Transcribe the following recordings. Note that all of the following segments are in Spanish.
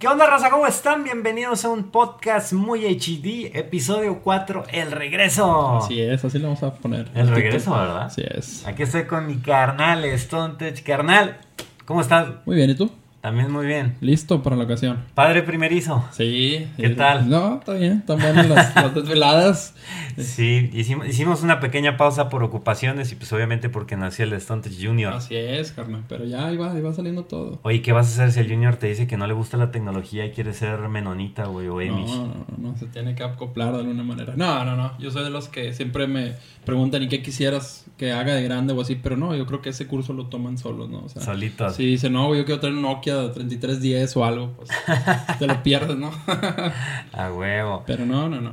¿Qué onda, raza? ¿Cómo están? Bienvenidos a un podcast muy HD, episodio 4, El Regreso. Así es, así lo vamos a poner. El regreso, ¿verdad? Así es. Aquí estoy con mi carnal, Stontech. Carnal, ¿cómo estás? Muy bien, ¿y tú? También muy bien. Listo para la ocasión. Padre primerizo. Sí. ¿Qué eh, tal? No, está bien, están buenas las, las desveladas. Sí, hicimos, hicimos una pequeña pausa por ocupaciones y pues obviamente porque nació el Stontech Junior. Así es, carnal, pero ya ahí va, ahí va saliendo todo. Oye, ¿qué vas a hacer si el Junior te dice que no le gusta la tecnología y quiere ser menonita, güey, o No, Amish? no, no, no, se tiene que acoplar de alguna manera. No, no, no, yo soy de los que siempre me preguntan, ¿y qué quisieras que haga de grande o así? Pero no, yo creo que ese curso lo toman solos, ¿no? O sea. Si dice, no, yo quiero tener un Nokia 3310 o algo, pues te lo pierdes, ¿no? A huevo. Pero no, no, no.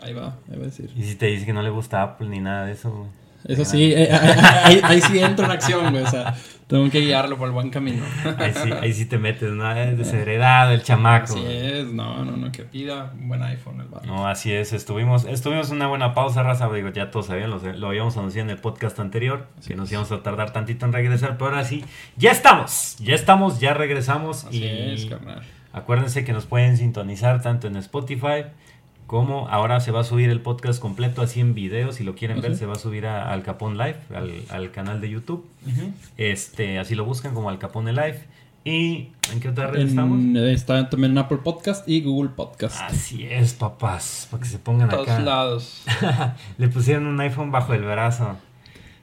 Ahí va, ahí va a decir. Y si te dice que no le gusta Apple ni nada de eso, güey. Eso sí, eh, ahí, ahí- ahí sí entro en acción, güey. O sea, tengo que guiarlo por el buen camino. Ahí sí, ahí sí te metes, ¿no? Es desheredado el chamaco. Así es, no, no, no, que pida un buen iPhone el vato. No, así es, estuvimos, estuvimos una buena pausa, raza, digo, ya todos sabían, lo, lo habíamos anunciado en el podcast anterior, que nos íbamos a tardar tantito en regresar, pero ahora sí, ya estamos, ya estamos, ya regresamos Así y es, carnal. acuérdense que nos pueden sintonizar tanto en Spotify como ahora se va a subir el podcast completo así en video, si lo quieren ver se va a subir a- al Capón Live, al, al canal de YouTube, este, así lo buscan como Al Capone Live y ¿en qué otra red estamos? Está también en Apple Podcast y Google Podcast. Así es, papás, para que se pongan todos acá. lados. Le pusieron un iPhone bajo el brazo.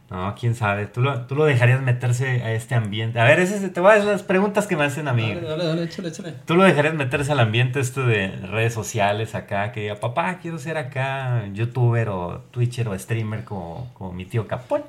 No, quién sabe. ¿Tú lo, tú lo dejarías meterse a este ambiente. A ver, ese, es- te voy a decir las preguntas que me hacen a mí. Dale, dale, dale, échale, échale. ¿Tú lo dejarías meterse al ambiente este de redes sociales acá? Que diga, papá, quiero ser acá youtuber o twitcher o streamer como, como mi tío Capón.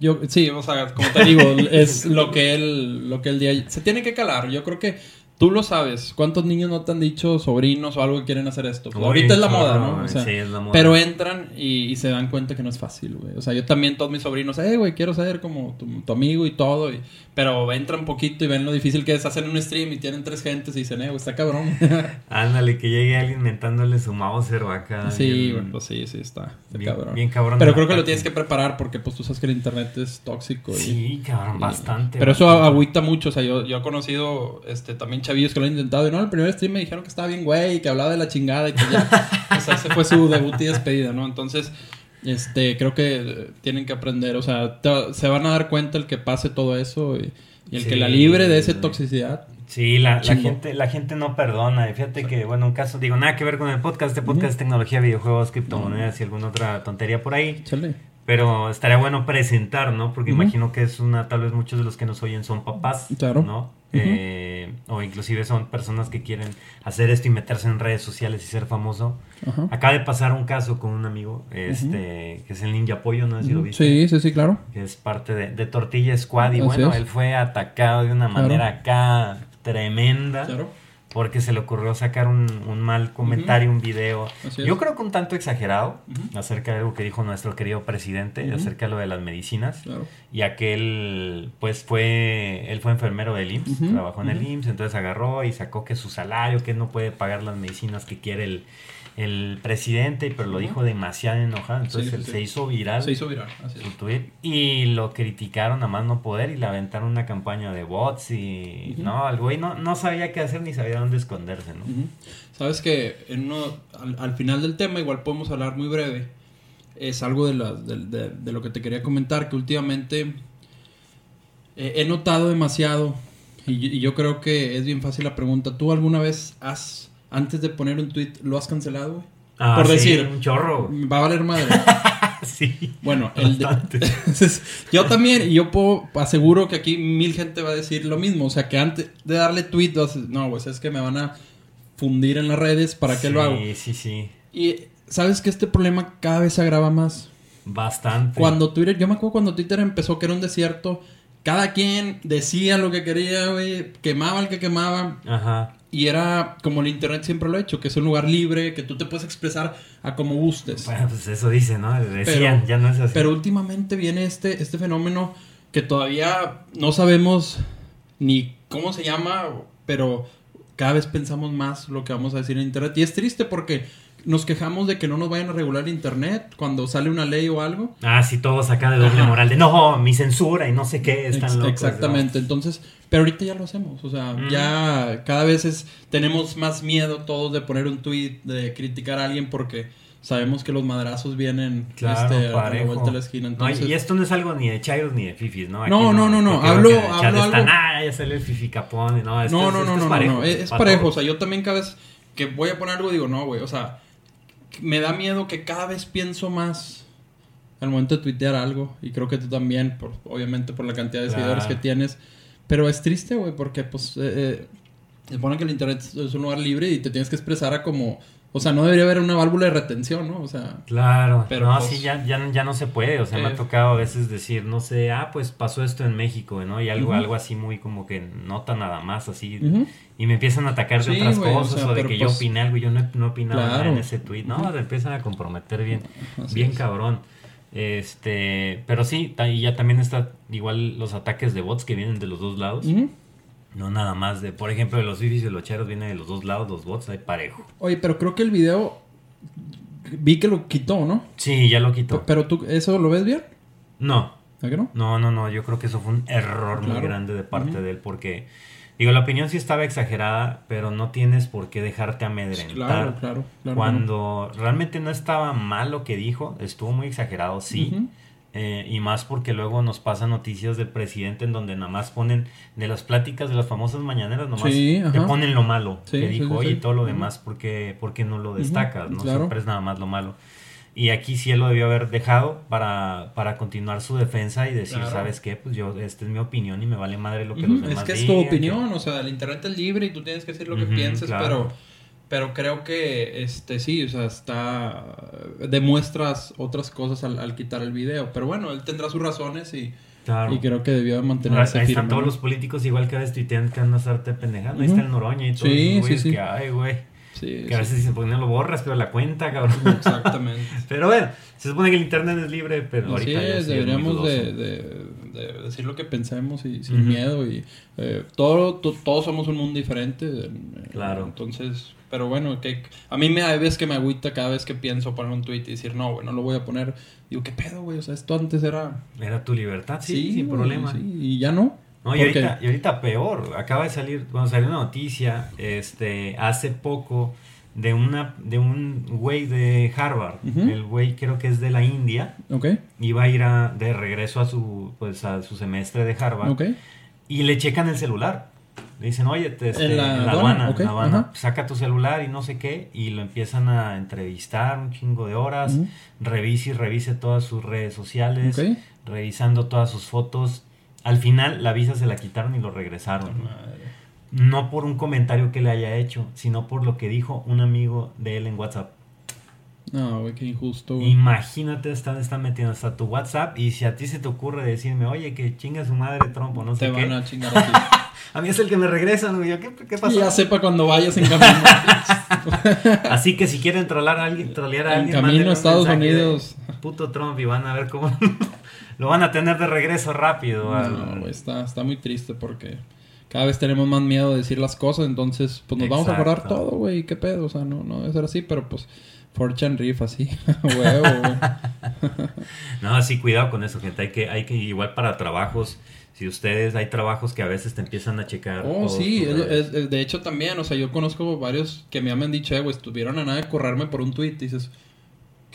Yo, sí, o sea, como te digo, es lo que él, lo que él día se tiene que calar. Yo creo que tú lo sabes. ¿Cuántos niños no te han dicho sobrinos o algo que quieren hacer esto? Pues Uy, ahorita es la moda, ¿no? O güey. sea, Sí, es la moda. Pero entran y, y se dan cuenta que no es fácil, güey. O sea, yo también, todos mis sobrinos, eh, güey, quiero ser como tu, tu amigo y todo. y- pero entran poquito y ven lo difícil que es hacer un stream y tienen tres gentes y dicen, eh, güey, está cabrón. Ándale, que llegue alguien mentándole su Mauser o acá. sí, güey, pues sí, sí, está, está bien, cabrón. bien cabrón. pero creo que lo tienes que preparar porque, pues, tú sabes que el internet es tóxico. y- Sí, cabrón, y- bastante. Pero eso agüita mucho. O sea, yo, yo he conocido este, también chavillos que lo han intentado. Y no, el primer stream me dijeron que estaba bien, güey, y que hablaba de la chingada y que ya. o sea, ese fue su debut y despedida, ¿no? Entonces, este, creo que eh, tienen que aprender. O sea, te- se van a dar cuenta el que pase todo eso y, y el Sí, que la libre de esa toxicidad. Sí, la, gente, la gente no perdona. Y fíjate que, bueno, un caso, digo, nada que ver con el podcast. Este podcast es tecnología, videojuegos, criptomonedas y alguna otra tontería por ahí. Chale. Pero estaría bueno presentar, ¿no? Porque imagino que es una, tal vez muchos de los que nos oyen son papás, Claro. ¿no? Eh, o inclusive son personas que quieren hacer esto y meterse en redes sociales y ser famoso. Ajá. Acaba de pasar un caso con un amigo, este, que es el Ninja Pollo, no si lo viste. Sí, sí, sí, claro. Que es parte de, de Tortilla Squad. Y Así bueno, es. él fue atacado de una Claro. manera acá tremenda. Claro. Porque se le ocurrió sacar un, un mal comentario, un video. Yo creo que un tanto exagerado acerca de algo que dijo nuestro querido presidente, acerca de lo de las medicinas. Claro. Y aquel, pues fue, él fue enfermero del IMSS, trabajó en el. IMSS, entonces agarró y sacó que su salario, que él no puede pagar las medicinas que quiere el, el presidente, pero lo dijo demasiado enojado. Entonces Sí, se hizo viral Se hizo viral. Así su tweet y lo criticaron a más no poder y le aventaron una campaña de bots y no, el güey no, no sabía qué hacer ni sabía dónde esconderse, ¿no? Sabes que en uno, al, al final del tema, igual podemos hablar muy breve. Es algo de, la- de, de- de lo que te quería comentar, que últimamente eh, he notado demasiado, y, y yo creo que es bien fácil la pregunta. ¿Tú alguna vez has, antes de poner un tweet, lo has cancelado? güey? Ah, Por sí, decir. un chorro. Va a valer madre. sí. Bueno, el de- yo también, y yo puedo, aseguro que aquí mil gente va a decir lo mismo. O sea, que antes de darle tweet, no, pues es que me van a fundir en las redes, ¿para qué lo hago? Sí, sí, sí. Y sabes que este problema cada vez se agrava más. Bastante. Cuando Twitter, yo me acuerdo cuando Twitter empezó que era un desierto, cada quien decía lo que quería, güey, quemaba el que quemaba. Ajá. Y era como el internet siempre lo ha hecho, que es un lugar libre, que tú te puedes expresar a como gustes. Bueno, pues eso dice, ¿no? Decían, Pero- ya no es así. Pero últimamente viene este, este fenómeno que todavía no sabemos ni cómo se llama, pero cada vez pensamos más lo que vamos a decir en internet. Y es triste porque nos quejamos de que no nos vayan a regular internet cuando sale una ley o algo. Ah, sí, todos acá de doble Ajá. moral, de no, mi censura y no sé qué, están Ex- locos. Exactamente. Entonces, Pero ahorita ya lo hacemos, o sea, Ujú. ya cada vez es, tenemos más miedo todos de poner un tweet, de criticar a alguien porque sabemos que los madrazos vienen Claro, este, a la vuelta de la esquina. No, y- Entonces, esto no es algo ni de chairos ni de fifis, ¿no? Aquí No, no, no, no, porque hablo- hablo están, algo- ah, ya sale el fificapón. No, esto no, es- no, esto no, es no, no, es, es para parejo. todos. O sea, yo también cada vez que voy a poner algo digo, no, güey, o sea, me da miedo que cada vez pienso más al momento de tuitear algo. Y creo que tú también, por, obviamente por la cantidad de Claro. seguidores que tienes. Pero es triste, güey, porque pues eh, eh, se supone que el internet es un lugar libre y te tienes que expresar a como... O sea, no debería haber una válvula de retención, ¿no? O sea... Claro, Pero, no, pues, sí, ya, ya, ya no se puede. O sea, me eh, ha tocado a veces decir, no sé, ah, pues pasó esto en México, ¿no? Y algo, algo así muy como que nota nada más, así. Y me empiezan a atacar de Sí, otras o cosas sea, o, de que pues- yo opiné algo y yo no, no opinaba nada en ese tweet. No, te empiezan a comprometer bien, Así bien es. cabrón. Este, pero sí, y ya también está igual los ataques de bots que vienen de los dos lados. No nada más de, por ejemplo, de los fifis y los cheros viene de los dos lados, los bots, hay parejo. Oye, pero creo que el video... Vi que lo quitó, ¿no? Sí, ya lo quitó. Pero tú, ¿eso lo ves bien? No, ¿A que no? No, no, no, yo creo que eso fue un error muy Claro. grande de parte de él porque, digo, la opinión sí estaba exagerada, pero no tienes por qué dejarte amedrentar. Claro, claro, claro. Cuando realmente no estaba mal lo que dijo, estuvo muy exagerado, sí. Eh, y más porque luego nos pasan noticias del presidente en donde nada más ponen de las pláticas de las famosas mañaneras, nomás Sí, te ponen lo malo Sí, que dijo, sí, oye, sí. y todo lo demás, ¿por qué, por qué no lo destacas? ¿no? claro. Siempre es nada más lo malo. Y aquí sí él lo debió haber dejado para, para continuar su defensa y decir, Claro. ¿sabes qué? Pues yo, esta es mi opinión y me vale madre lo que Ujú, los Es demás que es digan, tu que- opinión, o sea, el internet es libre y tú tienes que decir lo que pienses, claro. pero pero creo que este sí, o sea, está demuestras otras cosas al, al quitar el video, pero bueno, él tendrá sus razones y, Claro. y creo que debió de Ahí mantenerse están firme. todos ¿no? los políticos igual que a veces tuitean que andan a estarte pendejando. Ahí Ujú. está el Noroña y todos Sí, sí, sí. que, ay, güey. Sí, Que a sí. veces dicen, pues no lo borras, pero la cuenta, cabrón. Exactamente. Pero bueno, se supone que el internet es libre, pero Así ahorita es, sí deberíamos de, de- de decir lo que pensemos y sin miedo y eh, todo, to- todos somos un mundo diferente. eh, Claro. Entonces, pero bueno, que a mí me hay veces que me agüita cada vez que pienso poner un tweet y decir, no, güey, no lo voy a poner. Digo, ¿qué pedo, güey? O sea, esto antes era... Era tu libertad, sí, sin güey, problema. sí, y ya no. No, y ahorita, y ahorita peor, acaba de salir, bueno, salió una noticia, este, hace poco, de una, de un güey de Harvard, el güey creo que es de la India, Ok, iba a ir a- de regreso a su, pues, a su semestre de Harvard, ok. y le checan el celular. Le dicen, oye, te, este, En la en la ok, en la ajá. saca tu celular y no sé qué, y lo empiezan a entrevistar un chingo de horas, revise y revise todas sus redes sociales, revisando todas sus fotos. Al final la visa se la quitaron y lo regresaron. Madre. No por un comentario que le haya hecho, sino por lo que dijo un amigo de él en WhatsApp. No, güey, qué injusto. güey. Imagínate, están, están metiendo hasta tu WhatsApp y si a ti se te ocurre decirme, oye, que chinga su madre Trump o no sé Te qué. van a chingar a ti. A mí es el que me regresan, güey. ¿Qué, qué pasó? ya sepa cuando vayas en camino. Así que si quieren trolear a alguien, trolear a En alguien, camino a Estados Unidos. Puto Trump y van a ver cómo lo van a tener de regreso rápido. al- No, güey, está, está muy triste porque cada vez tenemos más miedo de decir las cosas, entonces pues nos vamos a acordar todo, güey, qué pedo, o sea, no, no debe ser así, pero pues Fortune Riff así, huevo, güey. No, sí, cuidado con eso, gente. Hay que, hay que, igual para trabajos, si ustedes, hay trabajos que a veces te empiezan a checar. Oh, sí, es- es- de hecho también, o sea, yo conozco varios que me han dicho, eh, güey, estuvieron a nada de correrme por un tweet dices, ¿qué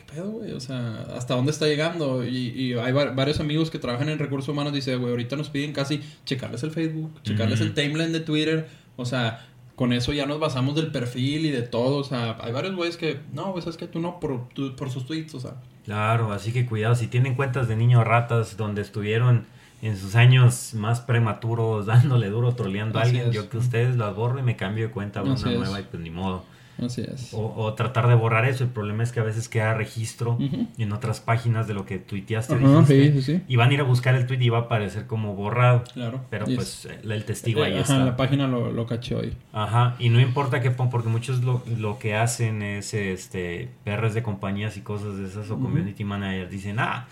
pedo, güey? O sea, ¿hasta dónde está llegando? Y, y hay va- varios amigos que trabajan en recursos humanos, dice, güey, ahorita nos piden casi checarles el Facebook, checarles el timeline de Twitter, o sea, con eso ya nos basamos del perfil y de todo, o sea, hay varios güeyes que, no, güey, sabes que tú no, por, tu- por sus tweets, o sea. Claro, así que cuidado. Si tienen cuentas de niños ratas donde estuvieron en sus años más prematuros dándole duro, troleando a alguien, es. yo que ustedes las borro y me cambio de cuenta a una nueva y pues ni modo. Así es. O, o tratar de borrar eso. El problema es que a veces queda registro en otras páginas de lo que tuiteaste. Dijiste, sí, sí. Y van a ir a buscar el tweet y va a aparecer como borrado. Claro. Pero pues es- el, el testigo ahí eh, está. ajá, la página lo, lo caché hoy. Ajá, y no importa que pon, porque muchos lo, lo que hacen es este PRs de compañías y cosas de esas o community managers dicen, ah,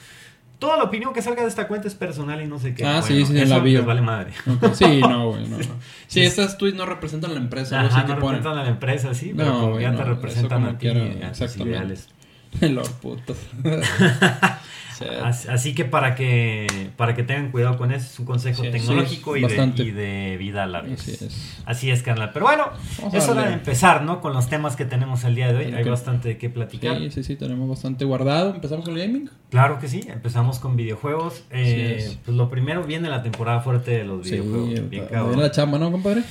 toda la opinión que salga de esta cuenta es personal y no sé qué. Ah, sí, Bueno, sí, eso la vale madre. Sí, no, güey, no, no. Sí, estas tweets no representan a la empresa, Ajá, no ponen. representan a la empresa, sí, pero No, como ya te representan a ti y a exactamente. ideales. Los putos. Así, así que para que para que tengan cuidado con eso, es un consejo Sí, tecnológico sí, y, de, bastante. y de vida larga. Así es. Así es, carnal. Pero bueno, Vamos es hora de empezar, ¿no? Con los temas que tenemos el día de hoy. Hay bastante de qué platicar. Sí, sí, sí, tenemos bastante guardado. ¿Empezamos con el gaming? Claro que sí, empezamos con videojuegos. Eh, es. pues lo primero viene la temporada fuerte de los videojuegos. Bien cabrón. viene la chamba, ¿no, compadre?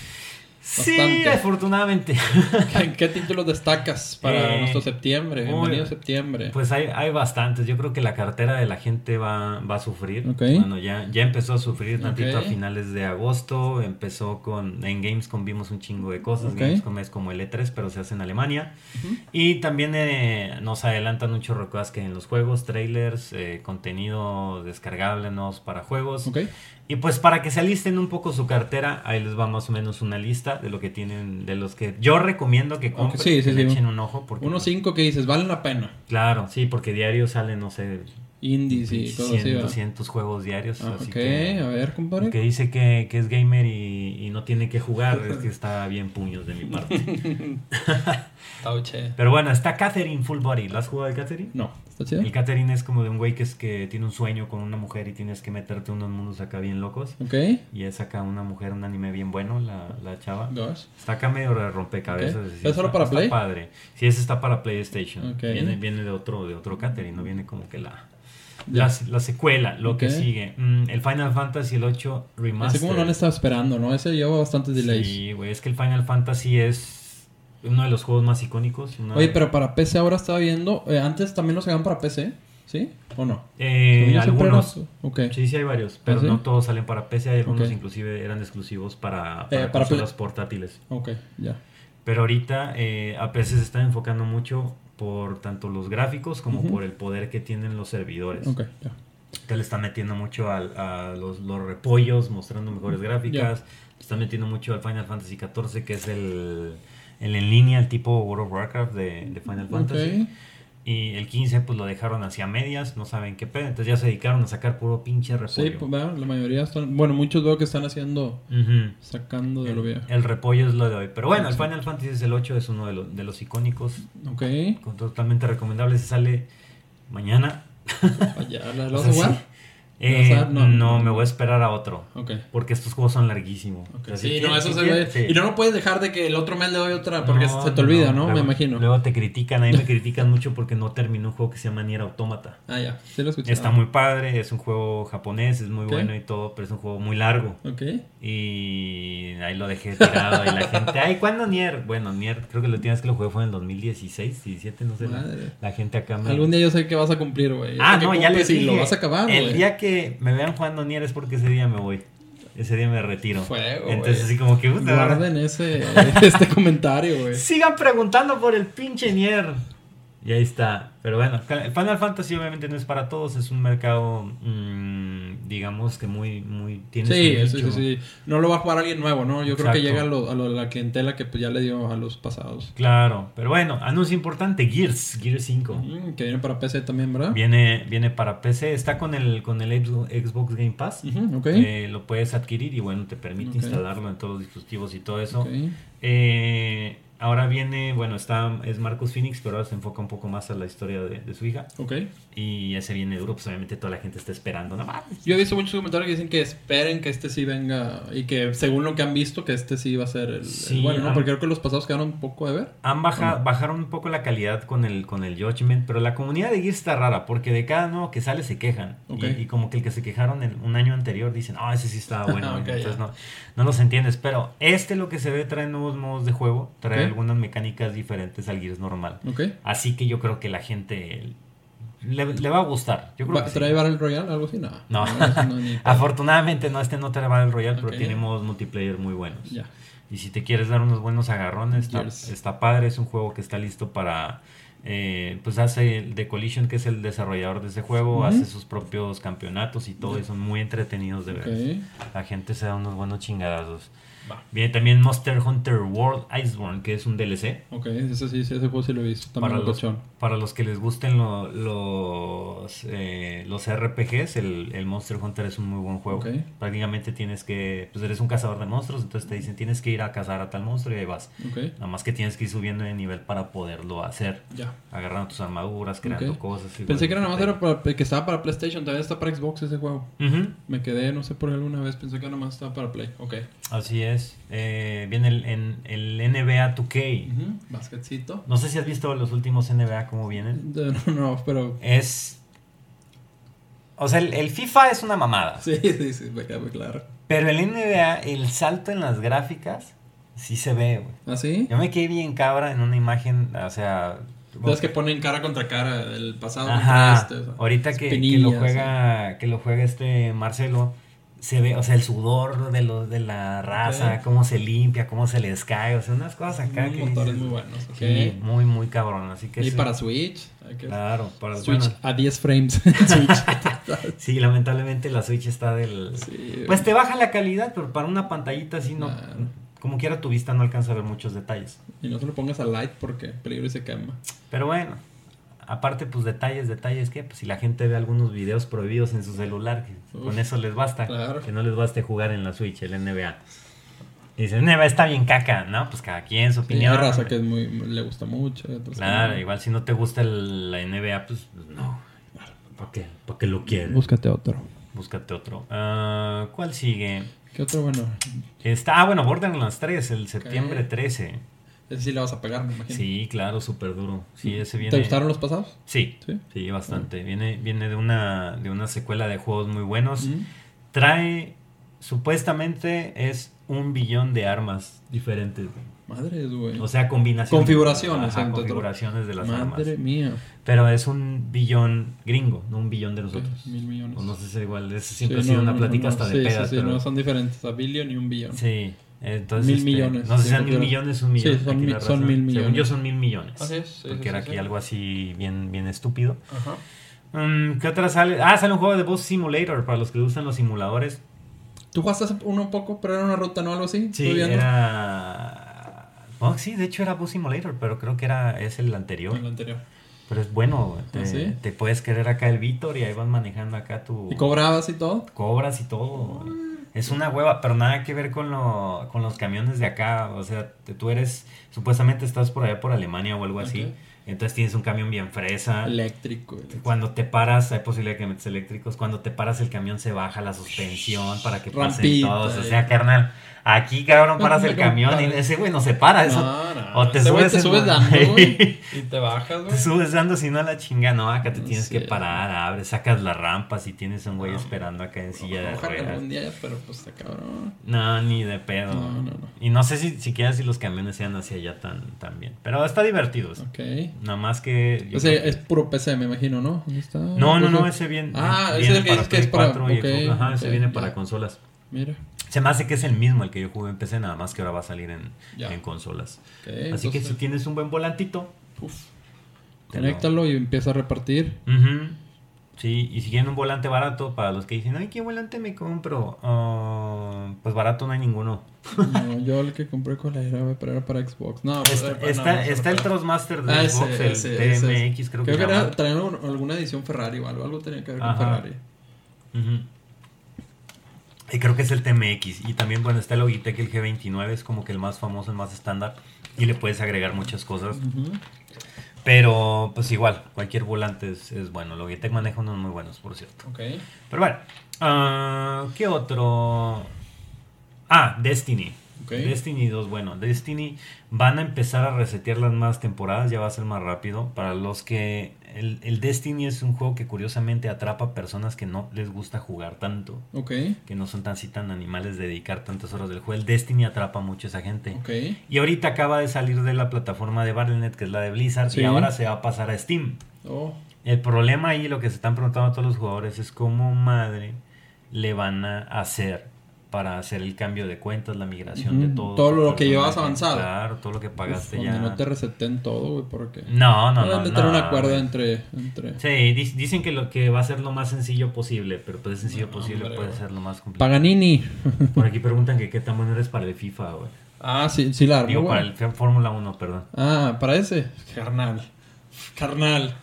Sí, afortunadamente. ¿Qué, qué títulos destacas para Eh, nuestro septiembre? uy, Bienvenido septiembre. Pues hay, hay bastantes. Yo creo que la cartera de la gente va, va a sufrir. Bueno, ya, ya empezó a sufrir tantito Ok. a finales de agosto. Empezó con. En Gamescom vimos un chingo de cosas. Gamescom es como el E3, pero se hace en Alemania. Y también eh, nos adelantan un chorro cosas que en los juegos, trailers, eh, contenido descargable nuevos para juegos. Y pues para que se alisten un poco su cartera, ahí les va más o menos una lista de lo que tienen, de los que yo recomiendo que compren, sí, sí, que le echen un ojo. Porque, Unos cinco que dices, valen la pena. Claro, sí, porque diario salen, no sé, Indies y cosas 100, así. ¿verdad? 200 juegos diarios. Ah, así ok, que, a ver, compadre. que dice que, que es gamer y, y no tiene que jugar, es que está bien puños de mi parte. Pero bueno, está Catherine Full Body. ¿Lo has jugado el Catherine? No, ¿está chido? El Catherine es como de un güey que, es que tiene un sueño con una mujer y tienes que meterte unos mundos acá bien locos. Ok. Y es acá una mujer, un anime bien bueno, la, la chava. Gosh. Está acá medio de rompecabezas. Ok. es decir, ¿Es solo para está Play? padre. Sí, ese está para PlayStation. Ok. Viene, viene de otro, de otro Catherine, no viene como que la. La, la secuela, lo que sigue. Mm, el Final Fantasy el 8 Remastered. Así como lo han estado esperando, ¿no? Ese lleva bastantes delays. Sí, güey, es que el Final Fantasy es uno de los juegos más icónicos. Oye, pero para PC ahora estaba viendo. eh, antes también los sacaban para PC, ¿sí? ¿O no? Eh, algunos. Sí, sí hay varios, pero ¿Ah, sí? no todos salen para PC, hay algunos inclusive eran exclusivos para, Eh, para, consolas portátiles. Ok, ya. Pero ahorita eh, a PC se está enfocando mucho por tanto los gráficos como por el poder que tienen los servidores. Ok, ya. Te le están metiendo mucho al- a los, los repollos, mostrando mejores gráficas. Le están metiendo mucho al Final Fantasy XIV, que es el, el en línea, el tipo World of Warcraft de, de Final Fantasy. Ok. Y el 15 pues lo dejaron hacia medias, no saben qué pedo. Entonces ya se dedicaron a sacar puro pinche repollo. Sí, pues la mayoría están. Bueno, muchos veo que están haciendo. Sacando de lo el, viejo. el repollo es lo de hoy. Pero bueno, el. Final Fantasy es el 8, es uno de, los de los icónicos. Ok. con- Totalmente recomendable. Se sale mañana. Ya, ¿la, la vas a jugar? Eh, ¿Vas a- no, no. me voy a esperar a otro. Porque estos juegos son larguísimos. Sí, no, eso se ve. sí. Y no lo puedes dejar de que el otro mes le doy otra, porque No, se te olvida, ¿no? Me imagino. Luego te critican, a mí me critican mucho porque no terminó un juego que se llama Nier Automata. Ah, ya. Sí lo escuché. Está muy padre, es un juego japonés, es muy bueno y todo, pero es un juego muy largo. Ok. Y ahí lo dejé tirado y la gente, ay, ¿cuándo Nier? Bueno, Nier, creo que la última vez que lo jugué fue en el 2016, 17, no sé. La, la gente acá me... Algún día yo sé que vas a cumplir, güey. Ah, no, ya cumples les y dije. lo vas a acabar, El día que me vean jugando Nier es porque ese día me voy. Ese día me retiro. Fuego, Entonces así como que... Guarden ese, este comentario, güey. Sigan preguntando por el pinche Nier. Y ahí está. Pero bueno, el Final Fantasy obviamente no es para todos. Es un mercado, mm, digamos que muy, muy... Tiene Sí, su sí, sí. No lo va a jugar alguien nuevo, ¿no? Yo creo que llega a, lo- a lo- la clientela que pues ya le dio a los pasados. Claro, pero bueno, anuncio importante, Gears, Gears 5. Mm, que viene para PC también, ¿verdad? Viene, viene para PC, está con el, con el Xbox Game Pass. Eh, lo puedes adquirir y bueno, te permite instalarlo en todos los dispositivos y todo eso. Ok. Eh, ahora viene, bueno, está es Marcus Phoenix, pero ahora se enfoca un poco más a la historia de, de su hija. Ok. Y ese viene duro, pues obviamente toda la gente está esperando. No. Yo he visto muchos comentarios que dicen que esperen que este sí venga y que según lo que han visto que este sí va a ser el, el Sí, bueno, ¿no? Porque creo que los pasados quedaron un poco de ver. Han baja- bajaron un poco la calidad con el, con el Judgment, pero la comunidad de Gears está rara, porque de cada nuevo que sale se quejan. Ok. Y, y como que el que se quejaron un año anterior dicen, ah, ese sí estaba bueno. Ok, Entonces ya. no, no los entiendes. Pero este lo que se ve trae nuevos modos de juego, trae Ok. Algunas mecánicas diferentes al Gears normal. Ok. Así que yo creo que la gente le, le va a gustar. Yo creo Va- que sí. ¿Trae Battle Royale? ¿Algo así? No. No. no, ni- Afortunadamente no, este no trae Battle Royale, Ok. pero tiene modos multiplayer muy buenos. Ya. Y si te quieres dar unos buenos agarrones, está, está padre. Es un juego que está listo para. eh, pues hace el The Collision, que es el desarrollador de ese juego, Ujú. hace sus propios campeonatos y todo, y son muy entretenidos de ver. Ok. La gente se da unos buenos chingadazos. Va. Viene también Monster Hunter World Iceborne, que es un DLC. Ok, ese sí, ese juego sí lo he visto. También Para los, para los que les gusten lo- los, eh, los RPGs, el, el Monster Hunter es un muy buen juego. Ok. Prácticamente tienes que, pues eres un cazador de monstruos, entonces te dicen tienes que ir a cazar a tal monstruo y ahí vas. Ok, Nada más que tienes que ir subiendo de nivel para poderlo hacer. ya. Agarrando tus armaduras, creando cosas. Pensé que era nada más era para, que estaba para PlayStation, también está para Xbox ese juego. Me quedé, no sé por qué alguna vez, pensé que nada más estaba para Play. Ok. Así es. Eh, viene el, en- el NBA 2K. Ujú, Basketcito. No sé si has visto los últimos NBA cómo vienen. No, no, pero... Es... O sea, el, el FIFA es una mamada. Sí, sí, sí, me queda muy claro. Pero el NBA, el salto en las gráficas, sí se ve, güey. ¿Ah, sí? Yo me quedé bien cabra en una imagen, o sea... Las que ponen cara contra cara del pasado Ajá. este. o sea, Ahorita que, que lo juega, que lo juega este Marcelo, se ve, o sea, el sudor de los de la raza, cómo se limpia, cómo se les cae, o sea, unas cosas acá Unos que motores dices, muy buenos, ok. Sí, muy muy cabrón, así que Y sí. para Switch. claro, para Switch bueno, a 10 frames. Sí, lamentablemente la Switch está del Sí, Pues te baja la calidad, pero para una pantallita así no como quiera tu vista no alcanza a ver muchos detalles. Y no se lo pongas a light porque peligro y se quema. Pero bueno, aparte pues detalles, detalles que pues si la gente ve algunos videos prohibidos en su celular, que Uf, con eso les basta, claro. que no les baste jugar en la Switch, el NBA. Y dicen, NBA está bien caca, ¿no? Pues cada quien su Sí, opinión. hay raza que es muy, le gusta mucho. Claro, no. igual si no te gusta el- la NBA, pues, pues, no. ¿Para qué? ¿Para qué lo quieres? Búscate otro. Búscate otro. Ah, ¿Cuál sigue? ¿Qué otro bueno? Está, ah, bueno, Borderlands 3, el septiembre 13. Ese sí le vas a pegar, me imagino. Sí, claro, súper duro. Sí, ese viene. ¿Te gustaron los pasados? Sí, Sí. sí, bastante. Viene, viene de una, de una secuela de juegos muy buenos. Trae, supuestamente, es un billón de armas diferentes. güey. Madres, güey. O sea, combinaciones. Configuraciones, Ajá, configuraciones de las armas. Madre mía. Pero es un billón gringo, no un billón de nosotros. Mil millones. O no sé si igual, es Sí, siempre ha no, sido una no, plática no, hasta de sí, pedas. Sí, sí, pero- no son diferentes. A billón y un billón. Sí, entonces. Mil este, millones, No sé si sean mil millones, un millón. Sí, son mi- son mil Según yo millones. son mil millones. Así es, sí, porque sí, era sí, aquí sí. algo así bien, bien estúpido. Ajá. Mm, ¿Qué otra sale? Ah, sale un juego de Boss Simulator para los que usan los simuladores. ¿Tú jugaste hace uno un poco, pero era una ruta, no? Algo así. Sí, era. Oh, sí, de hecho era Boss Simulator, pero creo que era es el anterior. El anterior. Pero es bueno, te, ¿Ah, sí? te puedes querer acá el Víctor y ahí vas manejando acá tu. ¿Y cobrabas y todo? cobras y todo. Es una hueva, pero nada que ver con, lo, con los camiones de acá. O sea, tú eres, supuestamente estás por allá por Alemania o algo así. Entonces tienes un camión bien fresa. Eléctrico. Cuando te paras, hay posibilidad que metes eléctricos. Cuando te paras, el camión se baja la suspensión para que pasen todos. O eh. sea, carnal, aquí, cabrón, paras el camión y ese güey no se para. Eso, No, no. o te Ese subes, te en- subes dando. Y te bajas, güey. te subes dando, si no a la chinga, no, acá te tienes que parar, abres, sacas las rampas y tienes un güey No. esperando acá en silla de ruedas. algún día, pero pues está cabrón. No, ni de pedo. No, no, no. Y no sé si siquiera si los camiones sean hacia allá tan, tan bien. Pero está divertido. Ok. Nada más que. creo que- es puro PC, me imagino, ¿no? No, no, no, Pues, ese viene. Ah, ese viene es el que dices que es Play para- 4 y ok, Xbox. Ajá, ese ok, viene ya. para consolas. Mira. Se me hace que es el mismo el que yo jugué en PC, nada más que ahora va a salir en, consolas. Así que si tienes un buen volantito. uf, lo- conéctalo y empieza a repartir. Sí, y si quieren un volante barato, para los que dicen, ay, ¿qué volante me compro? Ah, pues barato no hay ninguno. No, yo el que compré con la era, pero era para Xbox. No, pues, Está, era para- está, no, está el Trustmaster de Ah, ese, Xbox, el ese. TMX, creo, Creo que, que era, traían alguna edición Ferrari o algo. Algo tenía que ver con. Ferrari. Ujú. Y creo que es el TMX. Y también, bueno, está el Logitech, el G29, es como que el más famoso, el más estándar. Y le puedes agregar muchas cosas. Pero, pues igual, cualquier volante es, es bueno. Logitech maneja unos muy buenos, por cierto. Ok. Pero bueno, ah, ¿qué otro? Ah, Destiny. Destiny 2, bueno, Destiny van a empezar a resetear las más temporadas, ya va a ser más rápido. Para los que el, el Destiny es un juego que curiosamente atrapa a personas que no les gusta jugar tanto, Ok. que no son tan así tan animales de dedicar tantas horas del juego. El Destiny atrapa mucho a esa gente. Ok. Y ahorita acaba de salir de la plataforma de Battle.net, que es la de Blizzard, Sí. y ahora se va a pasar a Steam. Oh. El problema ahí, lo que se están preguntando todos los jugadores, es cómo madre le van a hacer para hacer el cambio de cuentas, la migración de Ujú, todo. todo tu lo que personaje. avanzado. Claro, todo lo que pagaste Donde ya. no te reseten todo, güey, porque... No, no, no. De tener no, un acuerdo entre... entre... Sí, di- dicen que lo que va a ser lo más sencillo posible, pero pues es sencillo No, posible hombre, puede güey. ser lo más complicado. Paganini. Por aquí preguntan que qué tan bueno eres para el FIFA, güey. ah, sí, sí la armó, Digo, para el Fórmula 1, perdón. Ah, para ese. Carnal. Carnal.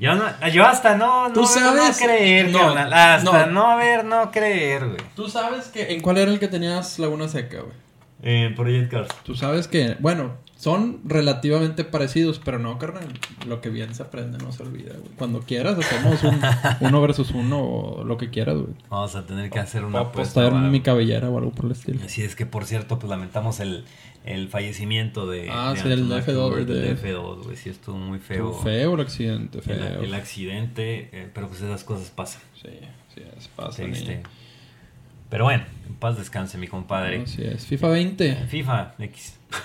Yo, no, yo hasta no, no, Tú ver, sabes- no creer, no, carnal. Hasta no. no. ver, no creer, güey. Tú sabes que... ¿En cuál era el que tenías Laguna Seca, güey? Eh, Project Cars. Tú sabes que... Bueno, son relativamente parecidos, pero no, carnal. Lo que bien se aprende no se olvida, güey. Cuando quieras hacemos un uno versus uno o lo que quieras, güey. Vamos a tener que hacer una apuesta. algo. mi cabellera o algo por el estilo. Así es que, por cierto, pues lamentamos el, el fallecimiento de. Ah, de sí, el Anton F2, McClure, de- del F2, güey. Sí, estuvo muy feo. Feo, feo el accidente, feo. El, el accidente, eh, pero pues esas cosas pasan. Sí, sí, es pasa. Triste. Pero bueno, en paz descanse, mi compadre. Así es. FIFA 20. FIFA X.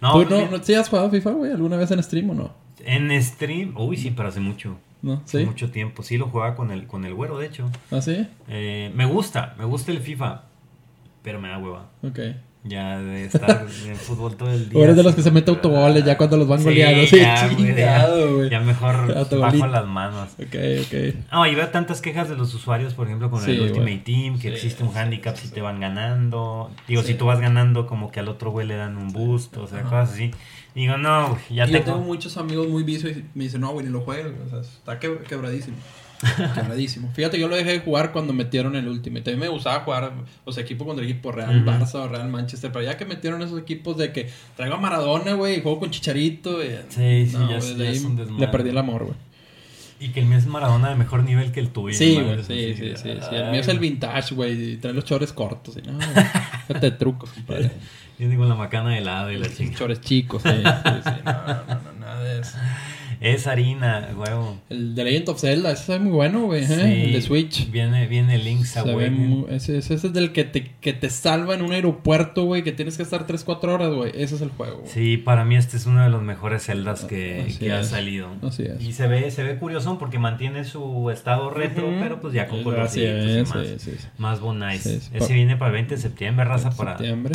no, ¿Tú no, no, ¿sí has jugado FIFA, güey? ¿Alguna vez en stream o no? en stream, uy, sí, pero hace mucho. ¿No? Hace ¿Sí? mucho tiempo. Sí, lo jugaba con el, con el güero, de hecho. ¿Ah, sí? Eh, me gusta, me gusta el FIFA, pero me da hueva. Ok. Ya de estar en fútbol todo el día. O eres de los que se mete autogoles ya cuando los van Sí, goleando. Sí, ya, güey, chingado, ya, güey. ya mejor bajo las manos. Ok, ok. No, y veo tantas quejas de los usuarios, por ejemplo, con Sí, el Ultimate. Team, que Sí, existe un sí, handicap sí, si sí. te van ganando. Digo, Sí. si tú vas ganando, como que al otro güey le dan un boost, o sea, Ajá. cosas así. Digo, no, ya Y yo tengo... tengo muchos amigos muy vicios y me dicen, no, güey, ni lo juegues. O sea, está que- quebradísimo. Quebradísimo. Fíjate, yo lo dejé de jugar cuando metieron el Ultimate. A mí me gustaba jugar, o sea, equipo contra equipo, Real. Barça o Real Manchester. Pero ya que metieron esos equipos de que traigo a Maradona, güey, y juego con Chicharito. y- Sí, sí, no, ya es un desmadre. Le perdí el amor, güey. Y que el mío es Maradona de mejor nivel que el tuyo. Sí, güey, sí, sí, sí, sí. El mío es el vintage, güey, y trae los chores cortos. Y no, fíjate de trucos, compadre. Viene con la macana de lado y la chica. Chores chicos, sí, sí, sí. No, no, no, nada de eso. Es harina, huevo. El de Legend of Zelda, ese es muy bueno, güey. ¿eh? Sí, El de Switch. Viene, viene Link's Awakening. ese, ese es del que te, que te salva en un aeropuerto, güey, que tienes que estar 3-4 horas, güey. Ese es el juego. Sí, para mí este es uno de los mejores celdas que, que ha salido. Así es. Y se ve, se ve curioso porque mantiene su estado retro, pero pues ya con colorcitos y más, sí, sí, sí. más bonais. Ese viene para el 20 de septiembre, raza, para Septiembre.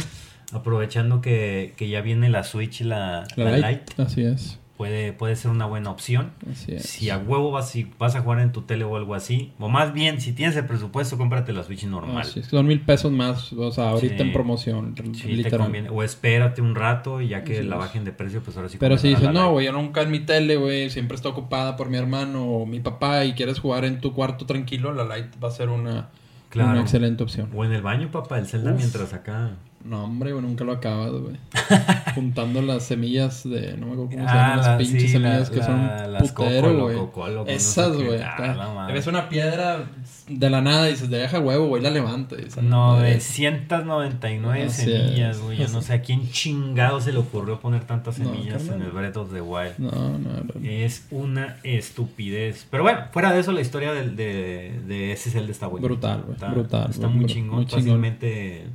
aprovechando que, que ya viene la Switch, la, La, la Lite. Lite, Así es. Puede, puede ser una buena opción. Si a huevo vas, si vas a jugar en tu tele o algo así, o más bien, si tienes el presupuesto, cómprate la Switch normal. Así es. Son mil pesos más, o sea, ahorita Sí. en promoción, Sí, te literal. O espérate un rato y ya que Así la bajen de precio, pues ahora sí. Pero si dices, no, Lite". güey, yo nunca en mi tele, güey, siempre está ocupada por mi hermano o mi papá y quieres jugar en tu cuarto tranquilo, la Lite va a ser una, Claro. una excelente opción. O en el baño, papá, el Zelda Uf. mientras acá. No, hombre, güey, nunca lo acabas, güey. Juntando las semillas de, no me acuerdo cómo se Ah, llaman, las la- pinches sí, semillas la- que son la- las putero, güey. loco, loco, no sé Esas, güey. Ah, ves una piedra de la nada y dices, deja huevo, güey, la levanta. Y sale No, madre. 999 Así semillas, es. güey. Yo no sé a quién chingado se le ocurrió poner tantas No, semillas en el Breath of the Wild. No, no, no. Es una estupidez. Pero bueno, fuera de eso, la historia del- de, de ese Zelda está buena. Brutal, güey, Está, brutal, Está güey, muy chingón. muy chingón. Fácilmente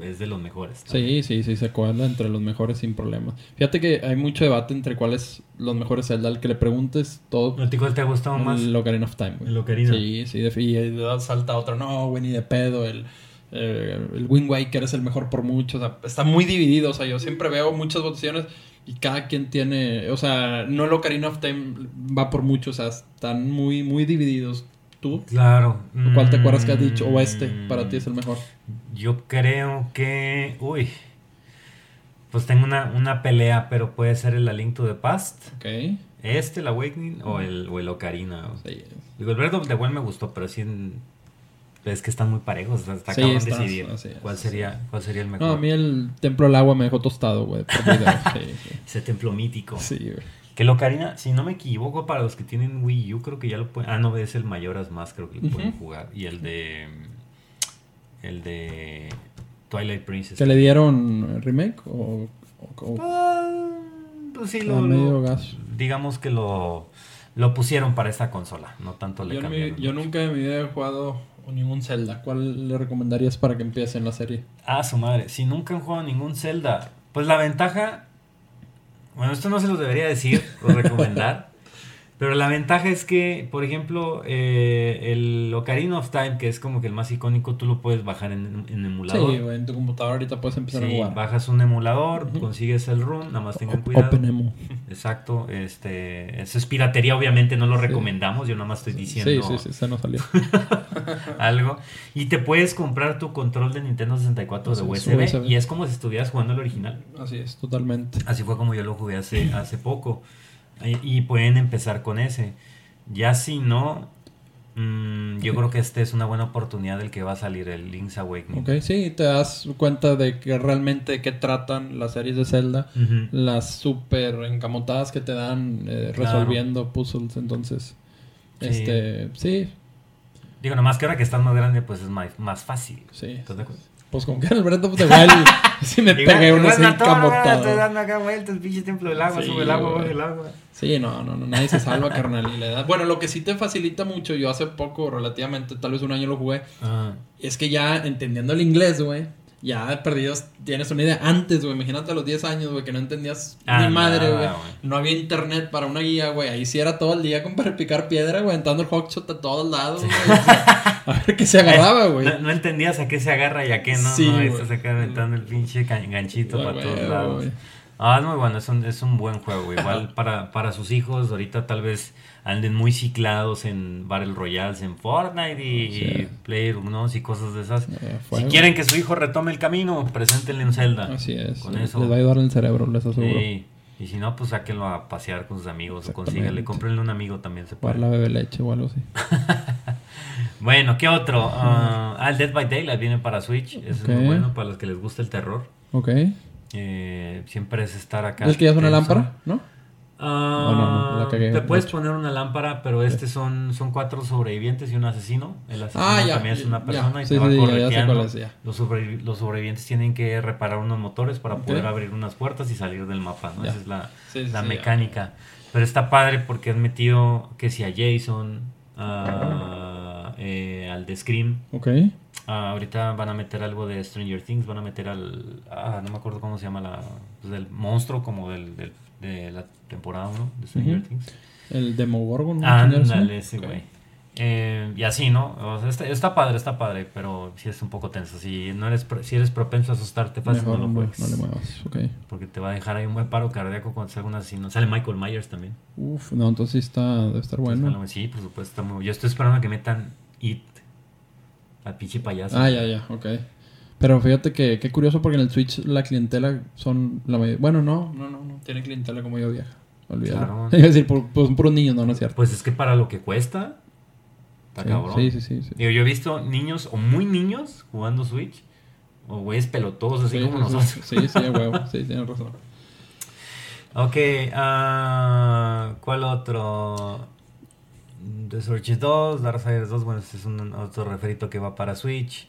es de los mejores. Sí, sí, sí, se cuela entre los mejores sin problemas. Fíjate que hay mucho debate entre cuáles los mejores Zelda. Al que le preguntes todo, ¿No te, cuál te ha gustado más? el Ocarina of Time, güey. El Ocarina. Sí, sí, de, y y salta otro, no, güey, ni de pedo. El, eh, el Wind Waker es el mejor por mucho. O sea, está muy dividido. O sea, yo siempre veo muchas votaciones y cada quien tiene. O sea, no el Ocarina of Time va por mucho. O sea, están muy, muy divididos. ¿Tú? Claro. ¿Cuál te acuerdas que has dicho? O este, Mm, para ti es el mejor. Yo creo que. Uy. Pues tengo una, una pelea, pero puede ser el A Link to the Past. Ok. Este, el Awakening, o el, o el Ocarina. Sí, Digo, el Breath of the Wild me gustó, pero sí. en- Es que están muy parejos. Está Sí, cabrón decidir es, cuál, sería, cuál sería el mejor. No, a mí el Templo del Agua me dejó tostado, güey. Sí, Ese templo mítico. Sí, güey. Que el Ocarina, si no me equivoco, para los que tienen Wii U, creo que ya lo pueden. Ah, no, es el Mayoras más, creo que lo pueden jugar. Y el de. El de. Twilight Princess. ¿Que le dieron remake o, o- o- Ah, pues sí, lo, medio lo- gas? digamos que lo, lo pusieron para esta consola, no tanto le Yo, mi- yo nunca en mi vida he jugado ningún Zelda. ¿Cuál le recomendarías para que empiece en la serie? Ah, su madre, si nunca han jugado ningún Zelda, pues la ventaja, bueno, esto no se los debería decir o recomendar, Pero la ventaja es que, por ejemplo, eh, el Ocarina of Time, que es como que el más icónico, tú lo puedes bajar en, en emulador. Sí, en tu computadora ahorita puedes empezar Sí, a jugar. bajas un emulador, consigues el run, nada más tengan cuidado. OpenEMU. Exacto, este, eso es piratería, obviamente no lo recomendamos, yo nada más estoy diciendo Sí, sí, sí, se nos salió. algo. Y te puedes comprar tu control de Nintendo 64 de Sí, USB, su USB. y es como si estuvieras jugando el original. Así es, totalmente. Así fue como yo lo jugué hace, hace poco. Y, pueden empezar con ese. Ya si no, mm, yo creo que esta es una buena oportunidad del que va a salir el Link's Awakening. Ok, sí, te das cuenta de que realmente qué tratan las series de Zelda. Las súper encamotadas que te dan eh, Claro. resolviendo puzzles. Entonces, Sí. este, sí, Digo, nomás que ahora que estás más grande, pues es más, más fácil. sí. ¿Estás de acuerdo? Pues con que en el of the Wild sí me pegué Igual- unos igual a todo, Estoy dando acá vueltas, pinche templo del agua, Sí, sube el agua, baja el agua. Sí, no, no, no, nadie se salva, carnal. y le da- Bueno, lo que sí te facilita mucho, yo hace poco, relativamente, tal vez un año lo jugué, Ah, es que ya entendiendo el inglés, güey, ya perdidos tienes una idea. Antes, güey, imagínate a los 10 años, güey, que no entendías Ah, ni madre, güey. güey. No había internet para una guía, güey. Ahí sí era todo el día con para picar piedra, güey, entrando el hotshot a todos lados, güey. O sea, a ver qué se agarraba, güey. No, no entendías a qué se agarra y a qué no. Sí, no, güey. estás acá aventando el pinche ganchito para todos güey, lados. güey. Ah, es muy bueno, es un, es un buen juego. Igual para, para sus hijos, ahorita tal vez anden muy ciclados en Battle Royales, en Fortnite y, Sí. y y cosas de esas. Si quieren que su hijo retome el camino, preséntenle en Zelda. Así es. Con les eso. va a ayudar el cerebro, les aseguro. Sí. Y si no, pues sáquenlo a pasear con sus amigos o consíganle, cómprenle un amigo también se puede. la bebe leche o algo así. Bueno, ¿qué otro? Ah, ah, el Dead by Daylight viene para Switch. Eso Ok. es muy bueno para los que les gusta el terror. Ok. Eh, siempre es estar acá. ¿Es que ya es una lámpara? ¿No? Ah, Oh, no, no, te puedes poner una lámpara, pero este son, son cuatro sobrevivientes y un asesino. El asesino Ah, ya, también es una ya. persona y Sí, te va sí, correteando. es. Los, sobrevi- los sobrevivientes tienen que reparar unos motores para poder abrir unas puertas y salir del mapa. ¿no? Ya. Esa es la, Sí, la sí, ya. mecánica. Pero está padre porque han metido que si a Jason, eh, al de Scream. Ok. Ah, ahorita van a meter algo de Stranger Things, van a meter al... Ah, no me acuerdo cómo se llama la... Pues del monstruo como del, del- de la temporada 1 de Stranger Ujú. Things. El Demogorgon. ¿no? Ándale, ese güey. Eh, y así, ¿no? O sea, está, está padre, está padre, pero sí es un poco tenso. Si, no eres, si eres propenso a asustarte fácil, Mejor no lo no, juegues. no le muevas. Ok. Porque te va a dejar ahí un buen paro cardíaco cuando salga un asesino. Sale Michael Myers también. Uf, no, entonces sí está, debe estar bueno. Entonces, Sí, por supuesto. Está muy... Yo estoy esperando a que metan It. Al pinche payaso. Ah, ya, ya, ok. Pero fíjate que qué curioso porque en el Switch la clientela son la mayoría. Bueno, no, no, no, no. Tiene clientela como yo vieja. Olvídalo. Claro. A decir, por, pues son puros niños, no, no es cierto. Pues es que para lo que cuesta, está Sí, cabrón. sí, sí, sí, sí. Digo, yo he visto niños o muy niños jugando Switch, o güeyes pelotosos, así Sí, como nosotros. Sí, sí, huevo. Sí, tienes razón. Ok, ah, ¿cuál otro? The Search 2, Darksiders 2, bueno, este es un otro referito que va para Switch.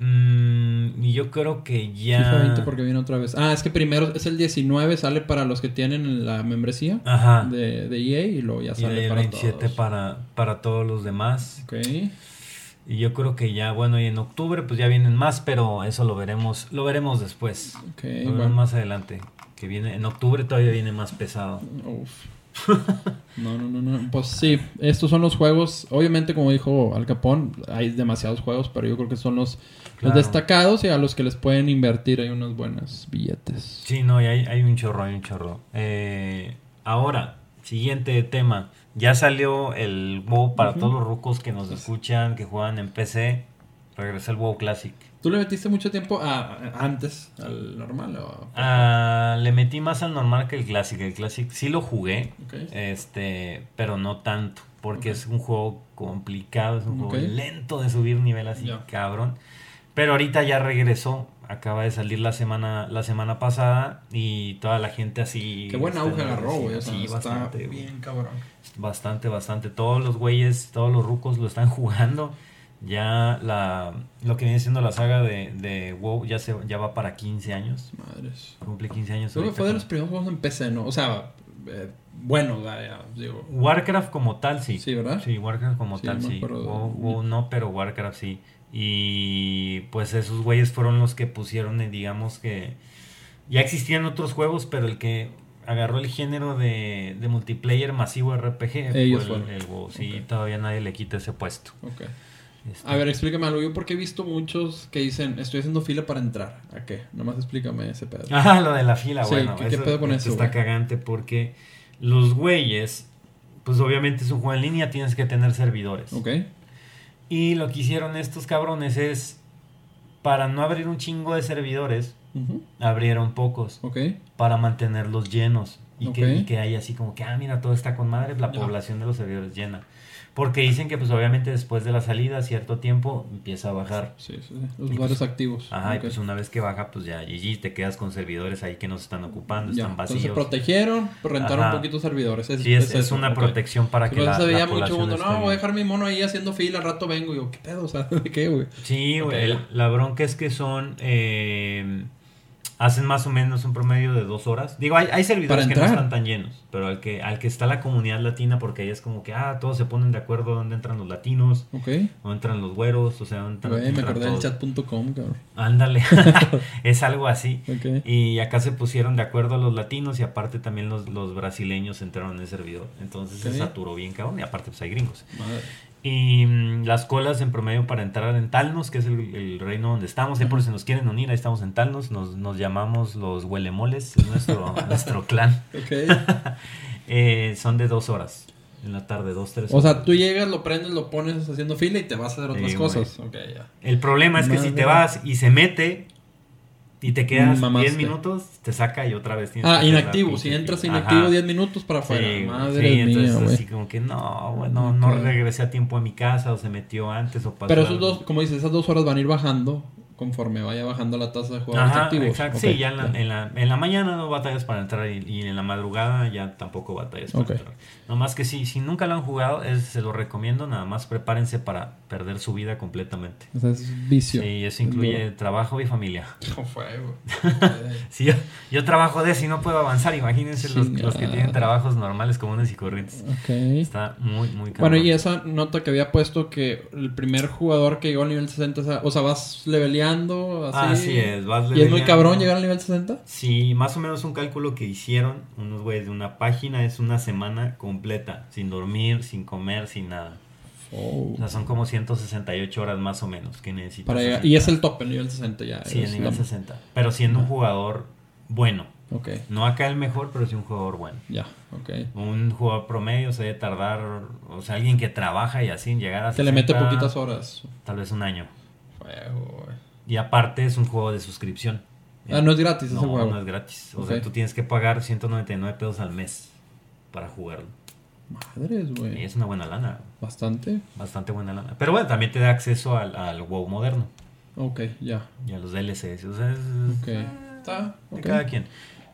Mm, y yo creo que ya. FIFA 20 porque viene otra vez. Ah, es que primero es el 19, sale para los que tienen la membresía Ajá. de, de EA y luego ya y sale el para 27 todos. para, para todos los demás. Ok. Y yo creo que ya, bueno, y en octubre pues ya vienen más, pero eso lo veremos, lo veremos después. Ok, Lo veremos bueno. más adelante. Que viene, en octubre todavía viene más pesado. Uf. No, no, no, no. Pues sí, estos son los juegos. Obviamente, como dijo Al Capón, hay demasiados juegos, pero yo creo que son los, los destacados y a los que les pueden invertir hay unos buenos billetes. Sí, no, y hay, hay un chorro, hay un chorro. Eh, ahora, siguiente tema. Ya salió el WoW para todos los rucos que nos escuchan, que juegan en PC. Regresó el WoW Classic. ¿Tú le metiste mucho tiempo a, a- antes al normal? O... Ah, le metí más al normal que el Classic. El Classic sí lo jugué, este, pero no tanto. Porque es un juego complicado, es un juego lento de subir nivel así, cabrón. Pero ahorita ya regresó. Acaba de salir la semana, la semana pasada y toda la gente así. Qué buen está auge agarró, güey. Sí, está bastante, bien cabrón. Bastante, bastante. Todos los güeyes, todos los rucos lo están jugando. Ya la lo que viene siendo la saga de, de WoW ya se ya va para 15 años. Madres. Cumple 15 años. Creo que fue de los primeros juegos en PC, ¿no? O sea, eh, bueno, ya, digo. Warcraft como tal, sí. Sí, ¿verdad? Sí, Warcraft como Sí, tal, sí. WoW, WoW no, pero Warcraft sí. Y pues esos güeyes fueron los que pusieron, eh, digamos que... Ya existían otros juegos, pero el que agarró el género de, de multiplayer masivo RPG. Ellos fue el- WoW. Sí, todavía nadie le quita ese puesto. Ok. Este, A ver, explícame algo. Yo porque he visto muchos que dicen, estoy haciendo fila para entrar. ¿A qué? Nomás explícame ese pedo. Ah, lo de la fila, Sí, bueno. ¿qué- qué pedo con eso, Está cagante porque los güeyes, pues obviamente es un juego en línea, tienes que tener servidores. Ok. Y lo que hicieron estos cabrones es, para no abrir un chingo de servidores, abrieron pocos Ok. para mantenerlos llenos. Y, que, y que haya así como que, ah, mira, todo está con madre, la población de los servidores llena. Porque dicen que pues obviamente después de la salida, cierto tiempo, empieza a bajar. Sí, sí, sí. Los Y pues- activos. Ajá, y pues una vez que baja, pues ya GG, te quedas con servidores ahí que no se están ocupando, Ya, están Entonces vacíos. se protegieron, rentaron Ajá. un poquito servidores. Es, Sí, es, una protección para que pues la, se veía la mucho mundo, no, voy a bien". dejar mi mono ahí haciendo fila, al rato vengo. Y yo, ¿qué pedo? O sea, ¿de qué, güey? Sí, güey. Ok, el- ya. La bronca es que son. eh, hacen más o menos un promedio de dos horas. Digo, hay, hay servidores que no están tan llenos, pero al que, al que está la comunidad latina, porque ahí es como que, ah, todos se ponen de acuerdo dónde entran los latinos, Ok. dónde entran los güeros, o sea, dónde entran, Güey, me acordé del chat.com, cabrón. Ándale, es algo así. Ok. Y acá se pusieron de acuerdo los latinos y aparte también los, los brasileños entraron en el servidor. Entonces se saturó bien, cabrón. Y aparte, pues hay gringos. Madre. Y mm, las colas en promedio para entrar en Talnos, que es el, el reino donde estamos, ahí por si nos quieren unir, ahí estamos en Talnos, nos, nos llamamos los huelemoles, es nuestro, nuestro clan. Eh, son de dos horas. En la tarde, dos, tres O horas. sea, tú llegas, lo prendes, lo pones haciendo fila y te vas a hacer otras cosas. El problema es que si te vas y se mete y te quedas Mamaste. 10 minutos, te saca y otra vez tienes que Ah, inactivo. Si entras inactivo Ajá. 10 minutos para afuera. Sí, Madre sí, mía, entonces güey. así como que no, bueno, no Ok. regresé a tiempo a mi casa o se metió antes o pasó Pero esos dos, como dices, esas dos horas van a ir bajando conforme vaya bajando la tasa de jugadores Ajá, activos. exacto. Sí, ya en la, en, la, en la mañana no batallas para entrar y, y en la madrugada ya tampoco batallas para Ok. entrar. Nomás que sí, si nunca lo han jugado, es- se lo recomiendo, nada más prepárense para perder su vida completamente. O sea, es vicio. Sí, eso incluye trabajo y familia. ¿Cómo fue? Si yo, yo trabajo de eso y no puedo avanzar, imagínense los, los que tienen trabajos normales, comunes y corrientes. Está muy, muy Bueno, cabrón. y esa nota que había puesto que el primer jugador que llegó al nivel 60, o sea, o sea, vas leveleando así. Así es, vas Y es muy cabrón llegar al nivel 60. Sí, más o menos un cálculo que hicieron unos güeyes de una página es una semana completa, sin dormir, sin comer, sin nada. Oh. O sea, son como 168 horas más o menos que necesitas. Para llegar- hacer. y es el top, el nivel 60 ya. Sí, el nivel la- 60. Pero siendo un jugador bueno. Ok, No acá el mejor, pero sí un jugador bueno. ya, ok. Un jugador promedio se debe tardar, o sea, alguien que trabaja y así en llegar a Que le mete 60, poquitas horas. Tal vez un año. Y aparte es un juego de suscripción. Ah, no es gratis ese No, juego. no es gratis. O sea, tú tienes que pagar 199 pesos al mes para jugarlo. Madres, güey. es una buena lana, Bastante. bastante buena lana. Pero bueno, también te da acceso al, al WoW moderno Ok, ya. y a los DLCs. O sea, es Ok. Está, de cada quien.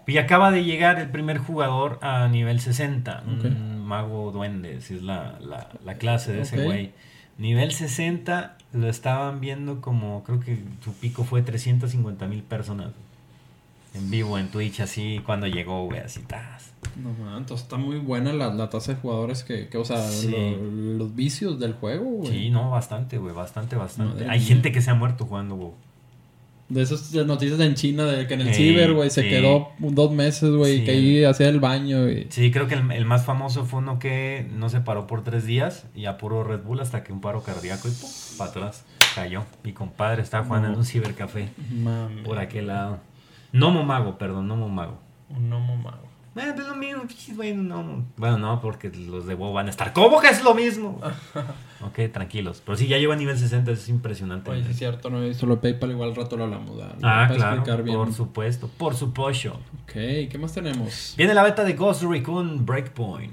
Y acaba de llegar el primer jugador a nivel 60, Ok. un mago duende, es la, la, la clase de ese güey. Nivel 60 lo estaban viendo como, creo que su pico fue 350 mil personas en vivo en Twitch, así cuando llegó, güey, así, tas. No, man, entonces está muy buena la, la tasa de jugadores que, que o sea, Sí. lo- los vicios del juego, güey. Sí, no, bastante, güey, bastante, bastante. Madre Hay mía. gente que se ha muerto jugando, güey. De esas noticias en China de que en el Sí, ciber, güey, se sí. quedó dos meses, güey, Sí. que ahí hacía el baño y... Sí, creo que el, el más famoso fue uno que no se paró por tres días y a puro Red Bull hasta que un paro cardíaco y ¡pum! para atrás cayó. Mi compadre estaba jugando No. en un cibercafé Mami. por aquel lado. Nomo Mago, perdón, Nomo Mago. Un gnomo mago. Bueno, pues lo mismo, güey, no. Bueno, no, porque los de WoW van a estar. ¿Cómo que es lo mismo? ok, tranquilos. Pero sí, ya lleva nivel 60, es impresionante. Oye, sí es cierto, no he visto lo PayPal, igual al rato lo hablamos. ¿verdad? ah, Para claro, explicar bien. por supuesto, por supuesto. Ok, ¿qué más tenemos? Viene la beta de Ghost Recon Breakpoint.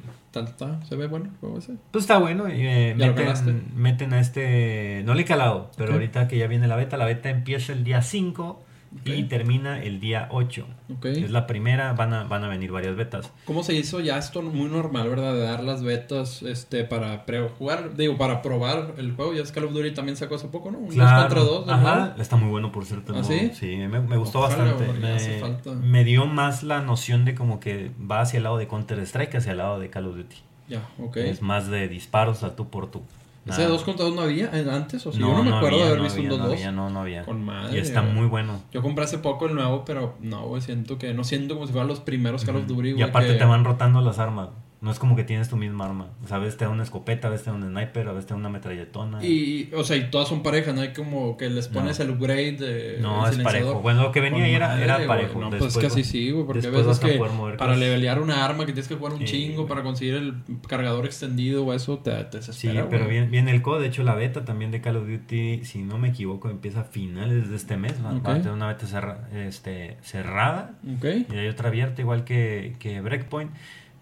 ¿Se ve bueno ese? Pues está bueno. eh, ¿Ya lo calaste? meten, meten a este. No le he calado, pero Ok. ahorita que ya viene la beta, la beta empieza el día 5 y termina el día 8. Ok. Es la primera, van a, van a venir varias betas. ¿Cómo se hizo ya esto muy normal, verdad? De dar las betas este, para pre-jugar, digo, para probar el juego. Ya es Call of Duty también sacó hace poco, ¿no? Un 2 contra 2. Ajá, está muy bueno por cierto. ¿Ah, ¿no? sí? me, me gustó Ojalá, bastante. Me, hace falta. me dio más la noción de como que va hacia el lado de Counter Strike que hacia el lado de Call of Duty. Ya, ok. Es más de disparos al tú por tú. ¿Ese de Nada. 2 contra 2 no había eh, antes? O sea, yo no me acuerdo había, de haber no visto había, un no 2-2. había, no, no había. Con madre. Y está muy bueno. Yo compré hace poco el nuevo, pero no, güey, siento que no siento como si fueran los primeros Call of Duty, Y aparte que- te van rotando las armas. No es como que tienes tu misma arma. O sea, a veces te da una escopeta, a veces te da un sniper, a veces te da una metralletona. Y, o sea, y todas son parejas, no hay como que les pones No. el upgrade de no, el es parejo. Bueno, lo que venía era, madre, era parejo. No, pues es Después que así vas- sí, güey, porque a veces a que para levelear una arma que tienes que jugar un Sí, chingo güey. para conseguir el cargador extendido o eso te, te Sí, desespera, pero güey. viene, viene el code. De hecho, la beta también de Call of Duty, si no me equivoco, empieza a finales de este mes. Va, Ok. va a tener una beta cerra- este, cerrada. Ok. Y hay otra abierta, igual que, que Breakpoint.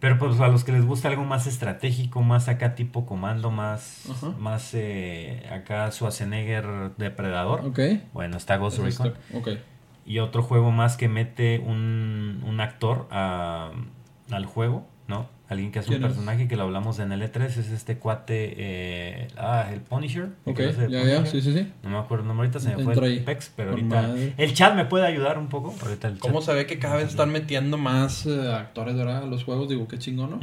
Pero pues a los que les gusta algo más estratégico, más acá tipo comando, más, más eh, acá Schwarzenegger depredador. Bueno, está Ghost Eso Recon. está-. Y otro juego más que mete un, un actor a- al juego, ¿no? Alguien que hace un personaje que lo hablamos en el E3, es este cuate, eh, ah, el Punisher. el Ok, de ya, ya, Punisher. sí, sí, sí. No me acuerdo el nombre ahorita, se me fue el. Pex, pero ahorita... madre. El chat me puede ayudar un poco. Ahorita el chat. ¿Cómo se ve que cada vez están metiendo más eh, actores ¿verdad? a los juegos? Digo, qué chingón,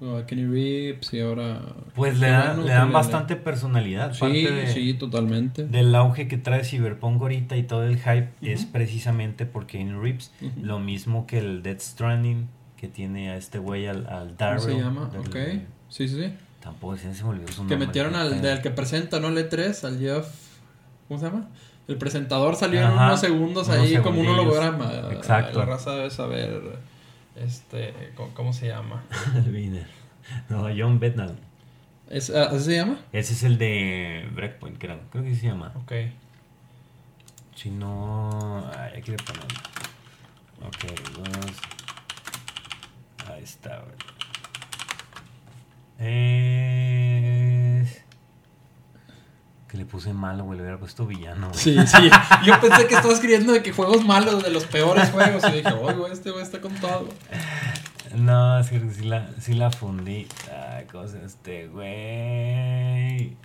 ¿no? A Kenny Reeves y ahora... Pues le dan, le dan bastante personalidad. Sí, Parte de- sí, totalmente. del auge que trae Cyberpunk ahorita y todo el hype es precisamente porque en Reeves, lo mismo que el Death Stranding que tiene a este güey al, al ¿Cómo se llama? del- Ok. Sí, sí, sí. Tampoco se me olvidó su Que nombre. metieron qué al del que presenta, ¿no? El E3, al Jeff... ¿Cómo se llama? El presentador salió en unos segundos unos ahí como un holograma. Exacto. La raza debe saber... Este... ¿Cómo, cómo se llama? Viner. no, John Bednall. ¿Es, ah, ¿Así se llama? Ese es el de Breakpoint, creo. Creo que se llama. Ok. Si no. Ay, aquí le ponemos. Ok, dos. Ahí está, güey. Es. Que le puse malo, güey. Le hubiera puesto villano, güey. Sí, sí. Yo pensé que estabas escribiendo de que juegos malos, de los peores juegos. Y dije, oye, güey, este güey está con todo. No, es que sí la, sí la fundí. Ay, cosa este, güey.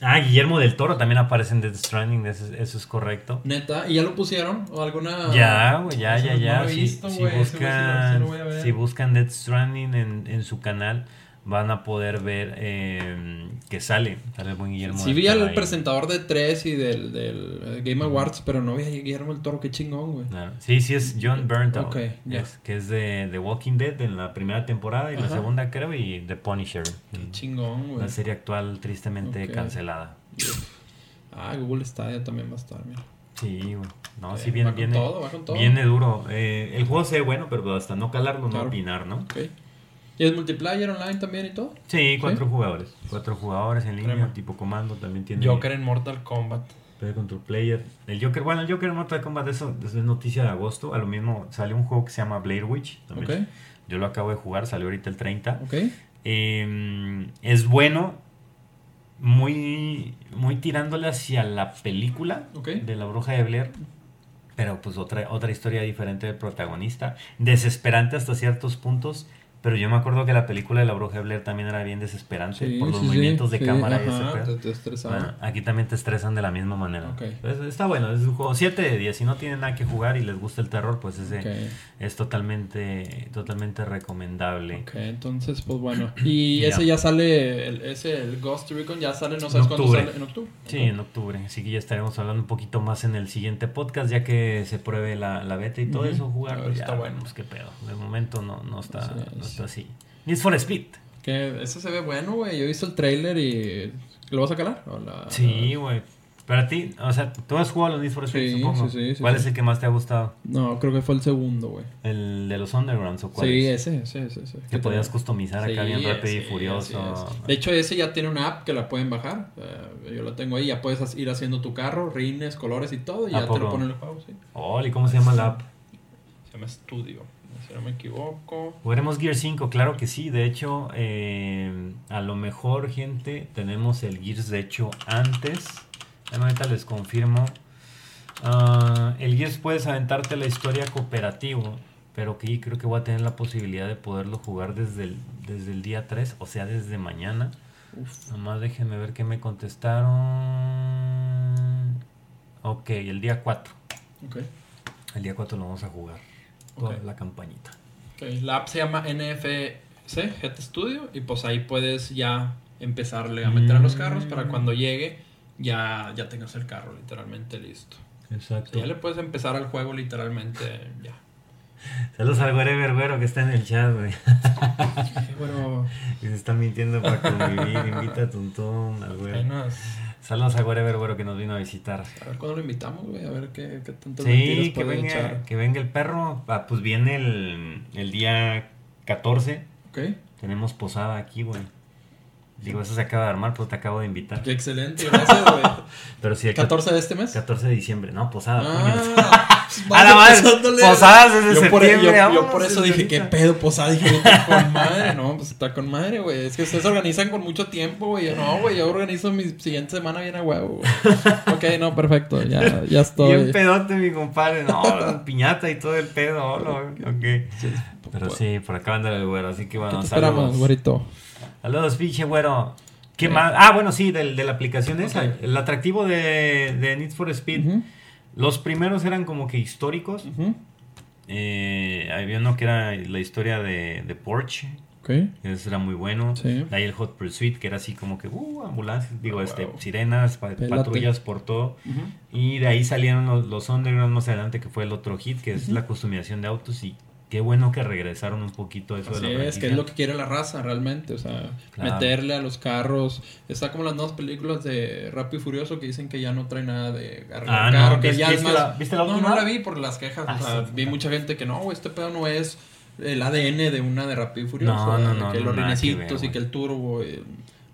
Ah, Guillermo del Toro también aparece en Death Stranding, eso, eso es correcto. Neta, ¿y ya lo pusieron? ¿O alguna.? Ya, güey, ya, ya, no ya. si, buscan, si buscan Death Stranding en, en su canal, van a poder ver eh, que sale. Sale el buen Guillermo. Sí vi al presentador de 3 y del, del eh, Game Awards, pero no vi a Guillermo el Toro, qué chingón, güey. Claro. Sí, sí, es John Bernthal. Ok, ya. es- que es de The Walking Dead en la primera temporada y la segunda, creo, y The Punisher. Qué chingón, güey. La serie actual tristemente cancelada. Ah, Google Stadia también va a estar, mira. Sí, güey. No, Eh, sí viene, va con viene, todo, va con todo. viene duro. Eh, el juego se ve bueno, pero hasta no calarlo, Claro. no opinar, ¿no? Ok. ¿Y es multiplayer online también y todo? Sí, cuatro jugadores. Cuatro jugadores en línea, Crema. tipo comando, también tiene Joker en Mortal Kombat. player control player. El Joker, bueno, el Joker en Mortal Kombat eso, eso es noticia de agosto. A lo mismo salió un juego que se llama Blair Witch. También. Yo lo acabo de jugar, salió ahorita el 30. Ok. Eh, es bueno, muy, muy tirándole hacia la película de la bruja de Blair. Pero pues otra, otra historia diferente del protagonista. Desesperante hasta ciertos puntos. Pero yo me acuerdo que la película de la bruja Blair también era bien desesperante Sí, por los sí, movimientos sí, de cámara y ese ajá, pedo. te, te. Bueno, aquí también te estresan de la misma manera. Ok. Pues, está bueno, es un juego 7 de 10. Si no tienen nada que jugar y les gusta el terror, pues ese Ok. es totalmente, totalmente recomendable. Ok, entonces, pues bueno. Y ese ya sale, el, ese, el Ghost Recon ya sale, no sabes cuándo sale, en octubre. Sí, en octubre. Así que ya estaremos hablando un poquito más en el siguiente podcast, ya que se pruebe la, la beta y todo Ujú. eso, jugar. A ver, pues, está ya, bueno. Pues qué pedo. De momento no, no, está, no es. Así. Need for Speed. Que ese se ve bueno, güey. Yo he visto el trailer y... ¿Lo vas a calar? ¿O la- Sí, güey. Pero a ti, o sea, tú has jugado a los Need for Speed, Sí, supongo. sí, sí, sí, ¿Cuál es el que más te ha gustado? No, creo que fue el segundo, güey. ¿El de los Undergrounds o cuál Sí, es? ese, ese, ese. ese. Que podías customizar acá bien rápido y furioso. De hecho, ese ya tiene una app que la pueden bajar. Eh, yo la tengo ahí. Ya puedes ir haciendo tu carro, rines, colores y todo. Y ¿A ya te lo poco? pone en el juego, sí. Oli, ¿cómo se llama la app? Se llama Studio. Si no me equivoco. Jugaremos Gear 5, claro que sí. De hecho, eh, a lo mejor, gente, tenemos el Gears, de hecho, antes. Ahorita les confirmo. Ah, el Gears puedes aventarte la historia cooperativo, pero que creo que voy a tener la posibilidad de poderlo jugar desde el, desde el día 3, o sea, desde mañana. Uf. Nomás déjenme ver qué me contestaron. Ok, el día 4. Ok. El día 4 lo vamos a jugar. Toda la campañita. La app se llama Sí, GT Studio. Y pues ahí puedes ya empezarle a meter a los carros para Mm. cuando llegue ya, ya tengas el carro literalmente listo. O Exacto. sea, ya le puedes empezar al juego literalmente ya. Saludos al Güero que está en el chat, güey. Bueno, Y se están mintiendo para convivir. Invita a Tuntún, al güero. apenas. Saludos al Wherever Güero que nos vino a visitar. A ver cuándo lo invitamos, güey. A ver qué, qué tantas Sí, que venga, echar. que venga el perro. Ah, pues viene el, el día 14. Ok. Tenemos posada aquí, güey. Digo, eso se acaba de armar, pero te acabo de invitar. Qué excelente, gracias, güey. Pero sí, el 14 de este mes. 14 de diciembre. No, posada. Ah, A la madre, posadas desde yo por, yo- septiembre, yo vámonos por eso dije, ¿qué pedo posada? Dije, está con madre, no, pues está con madre, güey. Es que ustedes organizan con mucho tiempo, güey. Yo no, güey, yo organizo mi siguiente semana bien a huevo. Ok, no, perfecto, ya, ya estoy. Bien pedote, mi compadre. No, piñata y todo el pedo. hola, ok. Pero sí, por acá anda el güero. Así que ¿Qué bueno, te esperamos, saludos. güerito? Saludos, pinche güero. ¿Qué Ok. más? Ah, bueno, sí, del- de, la aplicación esa. El atractivo de, de Need for Speed. Ujú, Los primeros eran como que históricos. ujú. Eh, había uno que era la historia de, de Porsche. Ok. Ese era muy bueno. Sí. De ahí el Hot Pursuit, que era así como que, uh, ambulancias, digo, Ah, este, sirenas, pa- patrullas por todo. Y de ahí salieron los, los Underground más adelante, que fue el otro hit, que es la customización de autos. Y qué bueno que regresaron un poquito a eso Así de la es, que es lo que quiere la raza realmente, o sea, Claro. meterle a los carros. Está como las nuevas películas de Rápido y Furioso que dicen que ya no trae nada de arreglar Ah, no, carro, que ¿viste- ya es más... la- viste la no, no la vi por las quejas, Ah, o sea, sí. vi mucha gente que no, este pedo no es el ADN de una de Rápido y Furioso, No, no, no, que no, los que rinecitos y que el turbo, eh,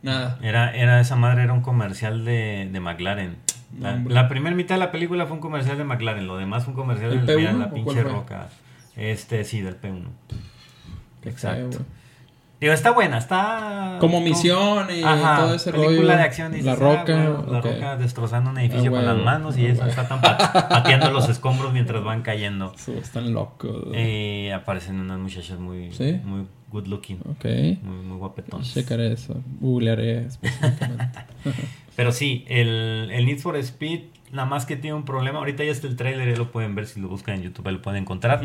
nada. Era, era esa madre, era un comercial de, de McLaren. No, La, la primera mitad de la película fue un comercial de McLaren, lo demás fue un comercial ¿El de P1 mira, la pinche roca. Este, sí, del P1. Qué Exacto. Digo, está buena, está... Como misión y Ajá, todo ese película rollo. de acción. dices, La ah, Roca. bueno, la roca destrozando un edificio Ah, con las manos y eso huevo. está tan pa- pateando los escombros mientras van cayendo. Su- Están locos. Aparecen unas muchachas muy, ¿Sí? muy good looking, Ok. muy, muy guapetonas. Checaré eso. Googlearé específicamente. Pero sí, el, el Need for Speed, nada más que tiene un problema. Ahorita ya está el trailer, ya lo pueden ver si lo buscan en YouTube, ahí lo pueden encontrar.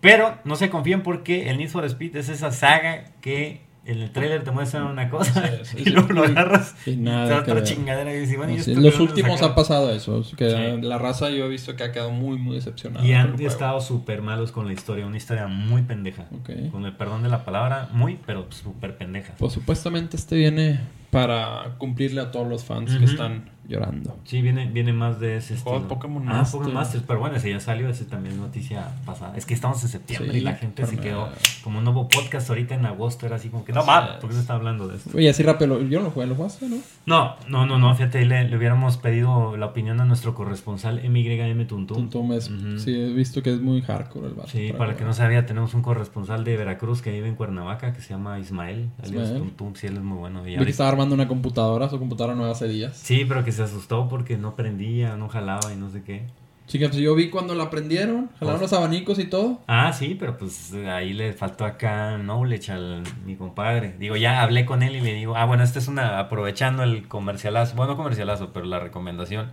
Pero no se confíen porque el Need for Speed es esa saga que en el trailer te muestran una cosa Sí, sí, y luego lo agarras Y nada otra chingadera y dices, bueno, ¿y Así, esto los últimos sacaron? ha pasado eso. es Que la raza yo he visto que ha quedado muy, muy decepcionada. Y han estado súper malos con la historia, una historia muy pendeja. Con el perdón de la palabra, muy, pero súper pendeja. Pues supuestamente este viene para cumplirle a todos los fans que Ujú. están llorando. Sí, viene, viene más de ese estilo. de Pokémon ah, Master. Pokémon Masters, pero bueno, ese ya salió, ese también noticia pasada. Es que estamos en septiembre Sí, y la gente se quedó nada. como un nuevo podcast ahorita en agosto, era así como que, no, mames, es. ¿por qué se está hablando de esto? Oye, así rápido, yo no lo jugué, lo jugaste, ¿no? No, no, no, no, fíjate, le, le hubiéramos pedido la opinión a nuestro corresponsal MYM Tuntum. Tuntum es, Ujú. sí, he visto que es muy hardcore el vato. Sí, para el que no sabía, tenemos un corresponsal de Veracruz que vive en Cuernavaca que se llama Ismael, alias Ismael. Tuntum, sí, él es muy bueno. Y Armando una computadora, su computadora nueva hace días. Sí, pero que se asustó porque no prendía, no jalaba y no sé qué. Sí, que pues yo vi cuando la prendieron, jalaron Pues- los abanicos y todo. Ah, sí, pero pues ahí le faltó acá knowledge al mi compadre. Digo, ya hablé con él y le digo, ah, bueno, este es una, aprovechando el comercialazo, bueno, no comercialazo, pero la recomendación.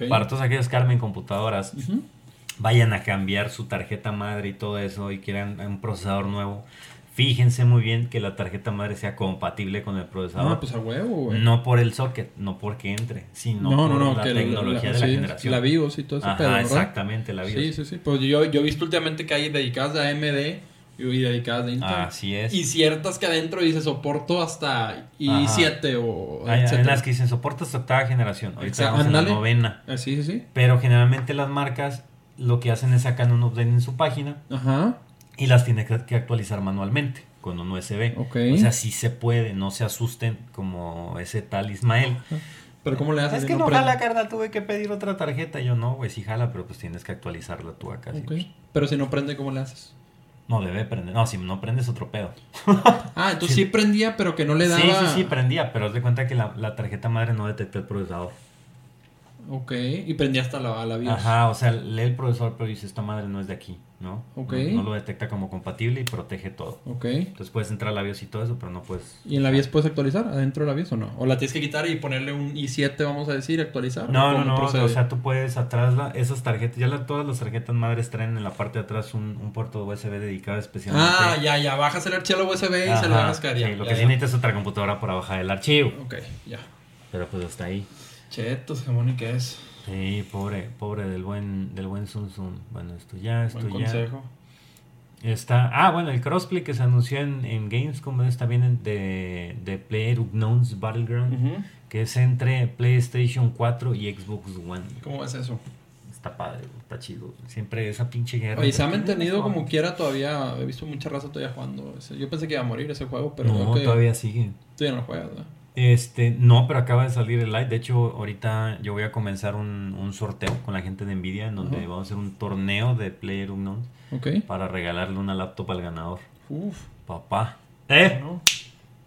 Ok. Para todos aquellos que armen computadoras, Ujú. vayan a cambiar su tarjeta madre y todo eso y quieran un procesador nuevo. Fíjense muy bien que la tarjeta madre sea compatible con el procesador. Ah, pues a huevo, güey. no por el socket, no porque entre, sino no, no, por no, la tecnología la, de la sí, generación. La BIOS y todo ese Ajá, exactamente, la BIOS. Sí, sí, sí. Pues yo, yo he visto últimamente que hay dedicadas de AMD y dedicadas de Intel. Así es. Y ciertas que adentro dice soporto hasta i7 o Hay, unas que dicen soporta hasta octava generación. Ahorita en la novena. Ah, sí, sí, sí. Pero generalmente las marcas lo que hacen es sacar un update en su página Ajá. Y las tiene que, actualizar manualmente con un USB. Ok. O sea, sí se puede, no se asusten como ese tal Ismael. Pero ¿cómo le haces? Es que no jala, carnal, tuve que pedir otra tarjeta. Yo no, güey, sí jala, pero pues tienes que actualizarla tú acá. sí, Ok. pues. Pero si no prende, ¿cómo le haces? No debe prender. No, si no prendes otro pedo. Ah, entonces sí, prendía, pero que no le daba... Sí, sí, sí, prendía, pero haz de cuenta que la, la tarjeta madre no detecta el procesador. Ok, y prendía hasta la, la BIOS. Ajá, o sea, lee el procesador, pero dice, esta madre no es de aquí, ¿no? No, no lo detecta como compatible y protege todo. Ok. Entonces puedes entrar a la BIOS y todo eso, pero no puedes... ¿Y en la BIOS puedes actualizar? ¿Adentro de la BIOS o no? ¿O la tienes que quitar y ponerle un i7, vamos a decir, actualizar? No, ¿O no, no, procede? o sea, tú puedes atrás, la, esas tarjetas, ya la- todas las tarjetas madres traen en la parte de atrás un, un puerto USB dedicado especialmente. Ah, ya, ya, bajas el archivo USB y se lo dejas caer. ya, sí, lo ya, que sí necesitas es otra computadora para bajar el archivo. Ok, ya. Pero pues hasta ahí. Chetos, jamón y queso. Sí, pobre, pobre del buen, del buen Sun Sun. Bueno, esto ya, esto Buen ya. consejo. Está, ah, bueno, el crossplay que se anunció en, en Gamescom está bien en- de, de PlayerUnknown's Battleground, Ujú. que es entre PlayStation 4 y Xbox One. ¿Cómo es eso? Está padre, está chido. Siempre esa pinche guerra. Oye, se ha ¿Por qué no mantenido como quiera todavía. He visto mucha raza todavía jugando. Yo pensé que iba a morir ese juego, pero no, que todavía sigue. ya no lo juegas, ¿verdad? Este, no, pero acaba de salir el live. De hecho, ahorita yo voy a comenzar un, un sorteo con la gente de Nvidia en donde vamos a hacer un torneo de PlayerUnknown's Ok. para regalarle una laptop al ganador. Uf. Papá. ¿Eh? ¿no?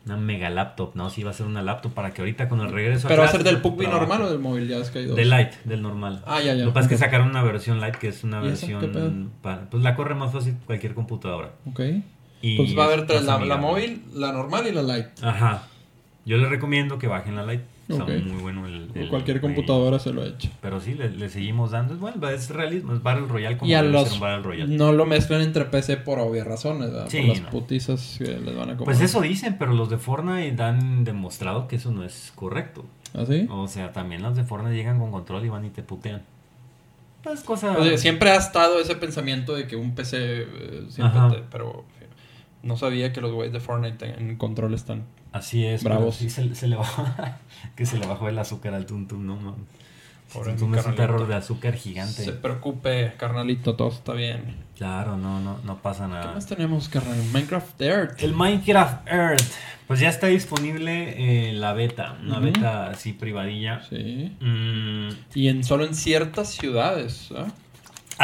Una mega laptop, ¿no? Sí, va a ser una laptop para que ahorita con el regreso. ¿Pero va a ser del PUBG normal o del móvil? Ya es que hay dos. Del Lite, del normal. Ah, ya, ya. Lo que pasa es que sacaron una versión Lite que es una versión. Para, pues la corre más fácil cualquier computadora. Ok. Y Pues va a haber tres: la, móvil, la normal y la light. Ajá. Yo les recomiendo que bajen la Lite. Está muy bueno el. el- Cualquier el- computadora se lo ha hecho. Pero sí, le, le seguimos dando. Es bueno, es realismo, es Battle Royale como Y a los. Battle Royale. No lo mezclan entre PC por obvias razones, ¿verdad? Sí, por las no. putizas que les van a comer. Pues eso dicen, pero los de Fortnite han demostrado que eso no es correcto. ¿Ah, sí? O sea, también los de Fortnite llegan con control y van y te putean. Pues cosa. O sea, siempre ha estado ese pensamiento de que un PC eh, siempre te- Pero no sabía que los güeyes de Fortnite en control están. Así es. Bravos. sí se, se le bajó. que se le bajó el azúcar al Tuntum, no mames. Pobre Tuntum es un terror de azúcar gigante. Se preocupe, carnalito, todo está bien. Claro, no, no, no pasa ¿Qué nada. más tenemos, carnal? Minecraft Earth. El Minecraft Earth. Pues ya está disponible eh, la beta. Una beta así privadilla. Sí. Mm, Y en solo en ciertas ciudades. ¿ah?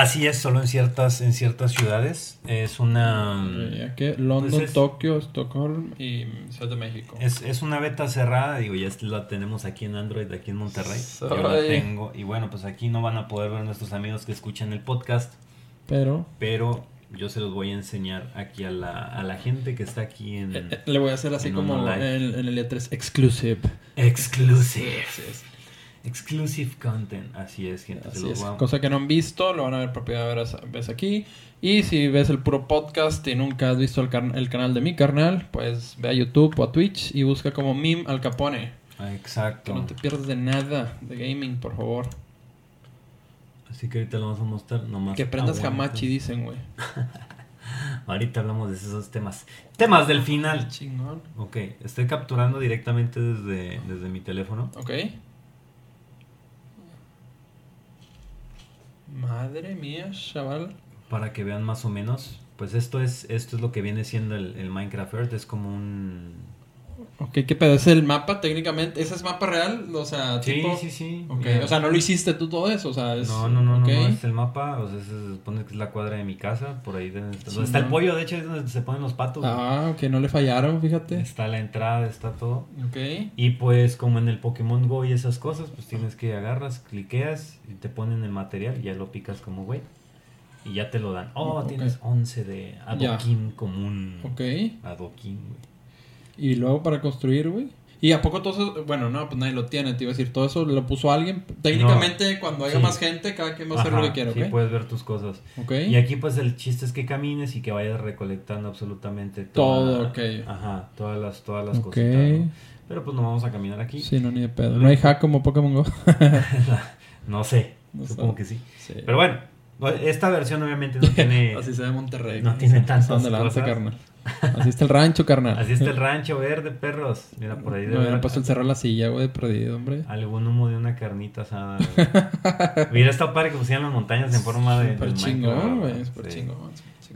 Así es, solo en ciertas, en ciertas ciudades. Es una. Aquí, London, pues es- Tokio, Stockholm y Ciudad de México. Es, es una beta cerrada, digo, ya la tenemos aquí en Android, aquí en Monterrey. Yo la tengo. Y bueno, pues aquí no van a poder ver nuestros amigos que escuchan el podcast, Pero pero yo se los voy a enseñar aquí a la, a la gente que está aquí en eh, eh, le voy a hacer así como en, en el E3 Exclusive. Exclusive. Exclusive content. Así es, gente. Así es. Cosa que no han visto, lo van a ver por primera vez, vez aquí. Y si ves el puro podcast y nunca has visto el, canal de mi carnal, pues ve a YouTube o a Twitch y busca como Mim Al Capone. Ah, Que Exacto. no te pierdas de nada de gaming, por favor. Así que ahorita lo vamos a mostrar nomás. Que prendas. Hamachi, dicen, güey. Ahorita hablamos de esos temas. Temas del final. Chingón. Ok, estoy capturando directamente desde, desde mi teléfono. Ok. Madre mía, chaval. Para que vean más o menos. Pues esto es, esto es lo que viene siendo el, el Minecraft Earth. Es como un. Ok, ¿qué pedo? ¿Es el mapa técnicamente? ¿Ese es mapa real? O sea, Sí, tipo... sí, sí. Ok, Mira. o sea, no lo hiciste tú todo eso, o sea, es... No, no, no, no, no, es el mapa, o sea, se supone que es la cuadra de mi casa, por ahí donde está, Sí, el pollo, de hecho, es donde se ponen los patos. Ah, ok, no le fallaron, fíjate. Está la entrada, está todo. Ok. Y pues como en el Pokémon Go y esas cosas, pues tienes que agarras, cliqueas y te ponen el material y ya lo picas como güey. Y ya te lo dan. Oh, tienes 11 de adoquín común. Ok. Adoquín, güey. Y luego para construir, güey. ¿Y a poco todo eso? Bueno, no, pues nadie lo tiene, te iba a decir. Todo eso lo puso alguien. Técnicamente, cuando haya Sí. más gente, cada quien va a hacer lo Ajá, que quiera, sí, ¿ok? puedes ver tus cosas. Ok. Y aquí pues el chiste es que camines y que vayas recolectando absolutamente Todo, toda- ok. Ajá, todas las, todas las cositas. ¿no? Pero pues no vamos a caminar aquí. Sí, no, ni de pedo. No hay hack como Pokémon Go. No sé, No supongo que sí. Sí. Pero bueno, esta versión obviamente no tiene... Así se ve Monterrey. no tiene tantas Son de lanza, cosas. carnal. Así está el rancho, carnal. Así está el rancho verde, perros. Mira, por ahí Me debe hubieran puesto el cerro a la silla, güey, de perdido, hombre. algún humo de una carnita asada. güey. Hubiera estado padre que pusieran las montañas en forma de... Del chingón, güey. chingón.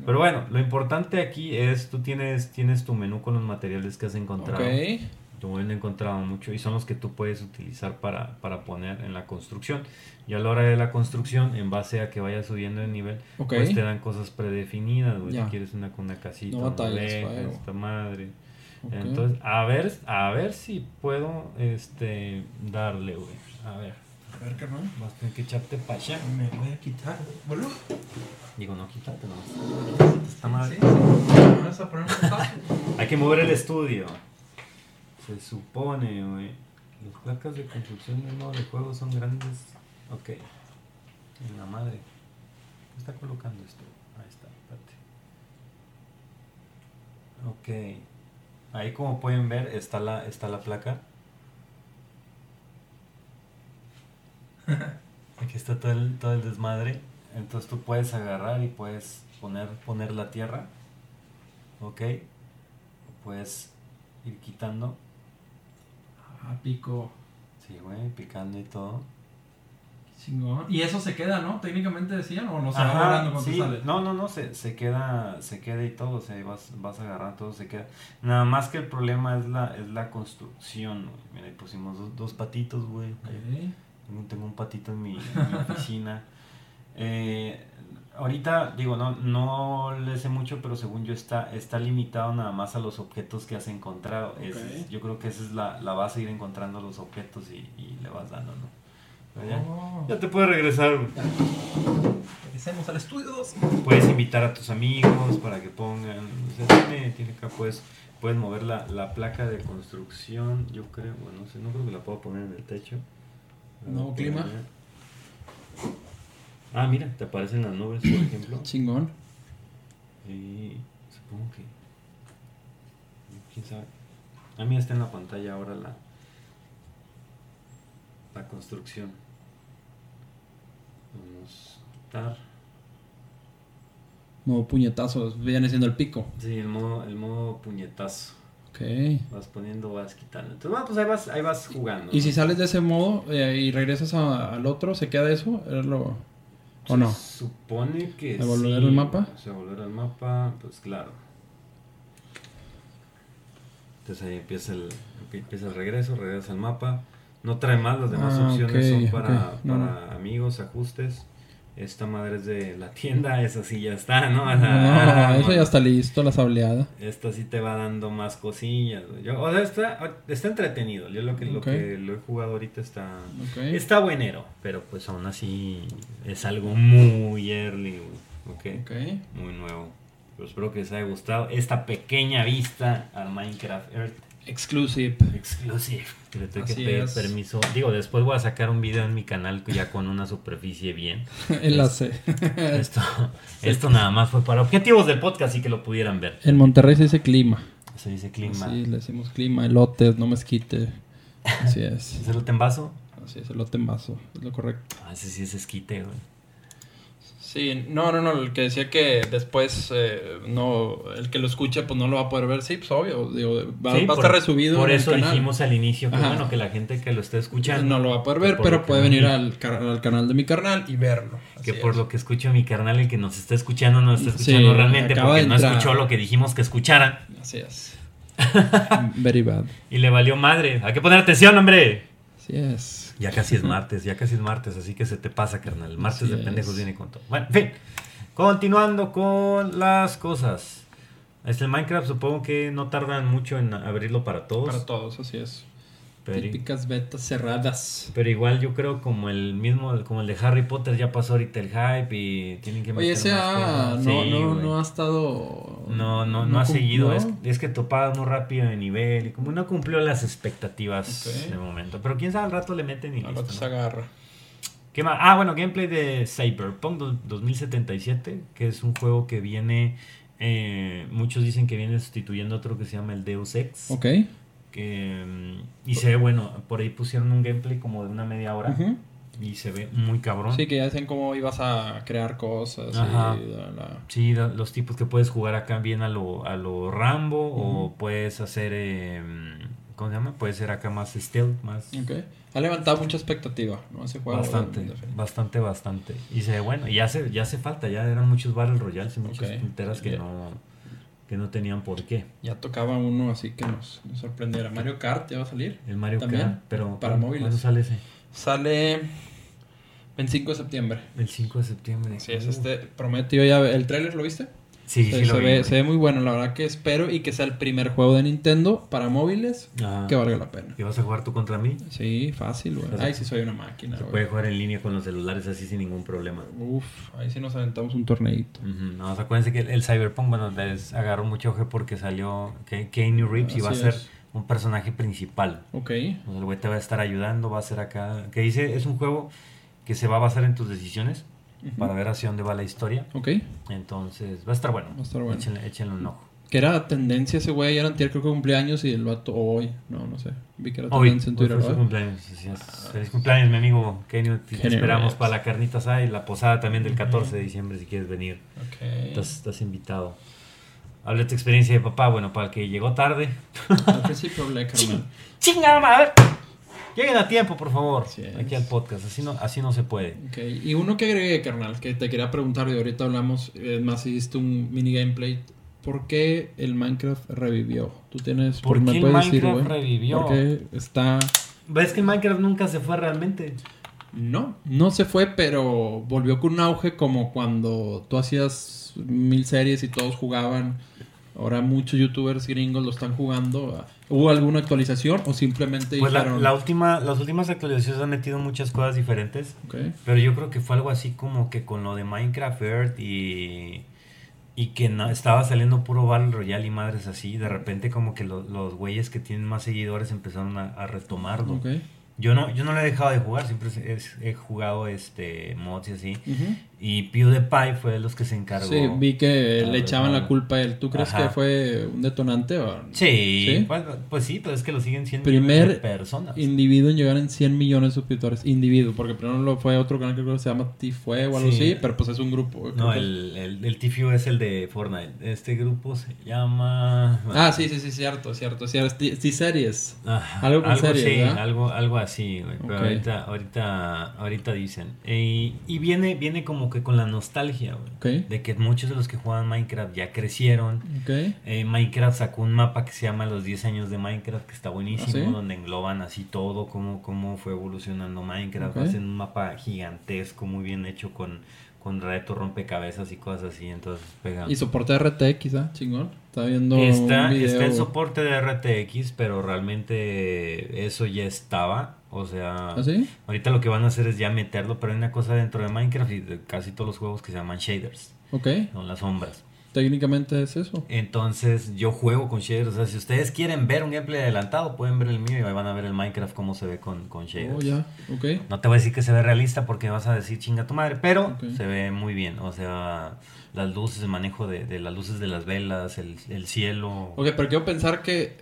Pero bueno, lo importante aquí es, tú tienes, tienes tu menú con los materiales que has encontrado. Ok. Yo he encontrado mucho y son los que tú puedes utilizar para, para poner en la construcción. Y a la hora de la construcción, en base a que vayas subiendo de nivel, Ok. pues te dan cosas predefinidas, güey. Ya. Si quieres una con una casita, No una leja, esta madre. Ok. Entonces, a ver, a ver si puedo este darle, güey. A ver. A ver, carnal. Vas a tener que echarte para allá. Me voy a quitar. ¿Vuelvo? Digo, no, quítate nomás. Está mal. Sí, sí. Hay que mover el estudio. Se supone, güey. Las placas de construcción del modo de juego son grandes. Ok. En la madre. ¿Qué está colocando esto? Ahí está, espérate. Ok. Ahí como pueden ver está la, está la placa. Aquí está todo el, todo el desmadre. Entonces tú puedes agarrar y puedes poner, poner la tierra. Ok. Puedes ir quitando. Ah, pico. Sí, güey, picando y todo. Chingón. Y eso se queda, ¿no? Técnicamente decían, o no se Ajá, va volando cuando sí. sale. No, no, no, se, se queda, se queda y todo, o sea, vas, vas a agarrar todo, se queda. Nada más que el problema es la, es la construcción, güey. Mira, ahí pusimos dos, dos patitos, güey. Ahí Ok. Tengo, tengo un patito en mi, en mi oficina. Eh, ahorita, digo, no, no le sé mucho, pero según yo está, está limitado nada más a los objetos que has encontrado. Es- yo creo que esa es la, la base, ir encontrando los objetos y, y le vas dando, ¿no? Ya, Oh. ya te puedes regresar. Regresemos al estudio 2. Puedes invitar a tus amigos para que pongan. O sea, tiene, tiene acá, puedes, puedes mover la, la placa de construcción. Yo creo, bueno, no sé, no creo que la puedo poner en el techo. ¿Nuevo clima? Ah, mira, te aparecen las nubes, por ejemplo. Chingón. Y supongo que. ¿Quién sabe? A mí está en la pantalla ahora la. La construcción. Vamos a dar. Nuevo puñetazo. Viene siendo el pico. Sí, el modo, el modo puñetazo. Ok. Vas poniendo, vas quitando. Entonces, bueno, pues ahí vas, ahí vas jugando. Y ¿no? si sales de ese modo eh, y regresas a- al otro, ¿se queda eso? ¿Es lo- ¿O Se no? supone que ¿Se volverá sí, el mapa? Se volverá el mapa, pues claro. Entonces ahí empieza el, empieza el regreso, regresa al mapa. No trae más, las demás Ah, opciones son para, ok. No, para amigos, ajustes. Esta madre es de la tienda, esa sí ya está, ¿no? No, Ah, eso ya está listo, la sableada. Esta sí te va dando más cosillas. Yo, o sea, está, está entretenido. Yo lo que, lo que lo he jugado ahorita está, está buenero. Pero pues aún así es algo muy early, güey, ¿ok? Ok. Muy nuevo. Pero espero que les haya gustado esta pequeña vista al Minecraft Earth Exclusive. Exclusive. Que le tengo que pedir es. permiso. Digo, después voy a sacar un video en mi canal ya con una superficie bien. Enlace. Esto, esto nada más fue para objetivos del podcast y que lo pudieran ver. En Monterrey se dice clima. Se dice clima. Sí, le decimos clima, elotes, no mezquite. Así es. ¿Es el en vaso? Así es, elote en vaso. Es lo correcto. Ah, ese sí es esquite, güey. Sí, no, no, no, el que decía que después eh, no, el que lo escuche pues no lo va a poder ver, sí, pues obvio, digo, va, Sí, va a estar resubido Por en el eso canal. dijimos al inicio que Ajá. bueno, que la gente que lo esté escuchando. no lo va a poder ver, pero puede venir al, al canal de mi carnal y verlo. Que por es. lo que escucho mi carnal, el que nos está escuchando, no está Sí, escuchando realmente porque no escuchó lo que dijimos que escuchara Así es. Very bad. y le valió madre. Hay que poner atención, hombre. Así es. Ya casi es martes, ya casi es martes, así que se te pasa, carnal. El martes Así de pendejos es. viene con todo. Bueno, en fin. Continuando con las cosas. Este Minecraft supongo que no tardan mucho en abrirlo para todos. Para todos, así es. Pero, Típicas betas cerradas. pero igual yo creo como el mismo, como el de Harry Potter ya pasó ahorita el hype y tienen que Oye, meter ese más ah, cosas. no, Sí, no, no ha estado. No, no, no, ha seguido. Es, es que topaba muy rápido de nivel y como no cumplió las expectativas Ok. de momento. Pero quién sabe, al rato le meten y Al listo, rato se agarra. ¿Qué más? Ah, bueno, gameplay de Cyberpunk do- 2077, que es un juego que viene, eh, muchos dicen que viene sustituyendo otro que se llama el Deus Ex. Ok. Que, mm, y se ve, bueno, por ahí pusieron un gameplay como de una media hora y se ve muy cabrón. Sí, que ya decían cómo ibas a crear cosas. Ajá. Y la- la- Sí, lo- los tipos que puedes jugar acá bien a lo, a lo Rambo o puedes hacer, eh, ¿cómo se llama? Puede ser acá más stealth, más... Ha levantado mucha expectativa, ¿no? Ese juego. Bastante, bastante, bastante. Y se ve bueno, y ya hace, ya hace falta, ya eran muchos Battle Royales y muchas punteras que no, que no tenían por qué. Ya tocaba uno así que nos, nos sorprendiera. Mario Kart ya va a salir. El Mario También, Kart, pero para ¿cuándo- móviles. ¿cuándo sale ese? Sale 25 de septiembre. El 5 de septiembre. Así es, este prometió ya. ¿El tráiler lo viste? Sí, se, sí lo se vi, ve, se ve muy bueno, la verdad que espero y que sea el primer juego de Nintendo para móviles Ajá. que valga la pena. ¿Y vas a jugar tú contra mí? Sí, fácil, güey. Ay, sí soy una máquina, Se puede jugar en línea con los celulares así sin ningún problema. Uf, ahí sí nos aventamos un torneito. Ujú, No, o sea, acuérdense que el, el Cyberpunk, bueno, les agarró mucho ojo porque salió Keanu Reeves y va a ser un personaje principal. Ok. O sea, el güey te va a estar ayudando, va a ser acá. Que dice, es un juego que se va a basar en tus decisiones Para ver hacia dónde va la historia. Ok. Entonces, va a estar bueno. Va a estar bueno. Échenle, échenle un ojo. Que era tendencia ese güey, era antier, creo que cumpleaños y el vato hoy. No, no sé. Vi que era Hoy, tendencia en hoy Twitter, fue su cumpleaños. así es. Feliz cumpleaños, mi amigo Kenny. Te Kenny esperamos para la carnita asada y la posada también del Ujú. 14 de diciembre si quieres venir. Ok. Estás, estás invitado. Habla de tu experiencia de papá. Bueno, para el que llegó tarde. Al principio hablé, carnal. ¡Chingada madre! Lleguen a tiempo, por favor. Es. Aquí al podcast. Así no, así no se puede. Ok, y uno que agregué, carnal, que te quería preguntar y ahorita hablamos, eh, más hiciste un mini gameplay. ¿Por qué el Minecraft revivió? Tú tienes... ¿Por me qué el puedes decir, Minecraft güey? revivió? Porque está... ¿Ves que Minecraft nunca se fue realmente? No, no se fue, pero volvió con un auge como cuando tú hacías mil series y todos jugaban. Ahora muchos youtubers gringos lo están jugando. ¿Hubo alguna actualización o simplemente Pues la, dijeron... la última, las últimas actualizaciones han metido muchas cosas diferentes. Ok, Pero yo creo que fue algo así como que con lo de Minecraft Earth y, y que no, estaba saliendo puro Battle Royale y madres así. De repente como que lo- los güeyes que tienen más seguidores empezaron a, a retomarlo. ok. Yo no, yo no lo he dejado de jugar, siempre he jugado este mods y así. Y PewDiePie fue de los que se encargó. Sí, vi que Ah, le echaban la culpa a él. ¿Tú crees Ajá. que fue un detonante o Sí, ¿Sí? Pues, pues sí, pero es que lo siguen siendo Primer personas. individuo en llegar en 100 millones de suscriptores? Individuo, porque primero lo fue otro canal que creo que se llama Tifue o algo Sí. así, pero pues es un grupo. No, el, el, el TFU es el de Fortnite. Este grupo se llama... Ah, sí, sí, sí, cierto, cierto. cierto. T-Series. Ajá, Algo con series, sí, algo, algo así, güey. Pero ahorita, ahorita, ahorita dicen. Eh, y viene, viene como que con la nostalgia, güey. De que muchos de los que juegan Minecraft ya crecieron. Eh, Minecraft sacó un mapa que se llama Los 10 años de Minecraft, que está buenísimo, ¿Ah, sí? donde engloban así todo, cómo, cómo fue evolucionando Minecraft. Hacen un mapa gigantesco, muy bien hecho con, con retos, rompecabezas y cosas así, entonces pega. Y soporte RTX, ¿ah? Chingón. Está viendo Está, un video. está el soporte de RTX, pero realmente eso ya estaba. O sea, ¿Ah, sí? ahorita lo que van a hacer es ya meterlo, pero hay una cosa dentro de Minecraft y de casi todos los juegos que se llaman shaders, Ok. son las sombras. Técnicamente es eso. Entonces yo juego con shaders. O sea, si ustedes quieren ver un gameplay adelantado, pueden ver el mío y ahí van a ver el Minecraft cómo se ve con, con shaders. Oh, ya. Ok. No te voy a decir que se ve realista porque vas a decir chinga tu madre, pero se ve muy bien. O sea, las luces, el manejo de, de las luces de las velas, el, el cielo. Ok, pero quiero pensar que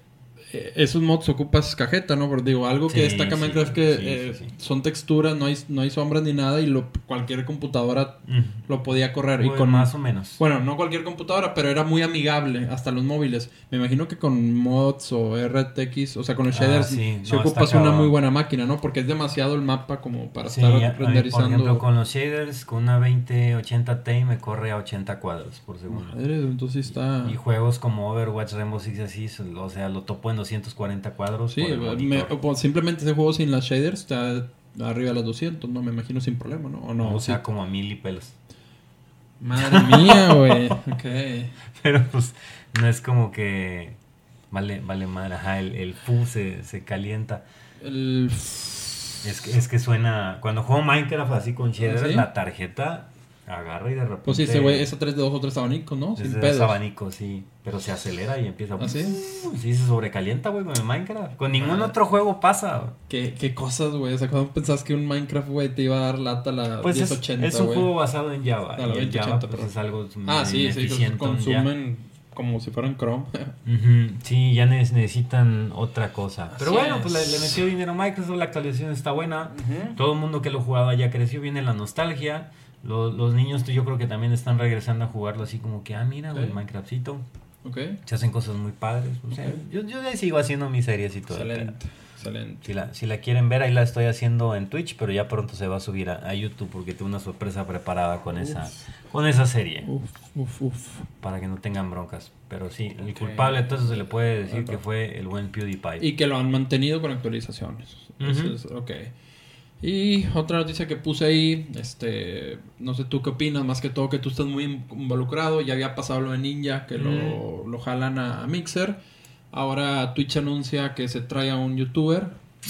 esos mods ocupas cajeta, ¿no? Pero digo, algo que Sí, destaca sí, Minecraft que sí, eh, son texturas, no hay, no hay sombras ni nada y lo, cualquier computadora Mm. lo podía correr. y Pues, con más o menos. Bueno, no cualquier computadora, pero era muy amigable hasta los móviles. Me imagino que con mods o RTX, o sea, con los Ah, shaders, sí, si no, ocupas una muy buena máquina, ¿no? Porque es demasiado el mapa como para estar a- a mí, renderizando. por ejemplo, con los shaders, con una 2080 Ti me corre a 80 cuadros por segundo. Madre, entonces está... Y juegos como Overwatch, Rainbow Six así, o sea, lo topo en 240 cuadros. Sí, me- o- simplemente ese juego sin las shaders está arriba de las 200, ¿no? Me imagino sin problema, ¿no? O no, o sí. sea, como a mil y pelos. Madre mía, güey. Ok. Pero pues no es como que vale, vale madre, ajá, el, el fu se, se calienta. El... Es que, es que suena, cuando juego Minecraft así con shaders, ¿Ah, sí? la tarjeta agarra y de repente... Pues sí, ese güey, esa 3 de 2 o 3 abanicos, ¿no? es Sin de pedos. ese abanico, sí, pero se acelera y empieza... ¿Ah, sí? Sí, se sobrecalienta, güey, con el Minecraft. Con ningún Ah. otro juego pasa. ¿Qué, qué cosas, güey. O sea, cuando pensás que un Minecraft, güey, te iba a dar lata a la Pues es, 1080, es un juego basado en Java. A la y el 2080, Java pues, perdón. es algo Ah, sí, sí, que consumen como si fueran Chrome. Sí, ya ne- necesitan otra cosa. Pero Así bueno, pues le, es. le metió dinero a Microsoft, la actualización está buena. Todo el mundo que lo jugaba ya creció, viene la nostalgia. Los, los niños yo creo que también están regresando a jugarlo así como que, ah, mira, güey, Sí. Minecraftcito. Se hacen cosas muy padres. O sea, Ok. yo, yo ya sigo haciendo mis series y todo. Excelente, excelente. Si la, si la quieren ver, ahí la estoy haciendo en Twitch, pero ya pronto se va a subir a, a YouTube porque tengo una sorpresa preparada con esa, con esa serie. Uf, uf, uf. Para que no tengan broncas. Pero sí, el Ok. culpable entonces se le puede decir que fue el buen PewDiePie. Y que lo han mantenido con actualizaciones. Ujú. Eso es- ok. Y otra noticia que puse ahí, este, no sé tú qué opinas, más que todo que tú estás muy involucrado, ya había pasado lo de Ninja, que lo, lo, jalan a, Mixer. Ahora Twitch anuncia que se trae a un youtuber.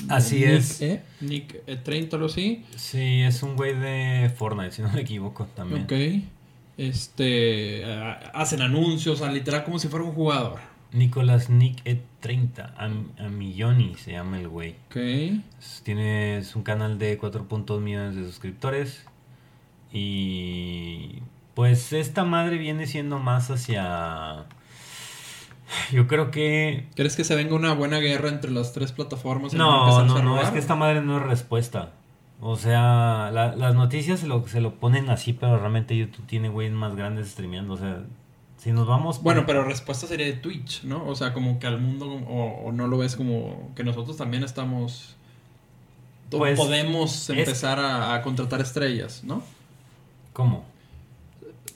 Así es. E, Nick E30 o así. Sí, es un güey de Fortnite, si no me equivoco también. Ok. Este, hacen anuncios, literal como si fuera un jugador. Nicolás Nick E30, a, Milloni se llama el güey. Ok. Tienes un canal de 4.2 millones de suscriptores. Y pues esta madre viene siendo más hacia... Yo creo que... ¿Crees que se venga una buena guerra entre las tres plataformas? No, no, no, es que esta madre no es respuesta. O sea, las noticias se lo, se lo ponen así, pero realmente YouTube tiene güeyes más grandes streameando. O sea, si nos vamos... Bueno, pero respuesta sería de Twitch, ¿no? O sea, como que al mundo, o, no lo ves como que nosotros también estamos... Pues, podemos empezar a, contratar estrellas, ¿no? ¿Cómo?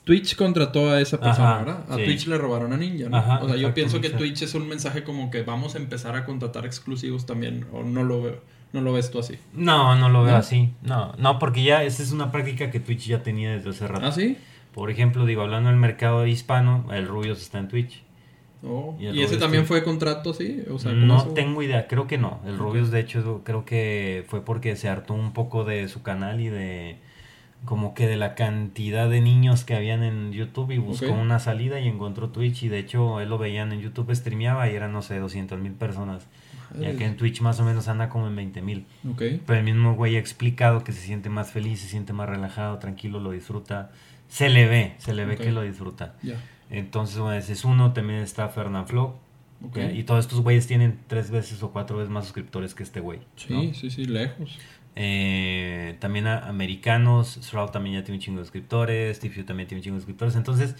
Twitch contrató a esa persona, ¿verdad? A Twitch le robaron a Ninja, ¿no? o sea, yo pienso que Twitch es un mensaje como que vamos a empezar a contratar exclusivos también, o no lo veo. ¿No lo ves tú así? No, no lo veo así. No, no, porque ya esa es una práctica que Twitch ya tenía desde hace rato. ¿Ah, sí? Por ejemplo, digo, hablando del mercado hispano, el Rubios está en Twitch. Oh, ¿Y, ese también fue contrato, sí? O sea, no tengo idea, creo que no. El Rubios, de hecho, creo que fue porque se hartó un poco de su canal y de como que de la cantidad de niños que habían en YouTube y buscó una salida y encontró Twitch y de hecho él lo veían en YouTube, streameaba y eran, no sé, 200 mil personas. Ya que en Twitch más o menos anda como en 20 mil. Pero el mismo güey ha explicado que se siente más feliz, se siente más relajado, tranquilo, lo disfruta se le ve, se le ve que lo disfruta. Entonces, bueno, ese es uno. También está Fernand Flo. Y todos estos güeyes tienen tres veces o cuatro veces más suscriptores que este güey. Sí, sí, sí, lejos. Eh, también americanos. Shroud también ya tiene un chingo de suscriptores. Steve también tiene un chingo de suscriptores. Entonces,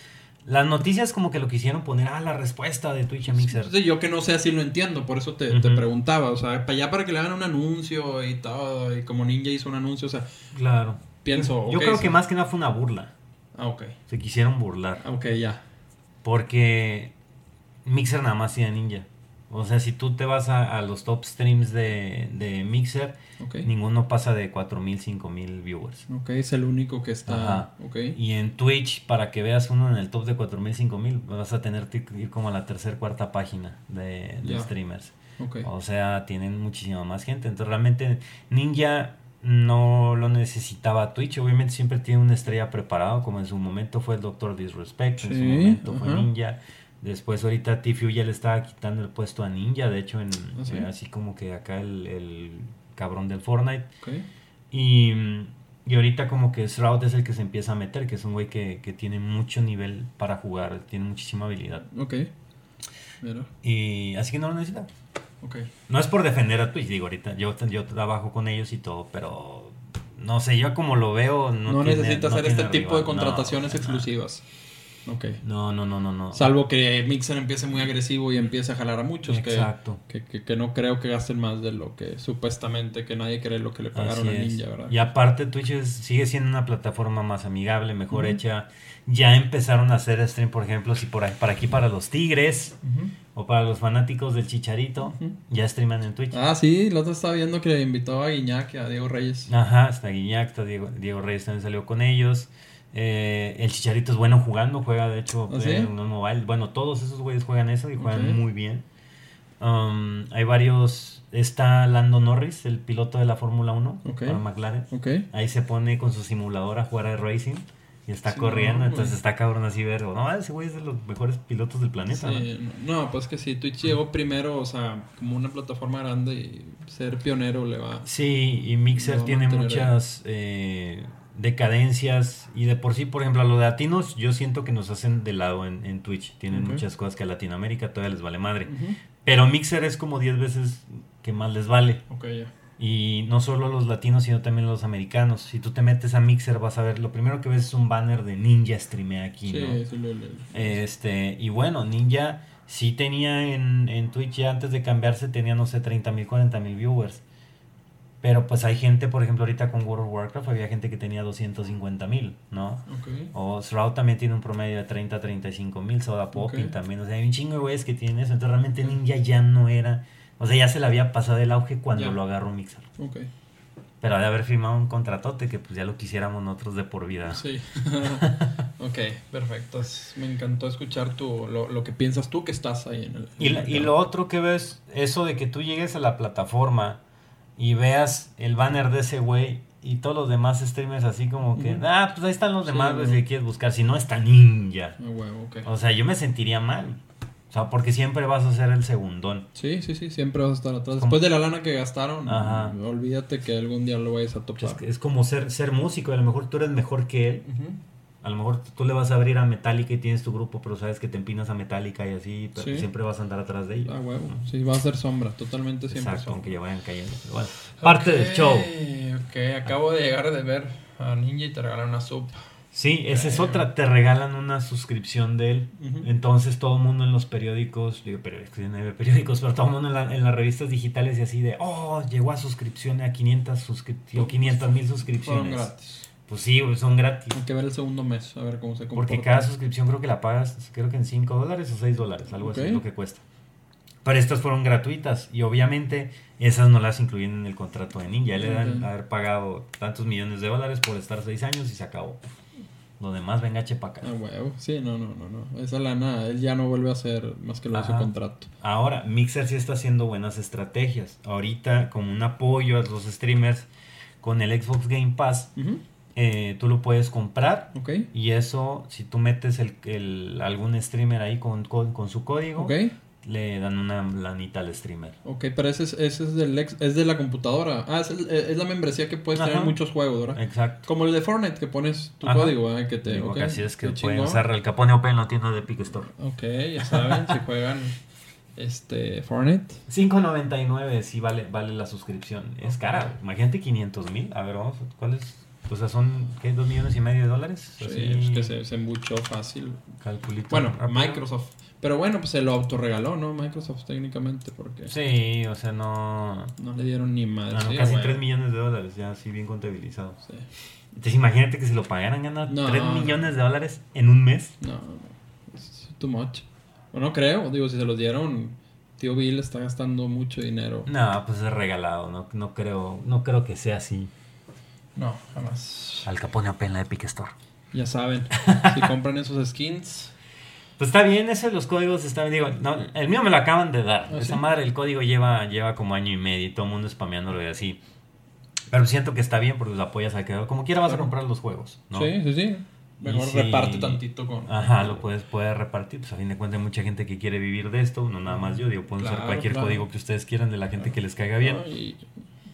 las noticias como que lo quisieron poner a ah, la respuesta de Twitch a Mixer. yo que no sé si lo entiendo, por eso te, te, preguntaba. O sea, para allá para que le hagan un anuncio y todo. Y como Ninja hizo un anuncio, o sea. Claro. Pienso. Yo creo que más que nada fue una burla. Ah, ok. Se quisieron burlar. Ok, ya. Porque Mixer nada más tiene Ninja. O sea, si tú te vas a, los top streams de, de Mixer, ninguno pasa de 4.000, 5.000 viewers. Ok, es el único que está. Okay. Y en Twitch, para que veas uno en el top de 4.000, 5.000, vas a tener que ir como a la tercera, cuarta página de, de streamers. Okay. O sea, tienen muchísima más gente. Entonces, realmente, Ninja no lo necesitaba Twitch. Obviamente siempre tiene una estrella preparado, como en su momento fue el Doctor Disrespect, en su momento fue Ninja. Después ahorita Tifu ya le estaba quitando el puesto a Ninja, de hecho, en, ¿Ah, eh, así como que acá el, cabrón del Fortnite. Y, y, ahorita como que Shroud es el que se empieza a meter, que es un güey que, que tiene mucho nivel para jugar, tiene muchísima habilidad. Ok. Y así que no lo necesita. No es por defender a Twitch, digo, ahorita yo, yo trabajo con ellos y todo, pero no sé, yo como lo veo... No, no necesita hacer este tipo de contrataciones exclusivas. Okay. No, no, no, no, no. Salvo que Mixer empiece muy agresivo y empiece a jalar a muchos. Exacto. Que, que, no creo que gasten más de lo que supuestamente, que nadie cree lo que le pagaron a Ninja, ¿verdad? Y aparte Twitch sigue siendo una plataforma más amigable, mejor hecha. Ya empezaron a hacer stream, por ejemplo, si por para aquí para los Tigres o para los fanáticos del Chicharito, ya streaman en Twitch. Ah, sí, el otro estaba viendo que invitó a Guiñac y a Diego Reyes. Ajá, hasta Guiñac, Diego, Diego Reyes también salió con ellos. Eh, el Chicharito es bueno jugando, juega de hecho ¿Ah, en un mobile. Bueno, todos esos güeyes juegan eso y juegan muy bien. Um, hay varios. Está Lando Norris, el piloto de la Fórmula 1 para McLaren. Ahí se pone con su simulador a jugar a racing y está corriendo. entonces está cabrón así ver. No, ese güey es de los mejores pilotos del planeta. ¿no? pues que sí, Twitch llegó primero, o sea, como una plataforma grande y ser pionero le va. Sí, y Mixer tiene muchas. Eh, decadencias y de por sí, por ejemplo, a los latinos yo siento que nos hacen de lado en, Twitch. Tienen muchas cosas que a Latinoamérica todavía les vale madre. Pero Mixer es como 10 veces que más les vale. Y no solo los latinos, sino también los americanos. Si tú te metes a Mixer vas a ver, lo primero que ves es un banner de Ninja streamea aquí, Este, y bueno, Ninja sí tenía en, en Twitch ya antes de cambiarse, tenía, no sé, 30 mil, 40 mil viewers. Pero pues hay gente, por ejemplo, ahorita con World of Warcraft había gente que tenía 250 mil, ¿no? O Shroud también tiene un promedio de 30 35 mil, Soda Popping también. O sea, hay un chingo de güeyes que tienen eso. Entonces realmente Ninja ya no era. O sea, ya se le había pasado el auge cuando lo agarró Mixer. Ok. Pero de haber firmado un contratote que pues ya lo quisiéramos nosotros de por vida. Sí. ok, perfecto. Me encantó escuchar tu, lo, lo, que piensas tú que estás ahí en el... y, y lo otro que ves, eso de que tú llegues a la plataforma y veas el banner de ese güey y todos los demás streamers así como que, ah, pues ahí están los demás, güey, si quieres buscar. Si no, está Ninja. Ah, o sea, yo me sentiría mal. O sea, porque siempre vas a ser el segundón. Sí, sí, sí, siempre vas a estar atrás. Después de la lana que gastaron, olvídate que algún día lo vayas a topar. Es, como ser, ser músico, a lo mejor tú eres mejor que él. A lo mejor tú le vas a abrir a Metallica y tienes tu grupo, pero sabes que te empinas a Metallica y así, pero siempre vas a andar atrás de ellos. Ah, huevo. Sí, va a ser sombra, totalmente siempre. Exacto, aunque ya vayan cayendo. Pero bueno, parte del show. Ok, acabo de llegar de ver a Ninja y te regalan una sub. Sí, esa es otra, te regalan una suscripción de él. Entonces todo el mundo en los periódicos, digo periódicos, pero todo el mundo en, las revistas digitales y así de, oh, llegó a suscripción a 500 suscripciones, 500 mil suscripciones. gratis. Pues sí, son gratis. Hay que ver el segundo mes, a ver cómo se comporta. Porque cada suscripción creo que la pagas, creo que en 5 dólares o 6 dólares, algo así es lo que cuesta. Pero estas fueron gratuitas y obviamente esas no las incluyen en el contrato de Ninja. Le dan haber pagado tantos millones de dólares por estar 6 años y se acabó. Lo demás, venga, chepa acá. Ah, huevo. Sí, no, no, no, no. Esa lana, él ya no vuelve a hacer más que lo de su contrato. Ahora, Mixer sí está haciendo buenas estrategias. Ahorita, como un apoyo a los streamers, con el Xbox Game Pass, eh, tú lo puedes comprar. Okay. Y eso, si tú metes el, el algún streamer ahí con, con, su código, okay le dan una lanita al streamer. Ok, pero ese es, ese es, del es de la computadora. Ah, es, es, la membresía que puedes tener muchos juegos, ¿verdad? Exacto. Como el de Fortnite, que pones tu código, ¿eh? Que te, así es que pueden usar el Capone Open en la tienda de Epic Store. Ok, ya saben, si juegan este Fortnite. 5.99 sí vale, vale la suscripción. Es cara. Imagínate 500 mil. A ver, vamos, ¿cuál es? O sea, son, ¿qué? ¿Dos millones y medio de dólares? Sí, es que se, se embuchó fácil. Calculito. Bueno, Microsoft. Pero bueno, pues se lo autorregaló, ¿no? Microsoft técnicamente, porque... Sí, o sea, no... No le dieron ni madre. No, casi 3 millones de dólares, ya así bien contabilizado. Sí. Entonces imagínate que si lo pagaran ganar 3 millones de dólares en un mes. No, es too much. O no creo, digo, si se los dieron, tío Bill está gastando mucho dinero. No, pues es regalado, no, no, creo, no creo que sea así. No, jamás. Al Capone en la Epic Store. Ya saben, si compran esos skins pues está bien, ese los códigos están digo, no, el mío me lo acaban de dar. ¿Ah, Esa madre, el código lleva, lleva como año y medio y todo el mundo spameándolo y así. Pero siento que está bien porque los apoyas a que como quiera vas a comprar los juegos, ¿no? Sí, sí, sí. Mejor reparte tantito con. Ajá, lo puedes, puedes repartir. Pues a fin de cuentas hay mucha gente que quiere vivir de esto, no nada más yo. Digo, pueden usar cualquier código que ustedes quieran de la gente que les caiga bien. y,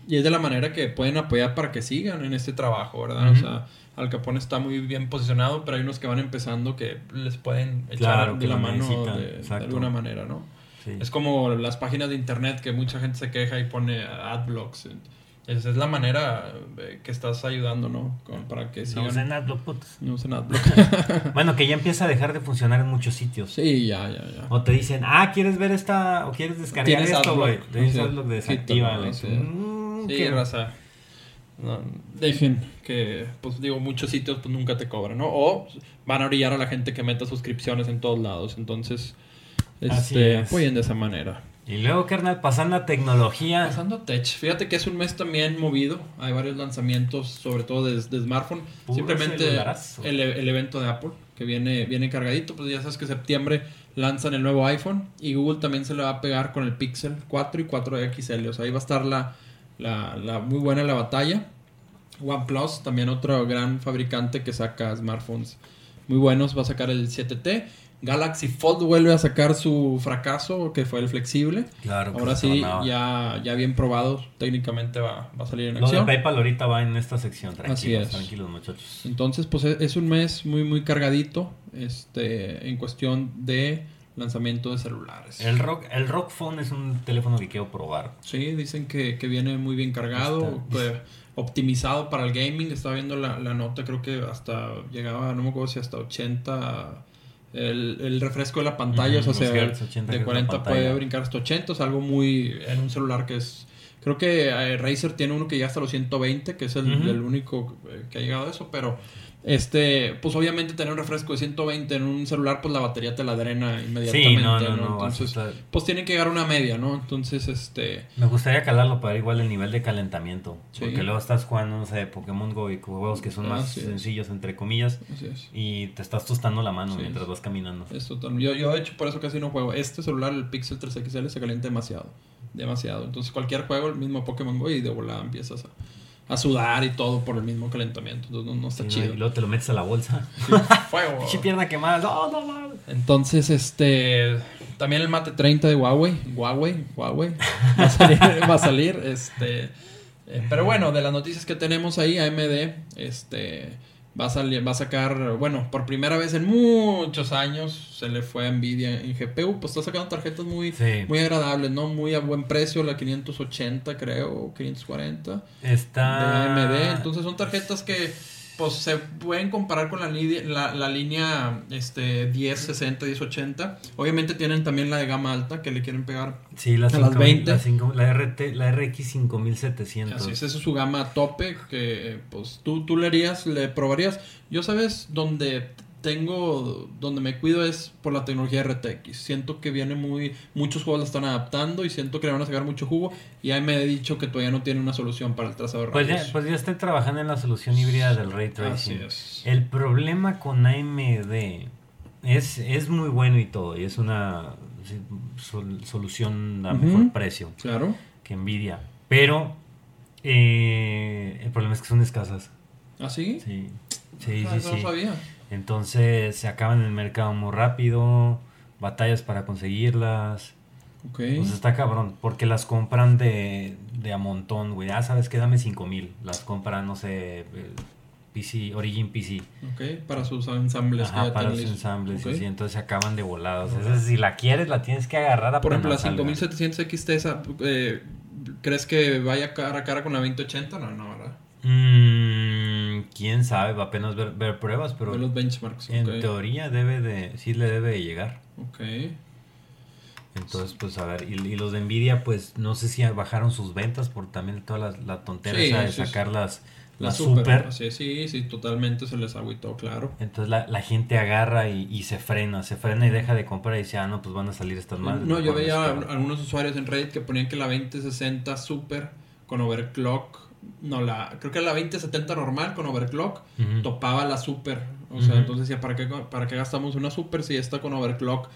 es de la manera que pueden apoyar para que sigan en este trabajo, ¿verdad? O sea, al Capone está muy bien posicionado, pero hay unos que van empezando que les pueden echar de la mano de, alguna manera, ¿no? Es como las páginas de internet que mucha gente se queja y pone adblocks. Esa es la manera que estás ayudando, ¿no? para que sigan... No usen adblock, putos. No usen adblock. bueno, que ya empieza a dejar de funcionar en muchos sitios. Sí, ya, ya, ya. O te dicen, ah, ¿quieres ver esta? O ¿quieres descargar esto, güey? Tienes adblock, desactiva. Sí, mm, sí raza. No, dejen que, pues digo, muchos sitios pues nunca te cobran, ¿no? O van a orillar a la gente que meta suscripciones en todos lados. Entonces, este, apoyen de esa manera. Y luego, carnal, pasando a tecnología. Pasando a tech. Fíjate que es un mes también movido. Hay varios lanzamientos, sobre todo de, smartphone. Simplemente el, el, evento de Apple, que viene, viene cargadito. Pues ya sabes que septiembre lanzan el nuevo iPhone. Y Google también se le va a pegar con el Pixel 4 y 4XL. O sea, ahí va a estar la la, la, muy buena la batalla. OnePlus, también otro gran fabricante que saca smartphones muy buenos, va a sacar el 7T. Galaxy Fold vuelve a sacar su fracaso, que fue el flexible. Claro. Ahora sí, ya, ya bien probado, técnicamente va, va a salir en acción. Lo de PayPal ahorita va en esta sección, tranquilos, tranquilos muchachos. Entonces, pues es un mes muy, muy cargadito este, en cuestión de lanzamiento de celulares. El Rock, el Rock Phone es un teléfono que quiero probar. Sí, dicen que, viene muy bien cargado, pues, optimizado para el gaming. Estaba viendo la, nota, creo que hasta llegaba, no me acuerdo si hasta 80 el, refresco de la pantalla, o sea, de 40 puede brincar hasta 80, es algo muy en un celular que es Creo que eh, Razer tiene uno que ya hasta los 120, que es el, el único eh, que ha llegado a eso, pero Este, pues obviamente tener un refresco de 120 en un celular, pues la batería te la drena inmediatamente. Sí, no, no, ¿no? no, Entonces, estar- pues tienen que llegar a una media, ¿no? Entonces, este, Me gustaría calarlo para igual el nivel de calentamiento. Sí. Porque luego estás jugando, no sé, Pokémon Go y juegos que son más Así es. sencillos, entre comillas, así es. y te estás tostando la mano Sí. mientras vas caminando. Es total- Yo, yo de hecho por eso casi no juego. Este celular, el Pixel 3 XL, se calienta demasiado. Demasiado. Entonces cualquier juego, el mismo Pokémon Go y de volada empiezas a, a sudar y todo por el mismo calentamiento. Entonces no, no está Sí, ¿no? chido. Y luego te lo metes a la bolsa. Fuego. Pinche pierna quemada. No, no, no. Entonces, este. También el Mate 30 de Huawei. Huawei, Huawei. Va a salir. va a salir este. eh, pero bueno, de las noticias que tenemos ahí, AMD. Este. Va a salir, va a sacar. Bueno, por primera vez en muchos años. Se le fue a Nvidia en GPU. Pues está sacando tarjetas muy, Sí. muy agradables, ¿no? Muy a buen precio. La 580, creo. o 540 Está. de AMD. Entonces son tarjetas que pues se pueden comparar con la, línea- la, la línea este 1060, 1080. Obviamente tienen también la de gama alta que le quieren pegar. Sí, la, a las 5000, 20. La, la RT, la RX 5700. Así es, esa es su gama tope que pues tú, tú le harías, le probarías. Yo sabes, donde tengo, donde me cuido es por la tecnología RTX. Siento que viene muy, muchos juegos la están adaptando y siento que le van a sacar mucho jugo. Y ahí me he dicho que todavía no tiene una solución para el trazado de Pues ya, pues ya estoy trabajando en la solución híbrida del Ray Así Tracing. es. El problema con AMD es, es muy bueno y todo, y es una sí, sol- solución a mejor precio Claro. que Nvidia. Pero eh, el problema es que son escasas. ¿Así? Sí, sí, Ah, sí. no sí. sabía. Entonces se acaban en el mercado muy rápido, batallas para conseguirlas. Ok. Pues está cabrón, porque las compran de, de a montón, güey. Ah, sabes que dame 5 mil. Las compran, no sé, eh, PC, Origin PC. Ok, para sus ensambles Ajá, que para listos. ensambles. Ok. y así, entonces se acaban de volados. Esa, si la quieres, la tienes que agarrar a Por ejemplo, la 5700 XT, esa, eh, ¿crees que vaya cara a cara con la 2080? No, no. Mm, Quién sabe, va apenas ver, ver pruebas, pero Ve los benchmarks. en teoría debe de, sí le debe de llegar. Ok. Entonces, pues a ver, y, y los de Nvidia, pues no sé si bajaron sus ventas por también toda la, la tontera Sí, esa de sacar las, La las super. super. Así, sí, sí, totalmente se les agüitó, claro. Entonces la, la gente agarra y, y se frena, se frena y deja de comprar y dice, ah, no, pues van a salir estas madres. No, yo veía espero". algunos usuarios en Reddit que ponían que la 2060 Super con overclock, no, la creo que la 2070 normal con overclock topaba la Super. O sea, entonces decía, ¿para qué, ¿para qué gastamos una Super si está con overclock?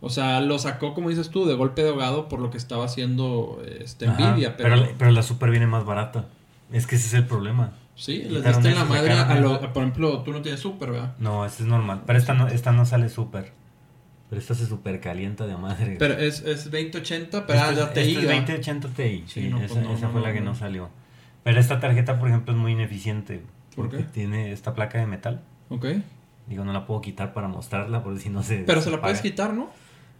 O sea, lo sacó, como dices tú, de golpe de ahogado por lo que estaba haciendo este, Ajá, Nvidia. pero, Pero, pero la super viene más barata. Es que ese es el problema. sí, les diste la madre a lo. Por ejemplo, tú no tienes Super, ¿verdad? No, este es normal. Pero esta no, esta no sale super. Pero esta se super calienta de madre. Pero es, es 2080, pero Esta ah, la TI. esta es ¿verdad? 2080 Ti. Sí, Sí, no, esa, pues no, esa no, fue la que no salió. Pero esta tarjeta, por ejemplo, es muy ineficiente. ¿Por porque qué? Tiene esta placa de metal. Ok. Digo, no la puedo quitar para mostrarla, porque si no se. Pero se la puedes quitar, ¿no?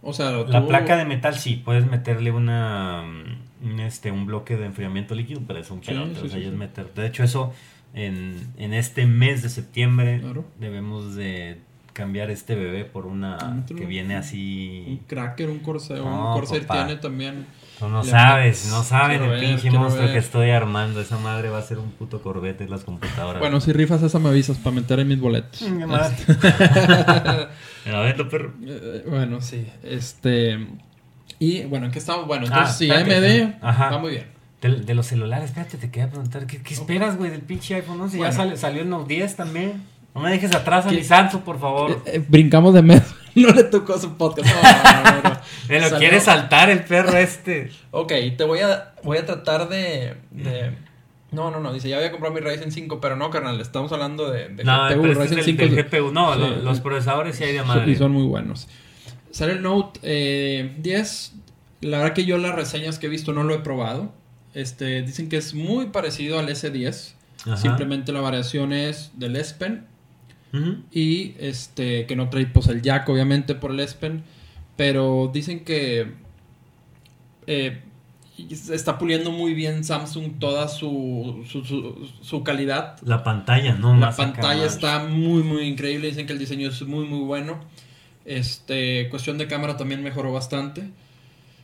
O sea, La tú- placa de metal sí, puedes meterle una mm, un, este un bloque de enfriamiento líquido, pero es un Sí, pelote, sí, o sea, sí, es meter. De hecho, eso en, en este mes de septiembre Claro. debemos de cambiar este bebé por una Otro- que viene Un así. cracker, un Corsair, No, un Corsair papá. tiene también. Tú no sabes, no saben el ver, pinche monstruo ver. que estoy armando. Esa madre va a ser un puto corbete en las computadoras. Bueno, si rifas esa me avisas para meter en mis boletos. Madre. A ver, perro. Eh, bueno, sí. Este. Y bueno, ¿en qué estamos? Bueno, entonces Ah, si espérate. AMD Ajá. va muy bien. De, de los celulares, espérate, te quería preguntar, ¿qué, qué esperas, güey, del pinche iPhone 11? Bueno. Ya sale- salió el Note 10 también. No me dejes atrás a ¿Qué? mi Samsung, por favor. Eh, eh, brincamos de mes. No le tocó su podcast. No, no, no, no. me lo Salió- quiere saltar el perro este. Ok, te voy a, voy a tratar de, de- No, no, no. Dice, ya había comprado mi Ryzen 5, pero no, carnal. Estamos hablando de, de No, GPU. pero Ryzen es del, 5 del GPU. No, Sí. los procesadores sí hay de madre. y son muy buenos. Sale el Note eh, 10. La verdad que yo las reseñas que he visto no lo he probado. Este, dicen que es muy parecido al S10. Ajá. Simplemente la variación es del S Pen. Y este, que no trae pues el jack, obviamente, por el S Pen. Pero dicen que eh, está puliendo muy bien Samsung toda su, su, su- su calidad. La pantalla, no La pantalla está muy, muy increíble. Dicen que el diseño es muy, muy bueno. Este, cuestión de cámara también mejoró bastante.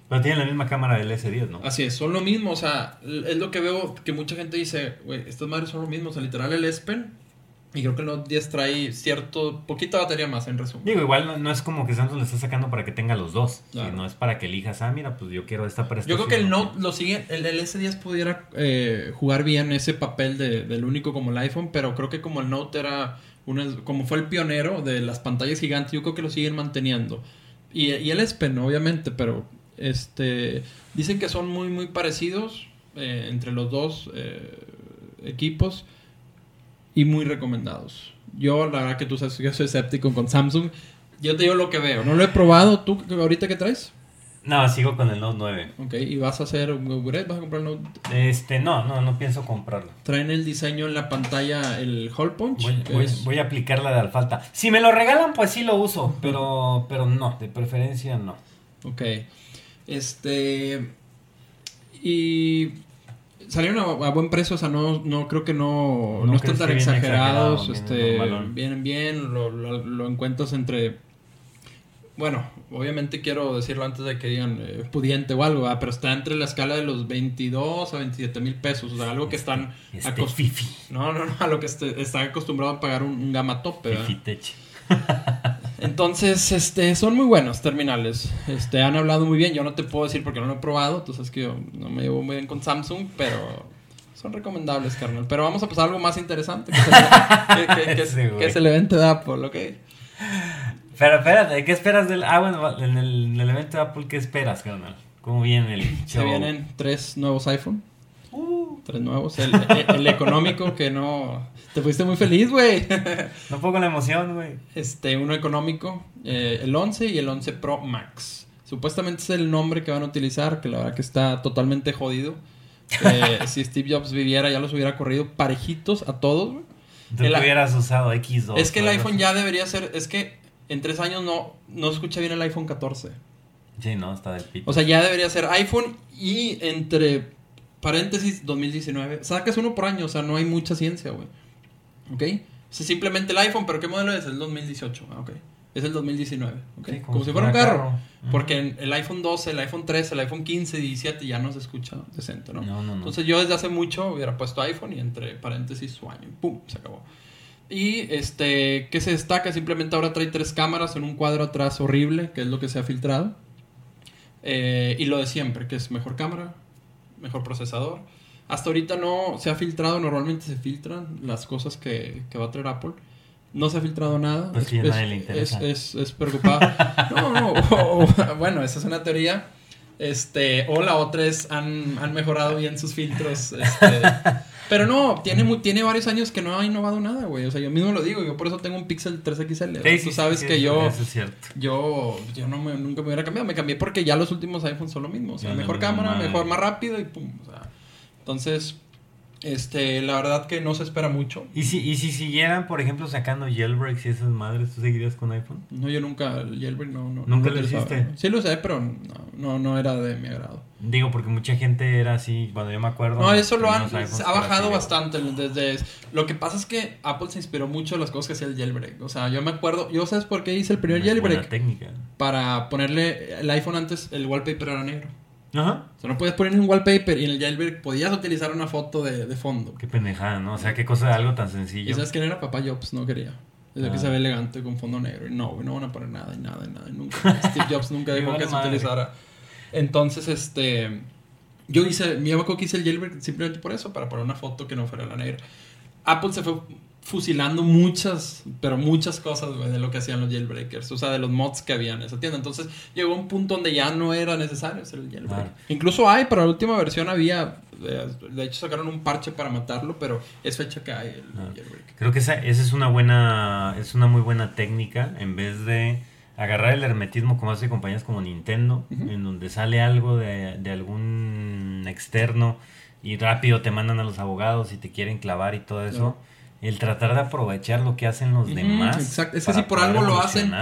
Pero tiene la misma cámara del S10, ¿no? Así es, son lo mismo. O sea, es lo que veo que mucha gente dice, güey, estas madres son lo mismo. O sea, literal, el S Pen Y creo que el Note 10 trae cierto, poquita batería más en resumen. Digo, igual no, no es como que Samsung le está sacando para que tenga los dos. Claro. sino es para que elijas, ah, mira, pues yo quiero esta prestación. Yo creo que el Note lo sigue, el, el S10 pudiera eh, jugar bien ese papel de, del único como el iPhone, pero creo que como el Note era, una, como fue el pionero de las pantallas gigantes, yo creo que lo siguen manteniendo. Y, y el S Pen, obviamente, pero este dicen que son muy, muy parecidos eh, entre los dos eh, equipos y muy recomendados. Yo, la verdad que tú sabes yo soy escéptico con Samsung. Yo te digo lo que veo. No lo he probado. ¿Tú ahorita qué traes? No, sigo con el Note 9. Ok, ¿y vas a hacer un upgrade? ¿Vas a comprar el Note? Este, no, no, no pienso comprarlo. Traen el diseño en la pantalla, el hole punch. Voy, que voy- es- voy a aplicar la de alfalta. Si me lo regalan, pues sí lo uso, pero, pero no, de preferencia no. Ok. Este. Y. Salieron a, a buen precio, o sea, no, no creo que no, No no, están tan exagerados. este, vienen bien, lo, lo- lo encuentras entre. Bueno, obviamente quiero decirlo antes de que digan eh, pudiente o algo, ¿verdad? pero está entre la escala de los 22 a 27 mil pesos, o sea, algo que están Este fifi, No, no, no, a lo que este- están acostumbrados a pagar un, un gama tope, ¿verdad? Entonces, este, son muy buenos terminales. Este, han hablado muy bien. Yo no te puedo decir porque no lo he probado. Tú sabes que yo no me llevo muy bien con Samsung, pero son recomendables, carnal. Pero vamos a pasar a algo más interesante. Que es el, que- que- Sí, que es el evento de Apple, ¿ok? Pero espérate, ¿qué esperas del... Ah, bueno, en el, en el evento de Apple, ¿qué esperas, carnal? ¿Cómo viene el Se show? vienen tres nuevos iPhone. Tres nuevos. El, el- el económico que no... Te fuiste muy feliz, güey. no puedo con la emoción, güey. Este, uno económico, eh, el 11 y el 11 Pro Max. Supuestamente es el nombre que van a utilizar, que la verdad que está totalmente jodido. Eh, si Steve Jobs viviera, ya los hubiera corrido parejitos a todos. güey. Tú El- hubieras usado X2. es que el iPhone ya debería ser, es que en tres años no, no escucha bien el iPhone 14. Sí, no, está del pito. O sea, ya debería ser iPhone y entre paréntesis 2019. Sacas uno por año, o sea, no hay mucha ciencia, güey. ¿Ok? Es simplemente el iPhone, pero ¿qué modelo es? El 2018. Ah, ok. Es el 2019. ¿ok? Sí, como, si fuera un carro. Porque el iPhone 12, el iPhone 13, el iPhone 15, 17 ya no se escucha decente, ¿no? No, no, no. Entonces yo desde hace mucho hubiera puesto iPhone y entre paréntesis su año. ¡Pum! Se acabó. Y este, ¿qué se destaca? Simplemente ahora trae tres cámaras en un cuadro atrás horrible, que es lo que se ha filtrado. Eh, y lo de siempre, que es mejor cámara, mejor procesador. Hasta ahorita no se ha filtrado, normalmente se filtran las cosas que, que va a traer Apple. No se ha filtrado nada. Pues sí, a nadie le interesa. Es, es, es preocupado. No, no, o- o- bueno, esa es una teoría. Este, o la otra es, han, han mejorado bien sus filtros. este, pero no, tiene, mu- tiene varios años que no ha innovado nada, güey. O sea, yo mismo lo digo, yo por eso tengo un Pixel 3XL. Sí, sí, Tú sabes sí, que yo, Eso es cierto. yo, yo no me- nunca me hubiera cambiado. Me cambié porque ya los últimos iPhones son lo mismo. O sea, Ya, mejor no, cámara, no, mejor, más rápido y pum. O sea, entonces, este, la verdad que no se espera mucho. ¿Y si, y si siguieran, por ejemplo, sacando jailbreaks y esas madres, ¿tú seguirías con iPhone? No, yo nunca, el jailbreak no, no. ¿Nunca no lo hiciste? Sí lo usé, pero no, no, no era de mi agrado. Digo, porque mucha gente era así, cuando yo me acuerdo. No, eso lo han, ha que bajado bastante desde... Lo que pasa es que Apple se inspiró mucho en las cosas que hacía el jailbreak. O sea, yo me acuerdo... ¿Yo sabes por qué hice el primer jailbreak? técnica. Para ponerle el iPhone antes, el wallpaper era negro. Ajá. O sea, no podías poner un wallpaper y en el jailbreak podías utilizar una foto de, de fondo. Qué pendejada, ¿no? O sea, qué cosa de algo tan ¿Y sencillo. sabes quién era? Papá Jobs, no quería. Que Ah. se ve elegante con fondo negro. Y no, no van a poner nada y nada y nada. y nunca. Steve Jobs nunca Y dijo que se utilizara. Entonces, este. Yo hice. Mi abaco que hice el jailbreak simplemente por eso, para poner una foto que no fuera la negra. Apple se fue fusilando muchas, pero muchas cosas, güey, de lo que hacían los jailbreakers. O sea, de los mods que había en esa tienda. Entonces, llegó un punto donde ya no era necesario hacer el jailbreak. Claro. Incluso hay, para la última versión había. eh, De hecho, sacaron un parche para matarlo, pero es fecha que hay el Ah. jailbreak. Creo que esa, esa es una buena, es una muy buena técnica en vez de agarrar el hermetismo como hace compañías como Nintendo, Ujú. en donde sale algo de, de algún externo y rápido te mandan a los abogados y te quieren clavar y todo eso. Claro. El tratar de aprovechar lo que hacen los Ujú, demás. exacto. Es que si por algo lo hacen.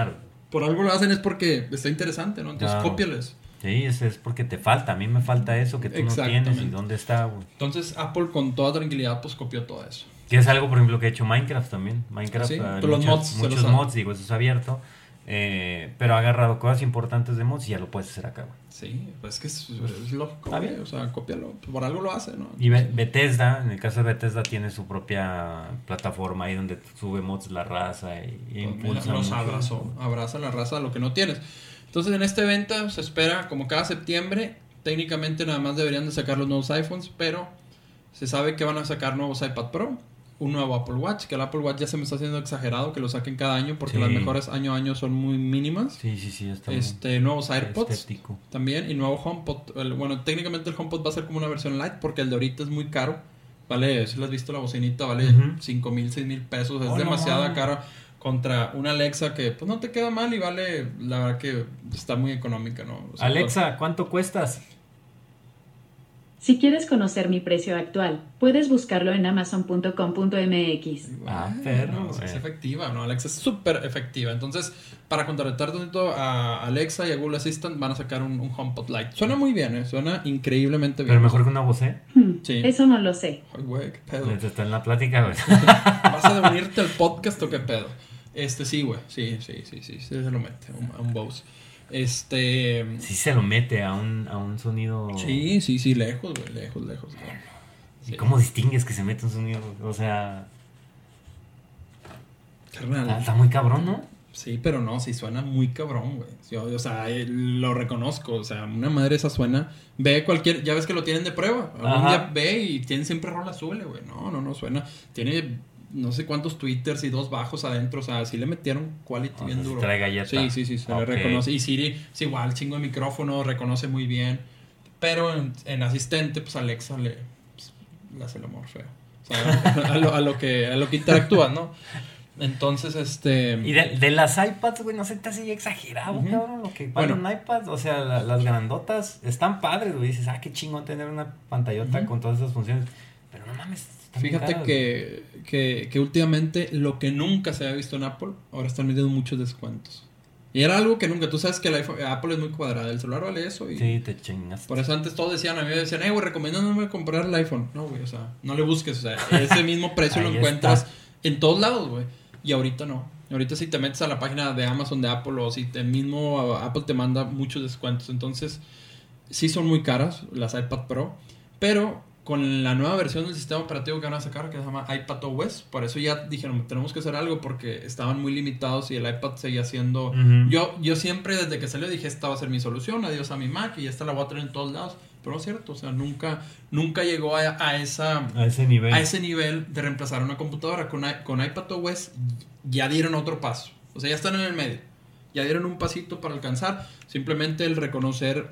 Por algo lo hacen es porque está interesante, ¿no? Entonces, Claro. cópiales. Sí, ese es porque te falta. A mí me falta eso que tú no tienes. ¿Y dónde está, güey? Entonces, Apple con toda tranquilidad, pues copió todo eso. Que es algo, por ejemplo, que ha hecho Minecraft también. Minecraft, Sí, ah, pero los muchos, mods muchos mods, digo, eso es abierto. Eh, pero ha agarrado cosas importantes de mods y ya lo puedes hacer acá, güey. Sí, pues es que es, es lógico, güey, o sea, cópialo, por algo lo hace, ¿no? Y Be- Bethesda, en el caso de Bethesda, tiene su propia plataforma ahí donde sube mods la raza y, y impulsa los abrazó, abraza la raza lo que no tienes. Entonces en este evento se espera como cada septiembre, técnicamente nada más deberían de sacar los nuevos iPhones, pero se sabe que van a sacar nuevos iPad Pro, un nuevo Apple Watch, que el Apple Watch ya se me está haciendo exagerado que lo saquen cada año porque Sí. las mejores año a año son muy mínimas. Sí, sí, sí, está Este, nuevos AirPods estético. también y nuevo HomePod. El- bueno, técnicamente el HomePod va a ser como una versión light porque el de ahorita es muy caro. Vale, si lo has visto la bocinita, vale Ujú. 5 mil, 6 mil pesos. Es Oh, demasiada cara contra una Alexa que pues no te queda mal y vale, la verdad que está muy económica, ¿no? O sea, Alexa, ¿cuánto cuestas? Si quieres conocer mi precio actual, puedes buscarlo en amazon.com.mx. Ah, bueno, perro, es, es güey. efectiva, ¿no? Alexa es súper efectiva. Entonces, para contratar tantito a Alexa y a Google Assistant, van a sacar un, un HomePod Lite. Suena muy bien, ¿eh? Suena increíblemente bien. Pero mejor que una voz, ¿eh? Hmm, Sí. Eso no lo sé. Ay, güey, qué pedo. Está en la plática, güey. ¿Vas a unirte al podcast o qué pedo? Este sí, güey. Sí, sí, sí, sí, se lo mete a un, un Bose. Este. Sí se lo mete a un, a un sonido. Sí, sí, sí, lejos, güey, lejos, lejos. güey. ¿Y Sí. cómo distingues que se mete un sonido? O sea, Carnal. está, está muy cabrón, ¿no? Sí, pero no, sí suena muy cabrón, güey. Sí, o sea, eh, lo reconozco. O sea, una madre esa suena. Ve cualquier. Ya ves que lo tienen de prueba. Algún día ve y tienen siempre rola azul, güey. No, no, no suena. Tiene no sé cuántos twitters y dos bajos adentro. O sea, sí le metieron quality O sea, bien sí duro. trae galleta. Sí, sí, sí, se le reconoce. Y Siri es igual, chingo de micrófono, reconoce muy bien. Pero en, en asistente, pues Alexa le, pues, le hace el amor feo. O sea, a lo, a lo que, a lo que interactúa, ¿no? Entonces, este. Y de, de las iPads, güey, no se te hace exagerado, Ujú. cabrón, lo que Bueno. un iPad. O sea, la- las grandotas están padres, güey. Dices, ah, qué chingón tener una pantallota con todas esas funciones. Pero no mames. Fíjate caras, que, que, que últimamente lo que nunca se había visto en Apple, ahora están metiendo muchos descuentos. Y era algo que nunca, tú sabes que el iPhone- Apple es muy cuadrada, el celular vale eso y... Sí, te chingas. Por eso antes todos decían, a mí me decían, eh, güey, recomiéndame comprar el iPhone. No, güey, o sea, no le busques, o sea, ese mismo precio lo encuentras está. en todos lados, güey. Y ahorita no. Ahorita si te metes a la página de Amazon de Apple o si el mismo Apple te manda muchos descuentos. Entonces, sí son muy caras las iPad Pro, pero con la nueva versión del sistema operativo que van a sacar, que se llama iPad OS, por eso ya dijeron, tenemos que hacer algo porque estaban muy limitados y el iPad seguía siendo... Ujú. Yo, yo siempre desde que salió dije, esta va a ser mi solución, adiós a mi Mac y esta la voy a tener en todos lados. Pero no es cierto, o sea, nunca, nunca llegó a, a esa, A ese nivel. a ese nivel de reemplazar una computadora. Con, con iPad OS ya dieron otro paso. O sea, ya están en el medio. Ya dieron un pasito para alcanzar. Simplemente el reconocer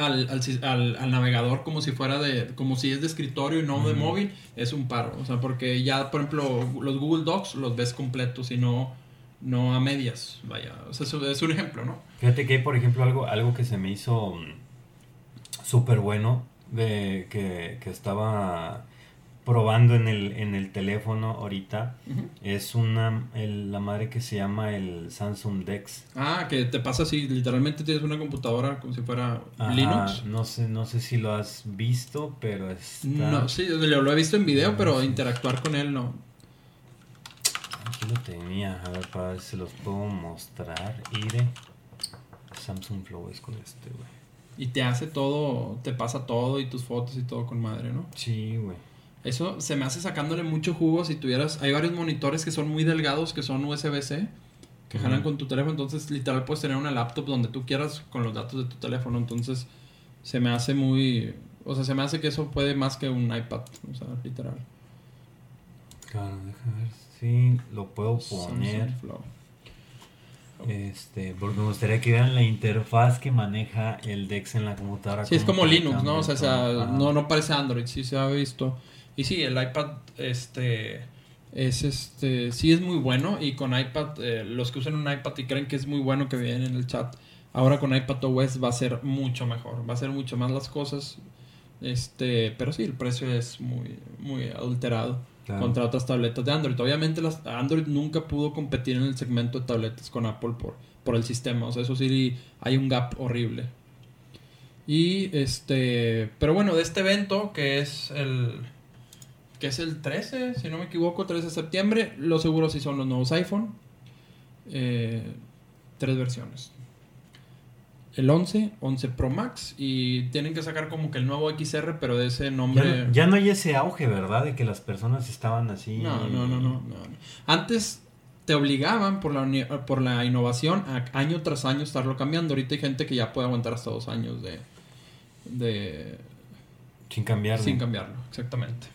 al, al, navegador como si fuera de, como si es de escritorio y no de móvil, es un paro. O sea, porque ya, por ejemplo, los Google Docs los ves completos y no, no a medias. Vaya, o sea, eso es un ejemplo, ¿no? Fíjate que hay, por ejemplo, algo, algo que se me hizo súper bueno de que, que estaba probando en el, en el teléfono ahorita. Es una el- la madre que se llama el Samsung Dex. Ah, que te pasa así, literalmente tienes una computadora como si fuera Ajá, Linux. No sé, no sé si lo has visto, pero está... No, sí, lo, lo he visto en video, No, pero sí. interactuar con él no. Aquí lo tenía, a ver para ver si los puedo mostrar. Ire. Samsung Flow es con este, güey. Y te hace todo, te pasa todo y tus fotos y todo con madre, ¿no? Sí, güey. Eso se me hace sacándole mucho jugo si tuvieras... Hay varios monitores que son muy delgados, que son USB-C, que Ujú. jalan con tu teléfono. Entonces, literal, puedes tener una laptop donde tú quieras con los datos de tu teléfono. Entonces, se me hace muy... O sea, se me hace que eso puede más que un iPad. O sea, literal. Claro, déjame ver si lo puedo poner. Este, porque me gustaría que vieran la interfaz que maneja el Dex en la computadora. Sí, es como Linux, ¿no? O sea, sea, no, no parece Android, sí se ha visto. Y sí, el iPad, este, es este, sí es muy bueno. Y con iPad, eh, los que usan un iPad y creen que es muy bueno que vienen en el chat, ahora con iPad OS va a ser mucho mejor, va a ser mucho más las cosas. Este, pero sí, el precio es muy, muy adulterado Claro. contra otras tabletas de Android. Obviamente las Android nunca pudo competir en el segmento de tabletas con Apple por, por el sistema. O sea, eso sí hay un gap horrible. Y este, pero bueno, de este evento que es el que es el 13, si no me equivoco, 13 de septiembre, lo seguro sí son los nuevos iPhone. Eh, tres versiones. El 11, 11 Pro Max y tienen que sacar como que el nuevo XR, pero de ese nombre... no- ya no hay ese auge, ¿verdad? De que las personas estaban así. No, no, no, no. Antes te obligaban por la, por la innovación a año tras año estarlo cambiando. Ahorita hay gente que ya puede aguantar hasta dos años de... de Sin cambiarlo. sin cambiarlo, exactamente.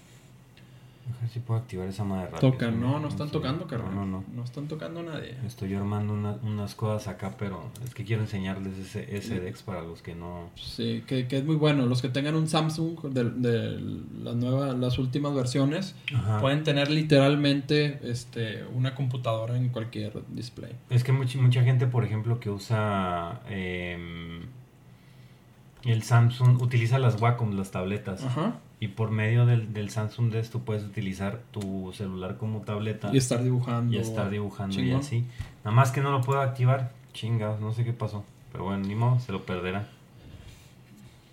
A ver si puedo activar esa madre rápido. Tocan, no, no están tocando, carnal. No, no, no. No están tocando nadie. Estoy armando una- unas cosas acá, pero es que quiero enseñarles ese, ese Dex para los que no. Sí, que, que es muy bueno. Los que tengan un Samsung de, de las nuevas, las últimas versiones, Ajá. pueden tener literalmente este, una computadora en cualquier display. Es que mucha, mucha gente, por ejemplo, que usa em, el Samsung, utiliza las Wacom, las tabletas. Ajá. Y por medio del, del Samsung de esto puedes utilizar tu celular como tableta Y estar dibujando. y estar dibujando y así. Nada más que no lo puedo activar. Chingados, no sé qué pasó. Pero bueno, ni modo, se lo perderá.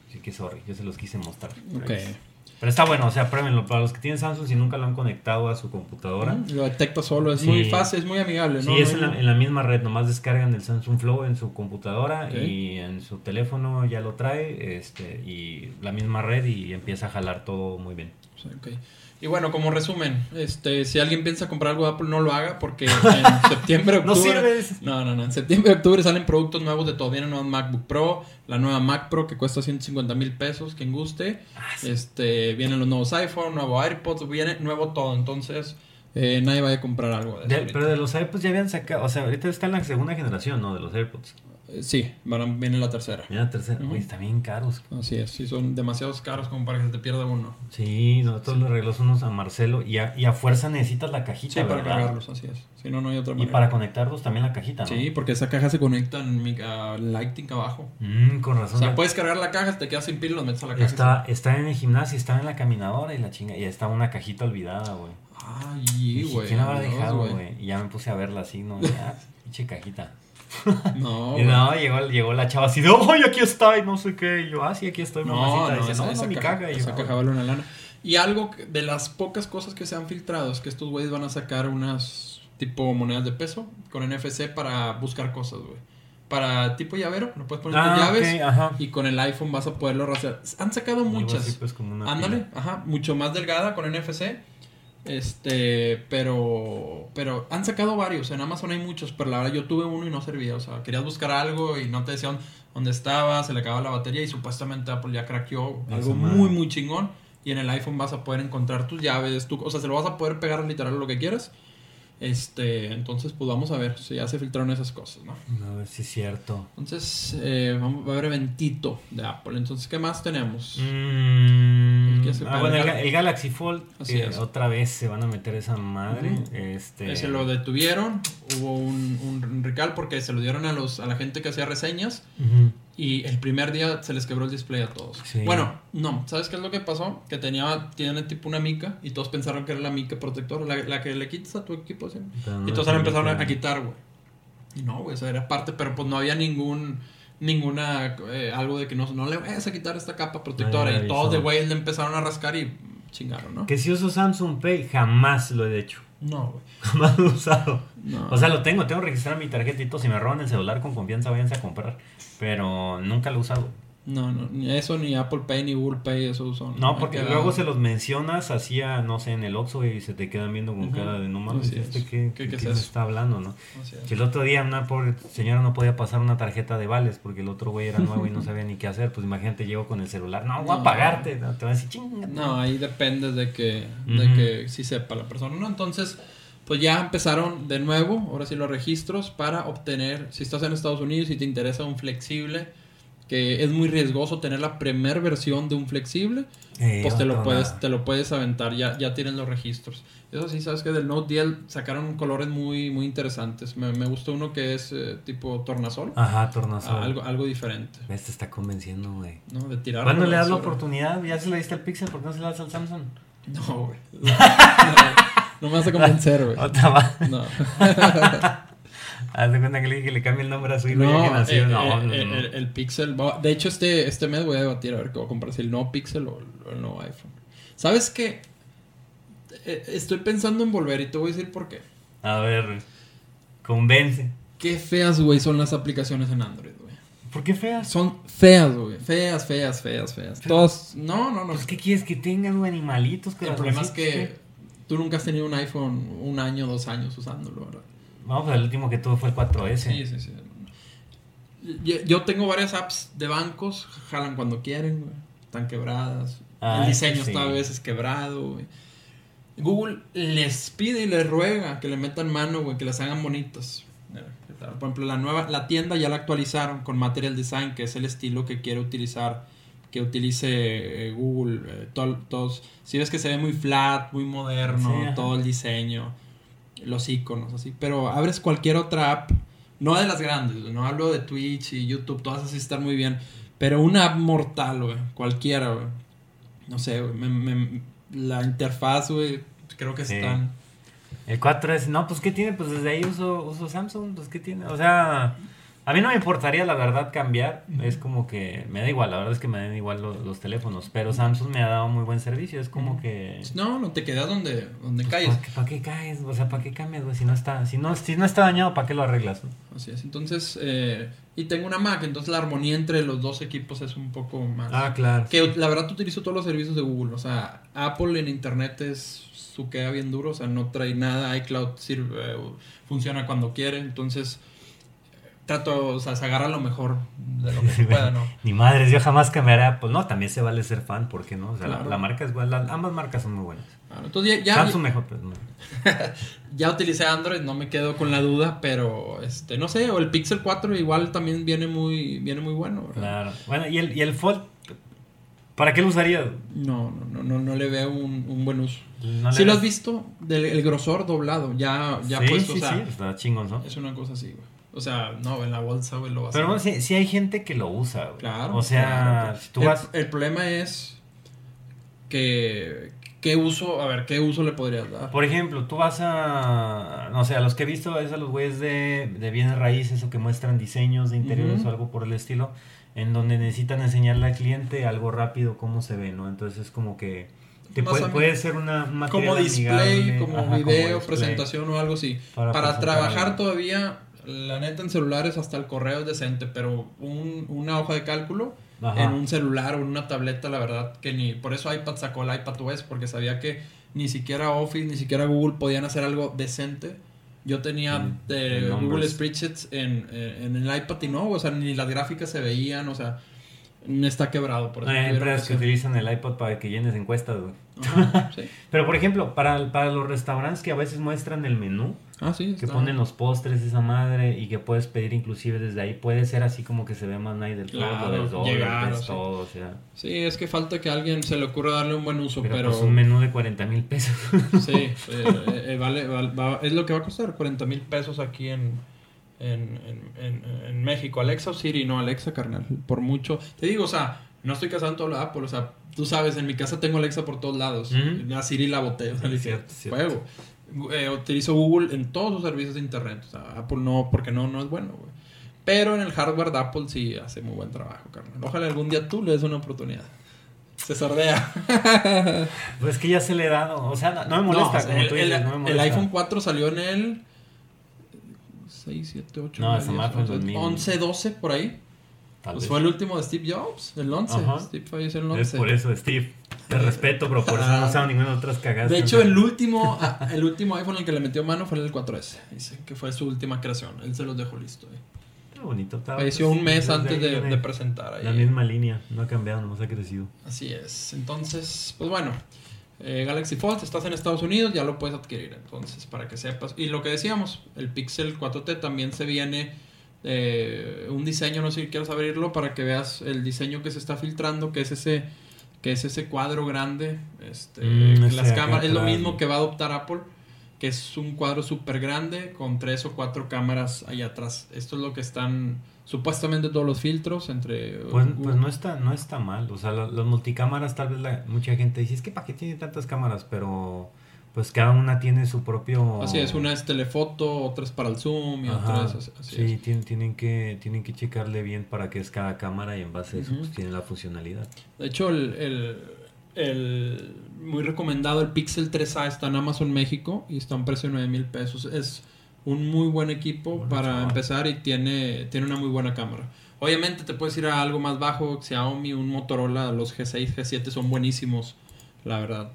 Así que sorry, yo se los quise mostrar. Ok. Pero está bueno, o sea, pruébenlo. Para los que tienen Samsung, si nunca lo han conectado a su computadora. Lo detecta solo, es Sí. muy fácil, es muy amigable. Sí, ¿no? es No en la, en la misma red, nomás descargan el Samsung Flow en su computadora y en su teléfono ya lo trae, este, y la misma red y empieza a jalar todo muy bien. Sí, ok. Y bueno, como resumen, este, si alguien piensa comprar algo de Apple, no lo haga porque en septiembre, No octubre... sirve ese. No, no, no. En septiembre octubre salen productos nuevos de todo. Viene nuevo MacBook Pro, la nueva Mac Pro que cuesta 150 mil pesos, quien guste. Este, vienen los nuevos iPhone, nuevo AirPods, viene nuevo todo. Entonces, eh, nadie vaya a comprar algo de eso. De- pero de los AirPods ya habían sacado, o sea, ahorita está en la segunda generación, ¿no? De los AirPods. Sí, van a- viene la tercera. Ya la tercera, uy, están bien caros. Así es, sí, son demasiados caros como para que se te pierda uno. Sí, nosotros le regalamos unos a Marcelo y a, y a fuerza necesitas la cajita, Sí, para ¿verdad? cargarlos, así es. Si no, no hay otra Y manera. para conectarlos también la cajita, ¿no? Sí, porque esa caja se conecta en mi, a Lightning abajo. Mm, con O razón. sea, puedes cargar la caja, te quedas sin pila, lo metes a la caja. Está, está en el gimnasio, está en la caminadora y la chinga. Y está una cajita olvidada, güey. Ay, güey. ¿Quién habrá Dios, dejado, güey? Y ya me puse a verla así, ¿no? Ya, pinche cajita. No, y no, llegó, llegó la chava así de, ¡ay, aquí está! Y no sé qué. Y yo, ah, sí, aquí estoy, No, mamacita. no, Dice, esa, no, esa no. Y yo, esa "Ah, caja vale una lana. Y algo de las pocas cosas que se han filtrado es que estos güeyes van a sacar unas tipo monedas de peso con NFC para buscar cosas, güey. Para tipo llavero, lo puedes poner tus Ah, llaves ajá. y con el iPhone vas a poderlo rastrear. Han sacado muchas. pues, Ándale, ajá, mucho más delgada con NFC. Este, pero pero han sacado varios, en Amazon hay muchos, pero la verdad yo tuve uno y no servía, o sea, querías buscar algo y no te decían dónde estaba, se le acababa la batería y supuestamente Apple ya craqueó algo muy muy chingón y en el iPhone vas a poder encontrar tus llaves, tu, o sea, se lo vas a poder pegar literal lo que quieras. Este, entonces pues vamos a ver si ya se filtraron esas cosas, ¿no? A ver si es cierto. Entonces, eh, vamos, va a haber eventito de Apple. Entonces, ¿qué más tenemos? Mm, El ah, bueno, el el, Gal- el Galaxy Fold, Así es. otra vez se van a meter esa madre. Ujú. este, Ese lo detuvieron, hubo un, un recall porque se lo dieron a los a la gente que hacía reseñas Ujú. Y el primer día se les quebró el display a todos. Sí. Bueno, no, ¿sabes qué es lo que pasó? Que tenía tiene tipo una mica y todos pensaron que era la mica protectora, la, la que le quitas a tu equipo, ¿sí? Pero no y todos la empezaron a, quitar, güey. Y no, güey, eso era parte, pero pues no había ningún ninguna eh, algo de que no, no le vayas a quitar esta capa protectora y todos de güey le empezaron a rascar y chingaron, ¿no? Que si uso Samsung Pay, jamás lo he hecho. No, güey. Jamás lo he usado. No. O sea, lo tengo, tengo registrado mi tarjeta y todo. Si me roban el celular con confianza, váyanse a comprar. Pero nunca lo he usado. No, no, ni eso, ni Apple Pay, ni Google Pay, eso son. No, porque luego se los mencionas así a, no sé, en el Oxxo y se te quedan viendo con cara de no mames, ¿este es. qué, ¿Qué- qué qué es se está hablando, no? Es. Si el otro día una pobre señora no podía pasar una tarjeta de vales porque el otro güey era nuevo y no sabía ni qué hacer, pues imagínate, llego con el celular, no, voy a pagarte, no, te van a decir, chinga. No, ahí depende de que, de Ujú. que sí sepa la persona, ¿no? Entonces, pues ya empezaron de nuevo, ahora sí los registros para obtener, si estás en Estados Unidos y te interesa un flexible, que es muy riesgoso tener la primer versión de un flexible, Eh, pues te lo puedes, nada. te lo puedes aventar, ya, ya tienen los registros. Eso sí, sabes que del Note 10 sacaron colores muy, muy interesantes. Me, me gustó uno que es eh, tipo tornasol, Ajá, tornasol. Ah, algo, algo diferente, Este está convenciendo, güey. ¿no? De tirar. ¿Cuándo le das la oportunidad? ¿Ya se le diste al Pixel? ¿Por qué no se le das al Samsung? No, güey. No, no me vas a convencer, güey. No. Haz de cuenta que le dije que le cambie el nombre a su hijo ya No, que nació. eh, no, eh, no. El, el Pixel. va- De hecho, este, este mes voy a debatir a ver qué voy a comprar. Si el nuevo Pixel o el, el nuevo iPhone. ¿Sabes qué? Eh, Estoy pensando en volver y te voy a decir por qué. A ver, convence. qué feas, güey, son las aplicaciones en Android, güey. ¿Por qué feas? Son feas, güey. Feas, feas, feas, feas. Todas. No, no, no. Pues, ¿qué quieres que tengan, güey? Animalitos. El problema es que tú nunca has tenido un iPhone un año, dos años usándolo, ¿verdad? Vamos, pues el último que tuve fue el 4S. Sí, sí, sí. Yo, tengo varias apps de bancos, jalan cuando quieren, güey. Están quebradas. Ah, el diseño sí. está a veces quebrado, güey. Google les pide y les ruega que le metan mano, güey, que las hagan bonitas. Por ejemplo, la nueva, la tienda ya la actualizaron con Material Design, que es el estilo que quiere utilizar, que utilice eh, Google. eh, todos, si ves que se ve muy flat, muy moderno, Sí, todo el diseño, los iconos, así. Pero abres cualquier otra app, no de las grandes, no hablo de Twitch y YouTube, todas así están muy bien. Pero una app mortal, güey, cualquiera, güey. No sé, güey, me- me- la interfaz, güey, creo que Sí. están... El 4S, no, pues ¿qué tiene? Pues desde ahí uso, uso Samsung, pues ¿qué tiene? O sea, a mí no me importaría la verdad cambiar, es como que me da igual, la verdad es que me dan igual lo- los, teléfonos, pero Samsung me ha dado muy buen servicio, es como que... No, no te quedas donde, donde pues, calles. ¿para, qué, caes? O sea, ¿para qué cambias, güey? Si no está, si no, si no está dañado, ¿para qué lo arreglas? no? Así es. Entonces, eh, y tengo una Mac, entonces la armonía entre los dos equipos es un poco más. Ah, claro. que la verdad utilizo todos los servicios de Google. O sea, Apple en internet es su queda bien duro, o sea, no trae nada. iCloud sirve, funciona cuando quiere. Entonces, trato, o sea, se agarra lo mejor de lo que se pueda, ¿no? Ni madres, yo jamás cambiaré Apple. No, también se vale ser fan, ¿por qué no? O sea, la- Claro. la, marca es buena, la- ambas marcas son muy buenas. Claro, entonces ya, ya, Samsung mejor, pues no. ya utilicé Android, no me quedo con la duda, pero este, no sé, o el Pixel 4 igual también viene muy, viene muy bueno. ¿verdad? Claro. Bueno, ¿y el, y el Fold? ¿Para qué lo usarías? No, no, no, no, no le veo un, un buen uso. No Si lo has visto, del, el grosor doblado, ya, ya sí, puesto, sí, o sea, sí, está chingón, ¿no? es una cosa así, güey. O sea, no, en la bolsa, güey, lo vas Pero a bueno, sí, sí hay gente que lo usa, güey. Claro. O sea, claro. tú el, vas... el problema es que, ¿qué uso, a ver, qué uso le podrías dar? Por ejemplo, tú vas a... No sé, a los que he visto es a los güeyes de, de bienes raíces o que muestran diseños de interiores o algo por el estilo, en donde necesitan enseñarle al cliente algo rápido, cómo se ve, ¿no? Entonces es como que... Te puede, puede ser una, Como display, amigable, como ajá, video, display. presentación o algo así. Para trabajar todavía, la neta en celulares hasta el correo es decente, pero un- una hoja de cálculo Ajá. en un celular o en una tableta, la verdad que ni... Por eso iPad sacó el iPad OS, porque sabía que ni siquiera Office, ni siquiera Google podían hacer algo decente. Yo tenía Mm, eh, Google. Spreadsheets en, eh, en el iPad y no, o sea, ni las gráficas se veían, o sea, me está quebrado. Por Hay empresas que utilizan el iPod para que llenes encuestas, güey. Ajá, sí. Pero por ejemplo, para, para los restaurantes que a veces muestran el menú, Ah, sí, que ponen los postres de esa madre y que puedes pedir inclusive desde ahí, puede ser así como que se ve más night del Claro, todo, del doble, llegar, sí. todo, o sea. Sí, es que falta que a alguien se le ocurra darle un buen uso, Pero, pero... pues un menú de 40 mil pesos. Sí, eh, eh, vale, val- va- es lo que va a costar 40 mil pesos aquí en, en, en, México. Alexa o Siri, no, Alexa, carnal, por mucho. Te digo, o sea, no estoy casado en todo lo Apple, o sea, tú sabes, en mi casa tengo Alexa por todos lados. Ujú. La Siri la boté, o sea, le dije, Cierto, cierto. juego. Eh, utilizo Google en todos sus servicios de internet, o sea, Apple no, porque no, no es bueno, güey. Pero en el hardware de Apple sí hace muy buen trabajo, carnal. Ojalá algún día tú le des una oportunidad. Se sordea. Pues es que ya se le da, no, o sea, no, no me molesta, No, o sea, como el, tú el- dices, no me el molesta. iPhone 4 salió en el 6, 7, 8, No, 9, esa madre fue en 2000. 11, 12 por ahí. Tal Pues vez. fue el último de Steve Jobs, el 11. Ajá. Steve falleció el Es 11. por eso, Steve. Te respeto, pero por eso no usaba ninguna de otras cagadas. De hecho, el último, ah, el último iPhone al que le metió mano fue el 4S. Dice que fue su última creación. Él se los dejó listo. eh. Está bonito. Está, Falleció un mes antes de, presentar ahí. La misma línea, no ha cambiado, nomás ha crecido. Así es. Entonces, pues bueno, eh, Galaxy Fold, estás en Estados Unidos, ya lo puedes adquirir. Entonces, para que sepas. Y lo que decíamos, el Pixel 4T también se viene eh, un diseño, no sé si quieres abrirlo, para que veas el diseño que se está filtrando, que es ese que es ese cuadro grande. Este, Mm, las cámaras, es lo mismo que va a adoptar Apple, que es un cuadro súper grande con tres o cuatro cámaras allá atrás. Esto es lo que están supuestamente todos los filtros entre... Pues, pues no está no está mal. O sea, las multicámaras, tal vez la, mucha gente dice, es que ¿para qué tiene tantas cámaras? Pero pues cada una tiene su propio... Así es, una es telefoto, otra es para el zoom y Ajá, otra es así, sí, es. tienen, tienen, que, tienen que checarle bien para que es cada cámara y en base a eso pues, tiene la funcionalidad. De hecho, el, el, el muy recomendado, el Pixel 3A está en Amazon México y está a un precio de 9 mil pesos. Es un muy buen equipo Bueno, para chaval. empezar y tiene, tiene una muy buena cámara. Obviamente te puedes ir a algo más bajo, Xiaomi, un Motorola, los G6, G7 son buenísimos, la verdad.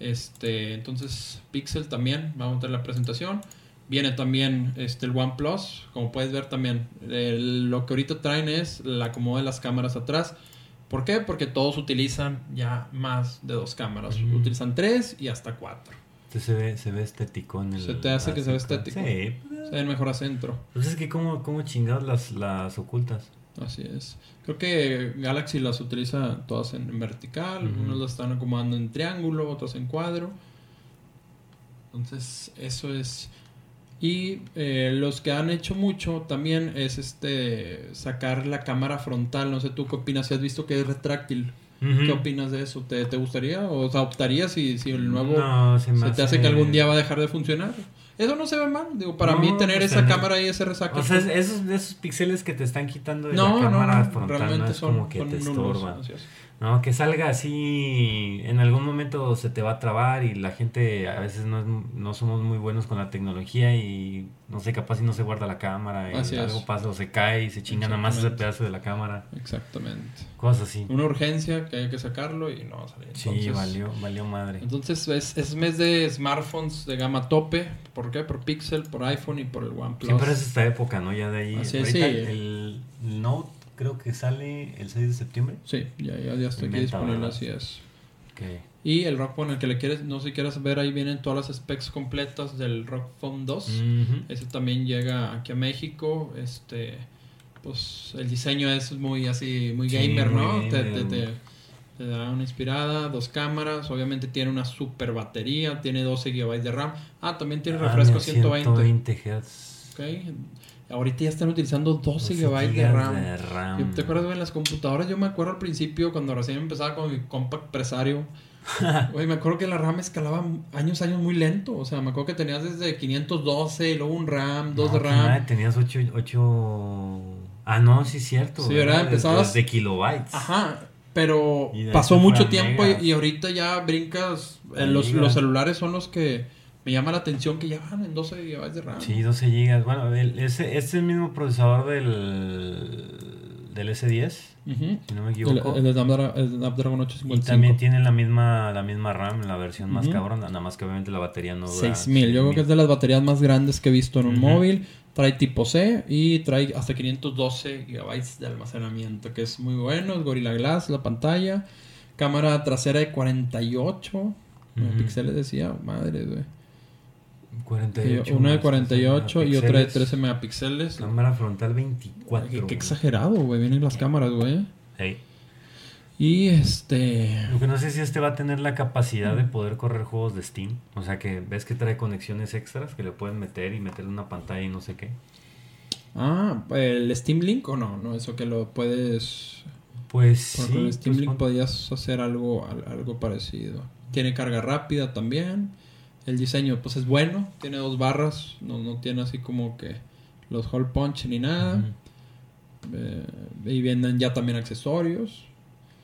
Este, entonces Pixel también, vamos a tener la presentación. Viene también este, el OnePlus, como puedes ver también. el- lo que ahorita traen es el acomodo de las cámaras atrás. ¿Por qué? Porque todos utilizan ya más de dos cámaras. Mm. Utilizan tres y hasta cuatro. Se ve, se ve estético en el. ¿Se te hace que se ve estético? Sí. Se ven mejor a centro. Pues es que, ¿cómo, cómo chingados las, las ocultas? Así es. Creo que Galaxy las utiliza todas en, en vertical. Ujú. Unos las están acomodando en triángulo, otros en cuadro. Entonces, eso es. Y eh, los que han hecho mucho también es este sacar la cámara frontal. No sé tú qué opinas. Si has visto que es retráctil. ¿Qué opinas de eso? ¿Te, te gustaría? ¿O sea, optarías si, si el nuevo No, se, me se te hace que algún día va a dejar de funcionar? Eso no se ve mal. Digo, para No, mí tener pues, esa en- cámara y ese resaca. O sea, pues, esos, esos píxeles que te están quitando de no, la no, cámara no, frontal realmente no es son, como que te estorban. No, que salga así, en algún momento se te va a trabar y la gente a veces no, es- no somos muy buenos con la tecnología y no sé, capaz si no se guarda la cámara y Así es. algo pasa o se cae y se chinga nada más ese pedazo de la cámara, Exactamente. cosas así. Una urgencia que hay que sacarlo y no va a salir. Sí, Entonces, valió, valió madre. Entonces es, es mes de smartphones de gama tope. ¿Por qué? Por Pixel, por iPhone y por el OnePlus. Siempre es esta época, ¿no? Ya de ahí. Así es, sí. El Note creo que sale el 6 de septiembre. Sí, ya, ya, ya estoy aquí disponible, así es. Que Y el Rock Phone, el que le quieres, no sé si quieras ver, ahí vienen todas las specs completas del Rock Phone 2. Ujú. Ese también llega aquí a México. Este, pues el diseño es muy así, muy Sí, gamer, muy ¿no? Te, gamer. te- te- te da una inspirada, dos cámaras, obviamente tiene una super batería, tiene 12 GB de RAM. Ah, también tiene Ah, refresco mira, 120. 120 Hz. Ok. Ahorita ya están utilizando 12 GB de RAM. de RAM. ¿Te acuerdas, güey, en las computadoras? Yo me acuerdo al principio, cuando recién empezaba con mi compact presario. Güey, me acuerdo que la RAM escalaba años, años muy lento. O sea, me acuerdo que tenías desde 512 y luego un RAM, 2 No, de RAM. nada, tenías 8, Ah, no, sí es cierto. Sí, ¿verdad? De- Empezabas- De, kilobytes. Ajá, pero de pasó mucho tiempo y, y ahorita ya brincas. eh, los, los celulares son los que me llama la atención que ya van en 12 GB de RAM. Sí, 12 gigas. Bueno, el- ese, este es el mismo procesador del, del S10, Ujú. si no me El, equivoco. el Snapdragon, el Snapdragon y 855. también tiene la misma, la misma RAM, la versión más cabrona, nada más que obviamente la batería no dura. 6000. Yo creo que es de las baterías más grandes que he visto en un móvil. Trae tipo C y trae hasta 512 GB de almacenamiento, que es muy bueno. Es Gorilla Glass, la pantalla. Cámara trasera de 48 Ujú. megapíxeles, decía. Madre, güey. 48 Una de más 48 y otra de megapíxeles. 13 megapíxeles. Cámara frontal 24. Qué, qué exagerado, güey. Vienen las cámaras, güey. Ey. Y este. Lo que no sé si este va a tener la capacidad de poder correr juegos de Steam. O sea que ves que trae conexiones extras que le pueden meter y meterle una pantalla y no sé qué. Ah, el Steam Link o no, no, eso que lo puedes. Pues Porque sí. con el Steam pues, Link podías hacer algo, al- algo parecido. Tiene carga rápida también. El diseño, pues es bueno. Tiene dos barras. No, no tiene así como que los hole punch ni nada. Eh, y vienen ya también accesorios.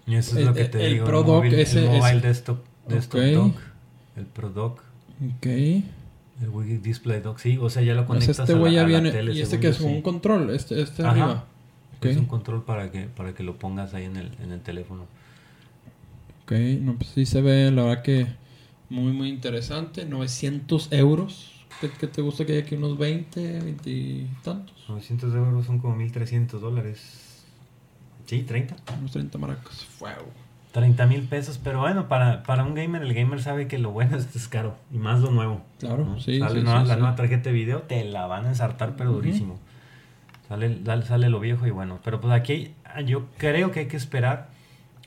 Y eso es El- lo que te el digo. Pro el Dock móvil- ese- el mobile ese- desktop, desktop dock. El Pro Dock. Ok. El Wii Display Dock. Sí, o sea, ya lo Pues conectas este a la- ya a la viene. tele, y este que es un control. Este, este Ajá. arriba. Es un control para que, para que lo pongas ahí en el, en el teléfono. Ok, no, pues sí se ve, la verdad que muy, muy interesante. 900 euros. ¿Qué, qué te gusta que haya aquí? ¿Unos 20, 20 y tantos? 900 euros son como 1300 dólares. Sí, 30. Unos 30 maracas. Fuego. 30 mil pesos, pero bueno, para, para un gamer, el gamer sabe que lo bueno es caro. Y más lo nuevo. Claro, ¿no? sí, Sale sí, nueva- sí, la sí. nueva tarjeta de video, te la van a ensartar, pero Ujú. durísimo. Sale, sale lo viejo y bueno. Pero pues aquí yo creo que hay que esperar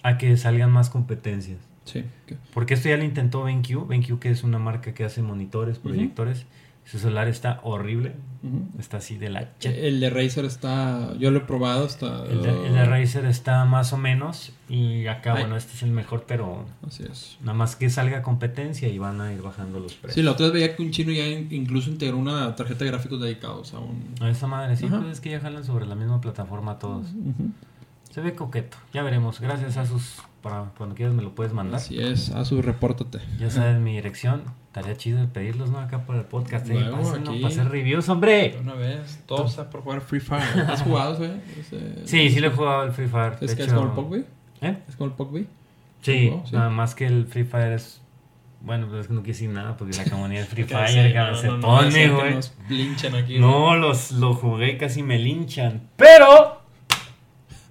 a que salgan más competencias. Sí. que- Porque esto ya lo intentó BenQ. BenQ que es una marca que hace monitores, proyectores. Su celular está horrible. Está así de la ch- El de Razer está. Yo lo he probado. Está. El de, el de Razer está más o menos. Y acá, Ay. bueno, este es el mejor, pero Así es. nada más que salga competencia y van a ir bajando los precios. Sí, la otra vez veía que un chino ya in- incluso integró una tarjeta de gráficos dedicados a un. A esa madre, sí, pues es que ya jalan sobre la misma plataforma todos. Se ve coqueto. Ya veremos. Gracias a sus para cuando quieras me lo puedes mandar. Así es, a su repórtate. Ya sabes mi dirección. Estaría chido pedirlos, ¿no? Acá para el podcast. ¿eh? Luego, Pásenlo aquí. para hacer reviews, hombre. De Una vez, todo está por jugar Free Fire. ¿Has jugado, eh? Ese- Sí, sí le he jugado al Free Fire. ¿Es de que es como el PUBG? ¿Eh? ¿Es como el PUBG? Sí, nada más que el Free Fire es... Bueno, pues es que no quiero decir nada porque la comunidad de Free Fire no, se no, no, pone, güey. Nos linchan aquí. No, los, lo jugué y casi me linchan. Pero...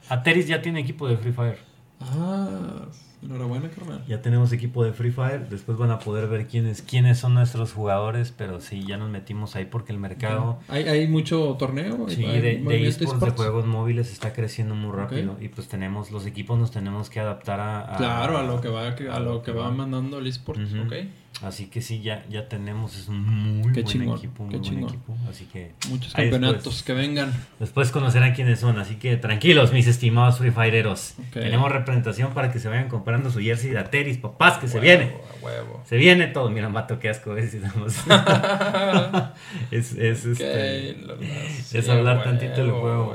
Ateris ya tiene equipo de Free Fire. Ah, enhorabuena, carnal. Ya tenemos equipo de Free Fire. Después van a poder ver quiénes, quiénes son nuestros jugadores. Pero sí, ya nos metimos ahí porque el mercado... ¿Hay, hay mucho torneo? Sí, ¿Hay de, de esports, de juegos móviles está creciendo muy rápido y pues tenemos los equipos nos tenemos que adaptar a, a- Claro, a lo que va, a lo que va mandando el esports, Ujú. ok. Así que sí ya ya tenemos es un muy Qué buen chingón, equipo muy buen chingón. equipo así que Muchos campeonatos después, que vengan. después conocerán quiénes son así que tranquilos mis estimados Free Fireros Ok. tenemos representación para que se vayan comprando su jersey de Ateris papás que se viene huevo. se viene todo mira mato qué asco es, es, es, este, es hablar huevo, tantito del juego.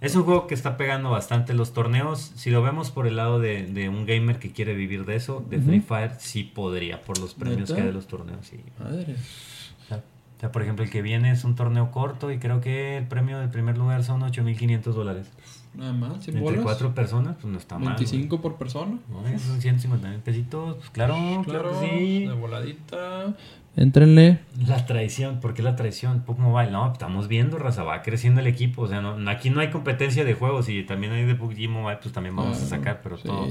Es un juego que está pegando bastante los torneos. Si lo vemos por el lado de, de un gamer que quiere vivir de eso, de. Free Fire, sí podría, por los premios que hay de los torneos. Sí. Madre. O sea, o sea, por ejemplo, el que viene es un torneo corto y creo que el premio del primer lugar son 8.500 dólares. Nada más, 100 Entre bolas. cuatro personas, pues no está mal. 25 por persona. No, son 150 mil pesitos. Pues claro, claro, Claro, que sí. de voladita. Entrenle. La traición, ¿por qué la traición? PUBG Mobile, no, estamos viendo, raza, va creciendo el equipo, o sea, no, aquí no hay competencia de juegos y también hay de PUBG Mobile, pues también vamos a Claro, sacar, pero sí, todo.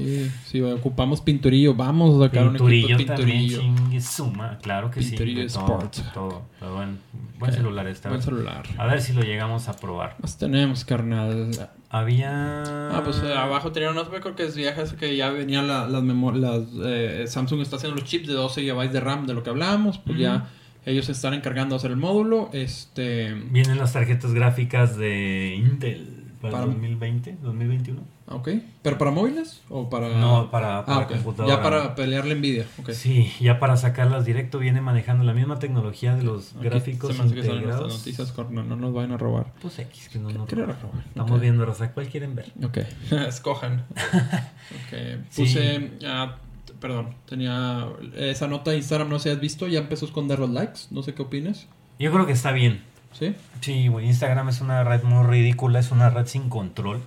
Si ocupamos pinturillo, vamos a sacar Pinturillo un equipo también, pinturillo. chingue suma, claro que Pinturillo sí, todo, Sports. de todo, pero bueno, buen Ok, celular este, a Buen celular. a ver si lo llegamos a probar. Más tenemos, carnal. Había... Ah, pues eh, abajo tenía una creo que es que ya venían la- las memorias. eh, Samsung está haciendo los chips de 12 GB de RAM de lo que hablábamos, pues ya ellos se están encargando de hacer el módulo. Este. Vienen las tarjetas gráficas de Intel para, Para- 2020, 2021. Ok. ¿Pero para móviles? ¿O para.? No, para, para Ah, computadora. Ya para pelearle Nvidia. Ok. Sí, ya para sacarlas directo viene manejando la misma tecnología de los Aquí gráficos se me que integrados. noticias, corno, no nos vayan a robar. Pues X, que no nos roban. robar. Estamos viendo, Raza, ¿cuál quieren ver? Ok, escojan. Ok, Sí. puse, ah, t- perdón, tenía esa nota de Instagram, no sé si has visto, ya empezó a esconder los likes, no sé qué opinas. Yo creo que está bien. ¿Sí? Sí, güey, Instagram es una red muy ridícula, es una red sin control.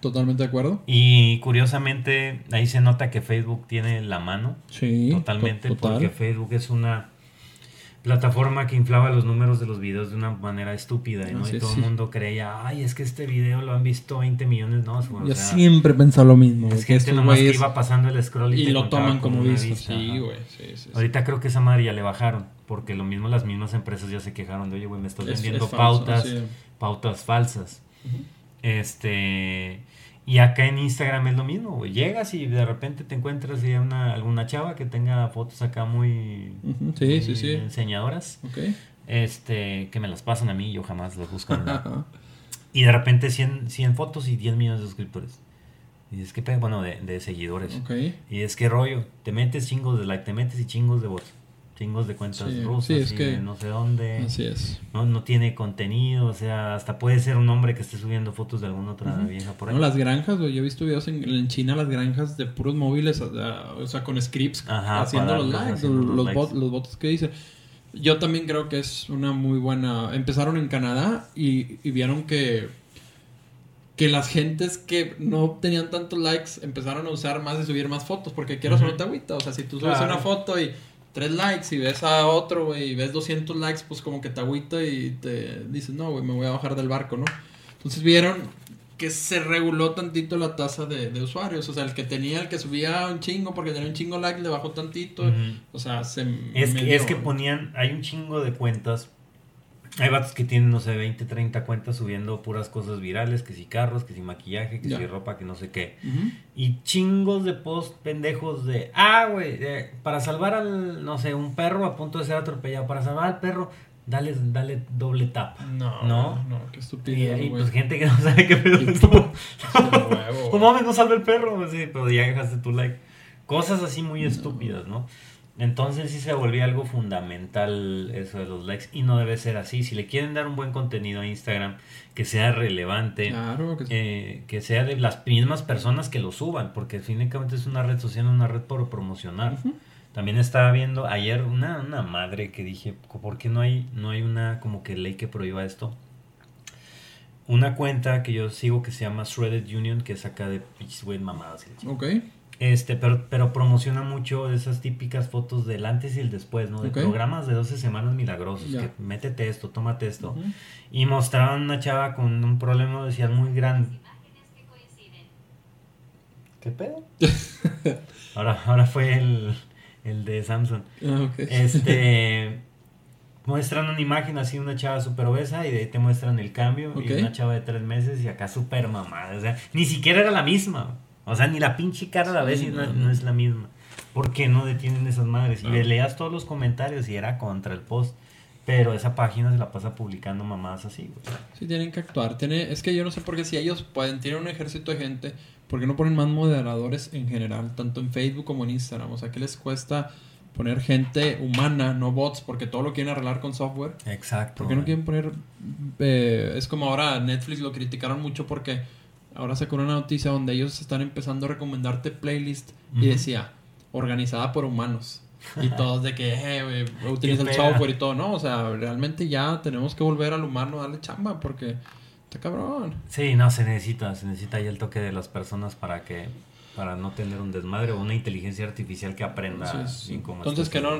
Totalmente de acuerdo. Y curiosamente, ahí se nota que Facebook tiene la mano Sí. totalmente, to- total. porque Facebook es una plataforma que inflaba los números de los videos de una manera estúpida, ¿no? Así y todo sí. el mundo creía, ay, es que este video lo han visto 20 millones, ¿no? Yo sea, siempre he pensado lo mismo. es que gente nomás que iba pasando el scroll y, y te lo toman como una visto. vista, Sí, güey. Sí, sí, sí. Ahorita creo que esa madre ya le bajaron, porque lo mismo las mismas empresas ya se quejaron de, oye, güey, me estás Es- vendiendo es falso, pautas, sí. pautas falsas. Este, y acá en Instagram es lo mismo, güey. Llegas y de repente te encuentras una, alguna chava que tenga fotos acá muy, Ujú, Sí, muy sí, sí. enseñadoras, este, que me las pasan a mí, yo jamás las busco. y de repente 100, 100 fotos y 10 millones de suscriptores. Y es que, bueno, de, de seguidores. Y es que rollo, te metes chingos de like, te metes y chingos de bots, chingos de cuentas Sí, rusas sí, es y que- de no sé dónde. Así es. No, no tiene contenido, o sea, hasta puede ser un hombre que esté subiendo fotos de alguna otra Ujú. vieja por ahí. No, las granjas, güey. Yo he visto videos en, en China, las granjas de puros móviles, o sea, con scripts Ajá, haciendo los likes, haciendo los, los likes. bot- los bots que dicen. Yo también creo que es una muy buena. Empezaron en Canadá y, y vieron que que las gentes que no tenían tantos likes empezaron a usar más y subir más fotos porque quiero Ujú. no te agüita. O sea, si tú subes Claro. una foto y tres likes y ves a otro, güey, y ves 200 likes, pues como que te agüita y te dices, no, güey, me voy a bajar del barco, ¿no? Entonces vieron que se reguló tantito la tasa de, de usuarios. O sea, el que tenía, el que subía un chingo porque tenía un chingo likes, le bajó tantito. O sea, se Es que, es que ponían, hay un chingo de cuentas. Hay vatos que tienen, no sé, 20, 30 cuentas subiendo puras cosas virales, que si carros, que si maquillaje, que Ya. si ropa, que no sé qué. Ujú. Y chingos de post pendejos de, ah, güey, eh, para salvar al, no sé, un perro a punto de ser atropellado, para salvar al perro, dale, dale doble tap. No, ¿No? no, qué Y, estúpido. y, güey. pues gente que no sabe qué pedo. Y es "No mames, no salve el perro, sí, pero ya dejaste tu like. Cosas así muy Mm. estúpidas, ¿no? Entonces sí se volvía algo fundamental eso de los likes y no debe ser así. Si le quieren dar un buen contenido a Instagram, que sea relevante, Claro, que sí. eh, que sea de las mismas personas que lo suban, porque finalmente es una red social, una red por promocionar. También estaba viendo ayer una, una madre que dije, ¿por qué no hay, no hay una como que ley que prohíba esto? Una cuenta que yo sigo que se llama Shredded Union, que saca de pinches güey mamadas. Ok. Este, pero, pero promociona mucho esas típicas fotos del antes y el después, ¿no? De programas de 12 semanas milagrosos. Que métete esto, tómate esto. Y mostraban una chava con un problema, decían, muy grande. ¿Qué pedo? ahora, ahora fue el, el de Samsung. Ah, ok. Este. muestran una imagen así, una chava súper obesa, y de ahí te muestran el cambio. Y una chava de tres meses, y acá súper mamada. O sea, ni siquiera era la misma. O sea, ni la pinche cara la ves Sí, y no, no, no no. es la misma. ¿Por qué no detienen esas madres? Y le leas todos los comentarios y era contra el post. Pero esa página se la pasa publicando mamadas así, güey. Sí, tienen que actuar. Tiene, es que yo no sé por qué si ellos pueden, tienen un ejército de gente, ¿por qué no ponen más moderadores en general, tanto en Facebook como en Instagram? O sea, ¿qué les cuesta poner gente humana, no bots? Porque todo lo quieren arreglar con software. Exacto. ¿Por qué no quieren poner... eh, es como ahora Netflix lo criticaron mucho porque ahora sacó una noticia donde ellos están empezando a recomendarte playlist y decía, organizada por humanos. Y todos de que, eh, utiliza el software y todo, ¿no? O sea, realmente ya tenemos que volver al humano a darle chamba porque está cabrón. Sí, no, se necesita, se necesita ahí el toque de las personas para que para no tener un desmadre o una inteligencia artificial que aprenda bien cómo entonces que no,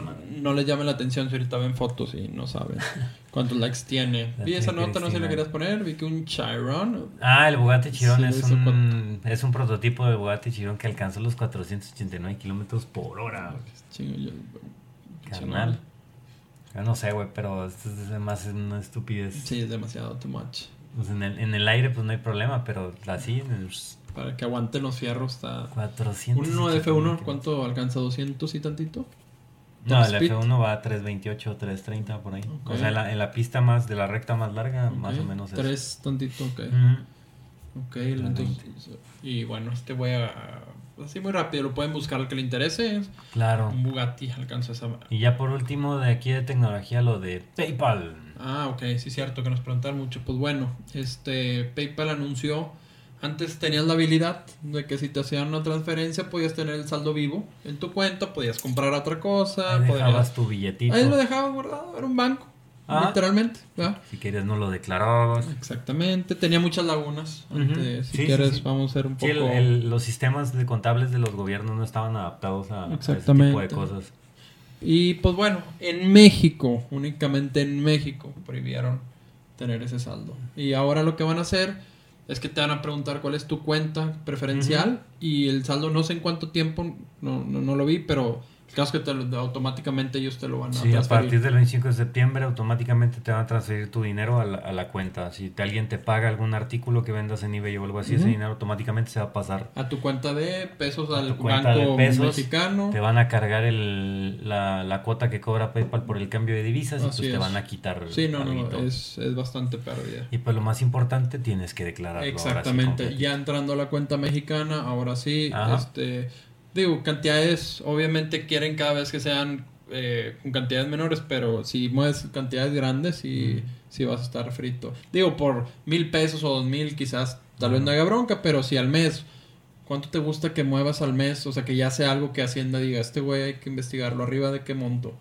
no les llame la atención si ahorita ven fotos y no saben cuántos likes tiene. Vi esa nota, no sé si la Cristina. querías poner, vi que un Chiron... Ah, el Bugatti Chiron Sí, es, un, es un prototipo de Bugatti Chiron que alcanzó los 489 kilómetros por hora. güey. Chingo, yo- Carnal. Yo no sé, güey, pero esto es además una estupidez. Sí, es demasiado too much. Pues en, el, en el aire pues no hay problema, pero así en el Para que aguanten los fierros está... 400. Uno de F1, ¿cuánto alcanza? ¿200 y tantito? No, el Speed? F1 va a 328, 330 por ahí. O sea, en la, en la pista más de la recta más larga, más o menos es. Tantito, ok. Ujú. Ok, entonces... Y bueno, este voy a... Así muy rápido, lo pueden buscar al que le interese. Claro. Un Bugatti alcanza esa... Y ya por último de aquí de tecnología lo de PayPal. Ah, ok, sí, cierto, que nos preguntaron mucho. Pues bueno, este PayPal anunció, antes tenías la habilidad de que si te hacían una transferencia podías tener el saldo vivo en tu cuenta, podías comprar otra cosa, Ahí podías... dejabas tu billetito. Ahí lo dejabas guardado, era un banco, Ah. literalmente, ¿verdad? Si querías no lo declarabas. Exactamente, tenía muchas lagunas. Ujú. Antes, si Sí, sí, quieres, sí. vamos a ser un Sí, poco... el- el- los sistemas de contables de los gobiernos no estaban adaptados a, a ese tipo de cosas. Y pues bueno, en México, únicamente en México, prohibieron tener ese saldo. Y ahora lo que van a hacer es que te van a preguntar cuál es tu cuenta preferencial y el saldo no sé en cuánto tiempo, no, no, no lo vi, pero el caso es que te automáticamente ellos te lo van a Sí, a transferir. partir del 25 de septiembre automáticamente te van a transferir tu dinero a la, a la cuenta. Si te- alguien te paga algún artículo que vendas en eBay o algo así, ese dinero automáticamente se va a pasar. A tu cuenta de pesos A al banco pesos, mexicano. Te van a cargar el, la, la cuota que cobra PayPal por el cambio de divisas y pues te van a quitar. Sí, no, no, es, es bastante pérdida. Y pues lo más importante, tienes que declararlo. ahora sí Exactamente, ya entrando a la cuenta mexicana, ahora sí, Ajá. este, digo, cantidades, obviamente quieren cada vez que sean eh, con cantidades menores, pero si mueves cantidades grandes y si vas a estar frito. Digo, por mil pesos o dos mil quizás tal vez no haya bronca, pero si al mes, ¿cuánto te gusta que muevas al mes? O sea, que ya sea algo que Hacienda diga, este güey hay que investigarlo, arriba de qué monto.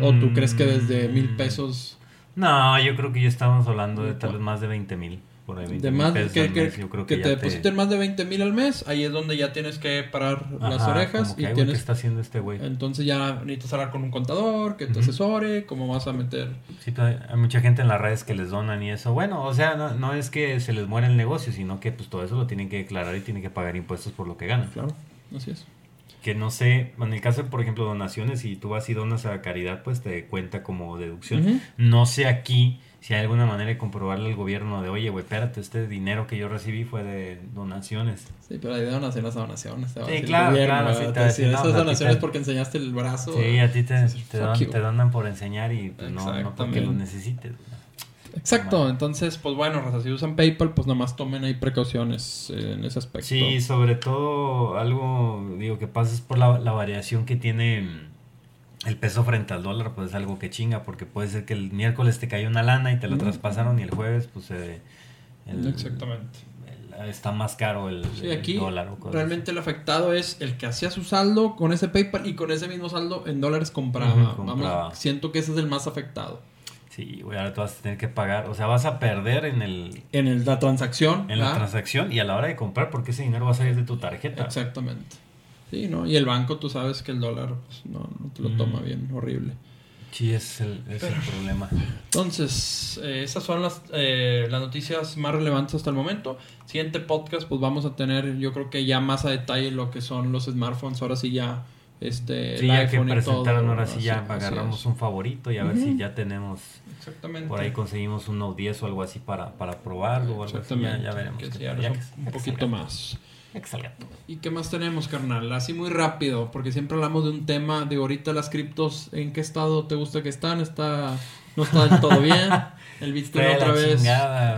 ¿O tú crees que desde mil Mm. pesos... No, yo creo que ya estamos hablando de tal vez más de 20 mil. Por ahí, 20 De mil más, pesos que, al que- mes, yo creo que que, te depositen más de 20 mil al mes, ahí es donde ya tienes que parar las orejas como que, y "Ay, güey, ¿Qué tienes... está haciendo este güey? Entonces ya necesitas hablar con un contador que te asesore, cómo vas a meter... Sí, hay mucha gente en las redes que les donan y eso. Bueno, o sea, no, no es que se les muera el negocio, sino que pues todo eso lo tienen que declarar y tienen que pagar impuestos por lo que ganan. Claro, así es. Que no sé, en el caso de, por ejemplo, donaciones, si tú vas y donas a caridad, pues te cuenta como deducción. No sé aquí si hay alguna manera de comprobarle al gobierno de, oye, güey, espérate, este dinero que yo recibí fue de donaciones. Sí, pero hay de donaciones a donaciones. te va a Sí, claro, gobierno, claro, sí, te decir, esas donaciones te- porque enseñaste el brazo. Sí, a ti te, Dices, te, "Fuck don- you". te donan por enseñar y pues, no, no porque lo necesites. Exacto, entonces, pues bueno, raza, si usan PayPal, pues nada más tomen ahí precauciones eh, en ese aspecto. Sí, sobre todo algo, digo, que pasa es por la, la variación que tiene el peso frente al dólar pues es algo que chinga porque puede ser que el miércoles te cayó una lana y te la traspasaron y el jueves pues eh, el, exactamente está más caro el, sí, aquí dólar realmente el afectado es el que hacía su saldo con ese PayPal y con ese mismo saldo en dólares compraba, Vamos, siento que ese es el más afectado Sí, güey, ahora tú vas a tener que pagar, o sea, vas a perder en el... En la transacción. En la transacción y a la hora de comprar porque ese dinero va a salir de tu tarjeta. Exactamente. Sí, ¿no? Y el banco, tú sabes que el dólar pues, no, te lo toma bien, horrible. Sí, es el, es el problema. Entonces, eh, esas son las, eh, las noticias más relevantes hasta el momento. Siguiente podcast, pues vamos a tener, yo creo que ya más a detalle lo que son los smartphones. Ahora sí ya, este, sí, ya que presentaron, ahora sí ya agarramos un favorito y a ver si ya tenemos. Exactamente. Por ahí conseguimos un Note 10 o algo así para, para probarlo. O algo así. Ya, veremos. un poquito más. Excelente. ¿Y qué más tenemos, carnal? Así muy rápido, porque siempre hablamos de un tema de ahorita las criptos, ¿en qué estado te gusta que están? ¿Está no está del todo bien? El Bitcoin otra vez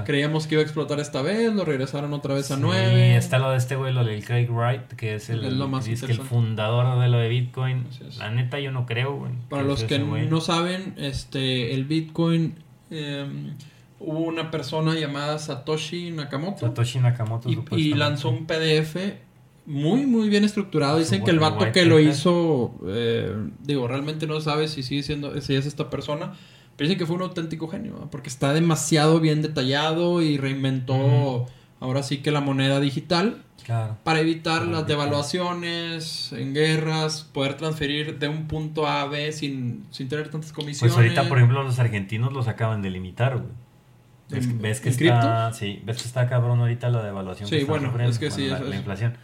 creíamos que iba a explotar esta vez, lo regresaron otra vez a sí, 9. está lo de este güey, lo del Craig Wright, que es el, el fundador de lo de Bitcoin. La neta yo no creo, güey. Para los que no saben, este el Bitcoin eh, hubo una persona llamada Satoshi Nakamoto. Satoshi Nakamoto. Y, lanzó un PDF muy, muy bien estructurado. Dicen que el vato que lo hizo, eh, digo, realmente no sabe si sigue siendo, si es esta persona. Pero dicen que fue un auténtico genio, porque está demasiado bien detallado y reinventó ahora sí que la moneda digital. Para evitar las devaluaciones en guerras, poder transferir de un punto A a B sin, sin tener tantas comisiones. Pues ahorita, por ejemplo, los argentinos los acaban de limitar, güey. ¿Ves, que está, sí, ves que está cabrón ahorita la devaluación. Sí, bueno, es que sí, la, inflación.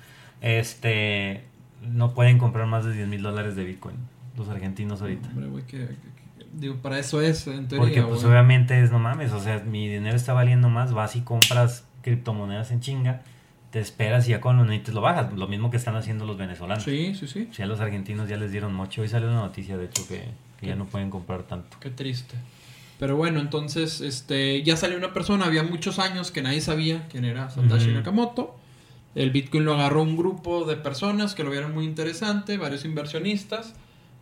Este, no pueden comprar más de 10 mil dólares de Bitcoin los argentinos ahorita. digo, para eso es, en teoría. Porque pues obviamente es, no mames, o sea, mi dinero está valiendo más, vas y compras criptomonedas en chinga, te esperas y ya con lo necesitas lo bajas. Lo mismo que están haciendo los venezolanos. Sí, sí, sí. Si a los argentinos ya les dieron mucho. Hoy salió una noticia, de hecho, que, que ya no pueden comprar tanto. Qué triste. Pero bueno, entonces este, ya salió una persona, había muchos años que nadie sabía quién era Satoshi Nakamoto. El Bitcoin lo agarró un grupo de personas que lo vieron muy interesante, varios inversionistas,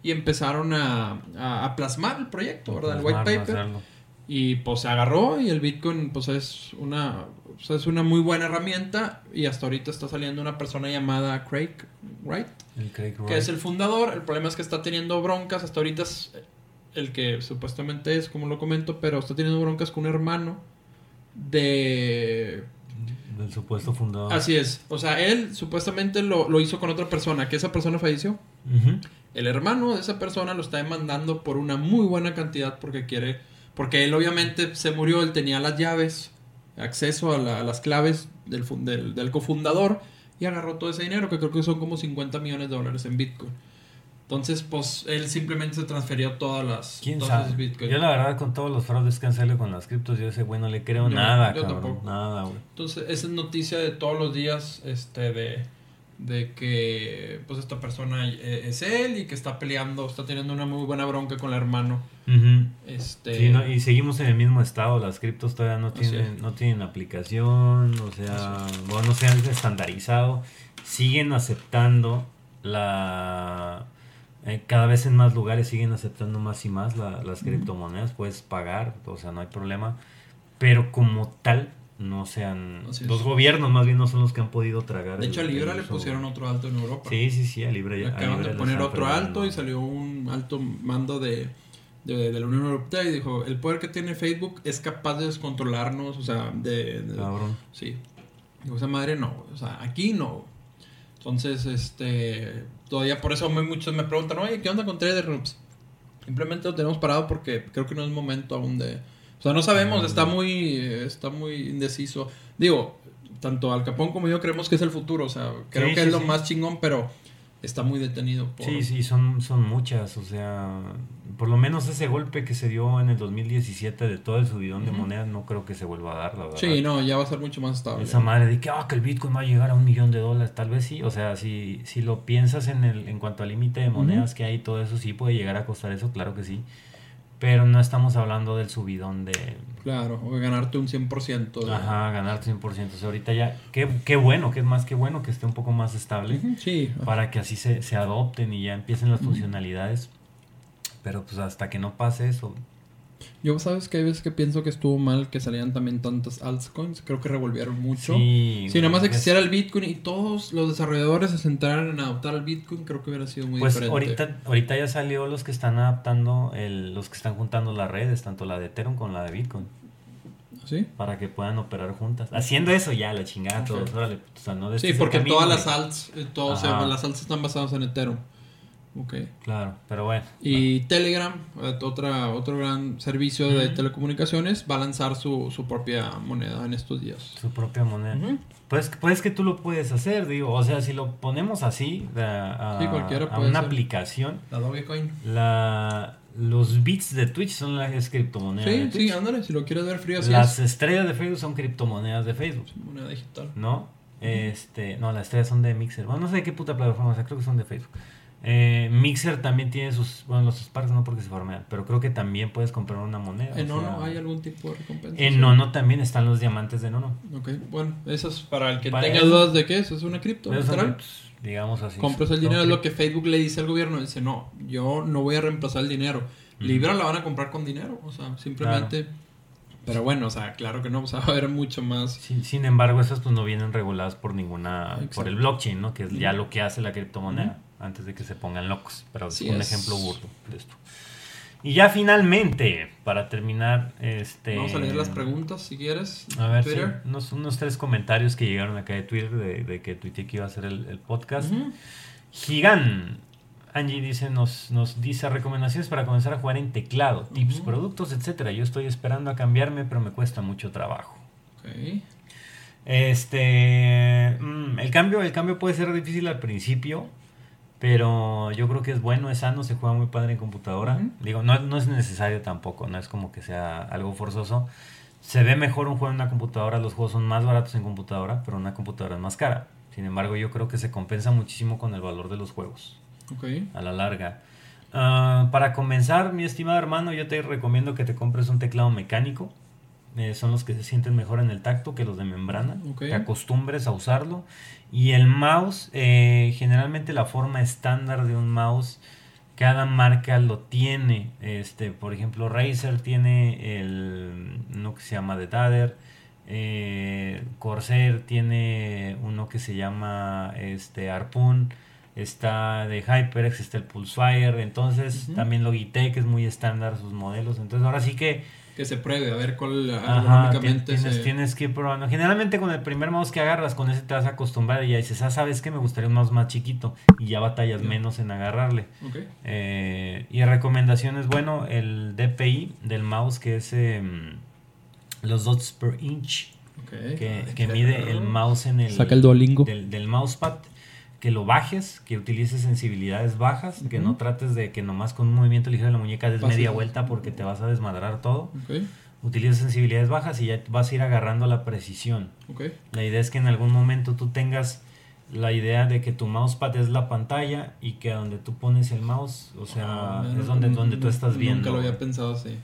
y empezaron a, a, plasmar el proyecto, ¿verdad? El white paper. Y pues se agarró y el Bitcoin pues es una, pues, es una muy buena herramienta y hasta ahorita está saliendo una persona llamada Craig Wright, que es el fundador. El problema es que está teniendo broncas, hasta ahorita es el que supuestamente es, como lo comento, pero está teniendo broncas con un hermano de... Del supuesto fundador. Así es. O sea, él supuestamente lo, hizo con otra persona, que esa persona falleció. El hermano de esa persona lo está demandando por una muy buena cantidad porque quiere... Porque él obviamente se murió, él tenía las llaves, acceso a, las claves del, del, del cofundador y agarró todo ese dinero, que creo que son como 50 millones de dólares en Bitcoin. Entonces, pues él simplemente se transfirió todas las ¿Quién sabe? Bitcoin. Yo la verdad con todos los fraudes que han salido con las criptos, yo ese güey no le creo nada, yo cabrón, nada, güey. Entonces, esa es noticia de todos los días este de de que pues esta persona eh, es él y que está peleando, está teniendo una muy buena bronca con el hermano. Este sí, y seguimos en el mismo estado, las criptos todavía no tienen no tienen aplicación, o sea, bueno, no se han estandarizado, siguen aceptando la eh, cada vez en más lugares siguen aceptando más y más las criptomonedas, puedes pagar, o sea, no hay problema, pero como tal, no sean... los gobiernos más bien no son los que han podido tragar. De hecho, a Libra le pusieron otro alto en Europa. Sí, sí, sí, a Libra ya. Acaban de poner otro alto y salió un alto mando de, de, la Unión Europea y dijo, el poder que tiene Facebook es capaz de descontrolarnos, o sea, de... Cabrón. Sí. Dijo, esa madre no, o sea, aquí no. Entonces, este todavía por eso muchos me preguntan, oye, ¿qué onda con Trader Rooms? Simplemente lo tenemos parado porque creo que no es momento aún de... O sea, no sabemos, está muy, está muy indeciso. Digo, tanto Al Capón como yo creemos que es el futuro, o sea, creo que es lo más chingón, pero está muy detenido. Sí, sí, son, son muchas, o sea, por lo menos ese golpe que se dio en el 2017 de todo el subidón de monedas, no creo que se vuelva a dar, la verdad. Sí, no, ya va a ser mucho más estable. Esa madre de que, ah, que el Bitcoin va a llegar a un millón de dólares, tal vez sí, o sea, si, si lo piensas en, el, en cuanto al límite de monedas que hay, todo eso sí puede llegar a costar eso, claro que sí. Pero no estamos hablando del subidón de... Claro, o de ganarte un 100%. Ajá, ganarte 100%. O sea, ahorita ya, qué, qué bueno, que es más que bueno que esté un poco más estable. Sí. Para que así se, se adopten y ya empiecen las funcionalidades. Pero pues hasta que no pase eso. Yo, ¿sabes que Hay veces que pienso que estuvo mal que salían también tantas altcoins. Creo que revolvieron mucho. Sí, si nada más existiera el Bitcoin y todos los desarrolladores se centraran en adoptar el Bitcoin, creo que hubiera sido muy Pues diferente. ahorita, ahorita ya salió los que están adaptando, el, los que están juntando las redes, tanto la de Ethereum con la de Bitcoin, ¿Sí? para que puedan operar juntas. Haciendo eso ya, la chingada, Ok. todos, órale, o sea, no Sí, porque camino, todas las alts, eh, todos las alts están basadas en Ethereum. Ok. Claro, pero bueno. Y Telegram, eh, otra, otro gran servicio de telecomunicaciones, va a lanzar su, su propia moneda en estos días. Su propia moneda. Pues, pues que tú lo puedes hacer, digo, o sea, si lo ponemos así a, a- Sí, cualquiera a puede una ser. aplicación, La Dogecoin. la, los bits de Twitch son las criptomonedas de Sí, Twitch. sí, ándale, si lo quieres ver frío, así Las es. estrellas de Facebook son criptomonedas de Facebook, Moneda digital. ¿no? Este, no, las estrellas son de Mixer. Bueno, no sé de qué puta plataforma, o sea, creo que son de Facebook. Eh, Mixer también tiene sus, bueno, los Sparks no porque se formean, pero creo que también puedes comprar una moneda. En sea, Nono hay algún tipo de recompensa. En. Nono también están los diamantes de Nono. Ok, bueno, eso es para el que Para tenga eso. dudas de qué es, es una cripto, criptos, digamos así. Compras el dinero, es lo que Facebook le dice al gobierno, dice, no, yo no voy a reemplazar el dinero. Libra la van a comprar con dinero, o sea, simplemente... Pero bueno, o sea, claro que no, o sea, va a haber mucho más... Sin, sin embargo, esas pues no vienen reguladas por ninguna, Exacto. por el blockchain, ¿no? Que es ya lo que hace la criptomoneda, antes de que se pongan locos. Pero es un es. ejemplo burdo de esto. Y ya finalmente, para terminar, este... Vamos a leer las preguntas, si quieres. A ver, sí, Twitter. unos, unos tres comentarios que llegaron acá de Twitter de, de que tuiteé que iba a hacer el, el podcast. Gigan. Angie dice, nos, nos dice recomendaciones para comenzar a jugar en teclado, tips, productos, etcétera. Yo estoy esperando a cambiarme, pero me cuesta mucho trabajo. Ok. Este, mm, el cambio, el cambio puede ser difícil al principio, pero yo creo que es bueno, es sano, se juega muy padre en computadora. Digo, no, no es necesario tampoco, no es como que sea algo forzoso. Se ve mejor un juego en una computadora, los juegos son más baratos en computadora, pero una computadora es más cara. Sin embargo, yo creo que se compensa muchísimo con el valor de los juegos Ok. a la larga. Ah, para comenzar, mi estimado hermano, yo te recomiendo que te compres un teclado mecánico. Eh, son los que se sienten mejor en el tacto que los de membrana. Ok. Te acostumbres a usarlo. Y el mouse, eh, generalmente la forma estándar de un mouse, cada marca lo tiene. Este, por ejemplo, Razer tiene el uno que se llama The eh, Corsair tiene uno que se llama este, Harpoon. Está de HyperX, está el Pulsefire. Entonces, también Logitech es muy estándar sus modelos. Entonces, ahora sí que Que se pruebe, a ver cuál Ajá, tienes, se- tienes que ir probando. Generalmente con el primer mouse que agarras, con ese te vas a acostumbrar y ya dices, ah, ¿sabes qué? Me gustaría un mouse más chiquito y ya batallas menos en agarrarle. Ok. Eh, y recomendaciones, bueno, el DPI del mouse que es em, los dots per inch que, que qué mide el mouse en el, Saca el Duolingo. del, del mousepad. Que lo bajes, que utilices sensibilidades bajas, que no trates de que nomás con un movimiento ligero de la muñeca des media vuelta porque te vas a desmadrar todo Ok. utiliza sensibilidades bajas y ya vas a ir agarrando la precisión. La idea es que en algún momento tú tengas la idea de que tu mousepad es la pantalla y que donde tú pones el mouse, o sea, Ah, es donde, donde tú estás viendo. Nunca lo había pensado así.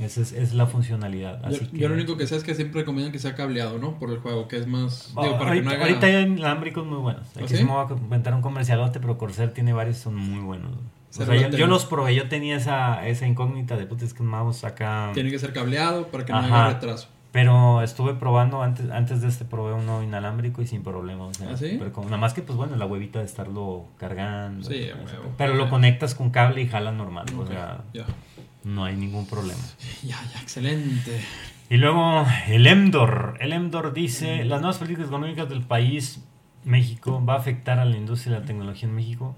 Esa es, es la funcionalidad. Yo, Así yo que, lo único que sé es que siempre recomiendan que sea cableado, ¿no? Por el juego, que es más. Ah, Digo, para ahorita, que no haga. ahorita hay inalámbricos muy buenos. ¿Ah, Aquí sí? se me va a inventar un comercialote, pero Corsair tiene varios, son muy buenos. O sea, yo, los probé, yo tenía esa, esa incógnita de puta, es que un mouse acá. Tiene que ser cableado para que no Ajá. haya retraso. Pero estuve probando, antes, antes de este probé uno inalámbrico y sin problema. o sea, ¿Ah, sí? Pero como- nada más que, pues bueno, la huevita de estarlo cargando. Sí, huevo. Pero lo conectas con cable y jala normal. O sea, no hay ningún problema. Ya, ya, excelente. Y luego el Emdor. El Emdor dice, las nuevas políticas económicas del país, México, ¿va a afectar a la industria de la tecnología en México?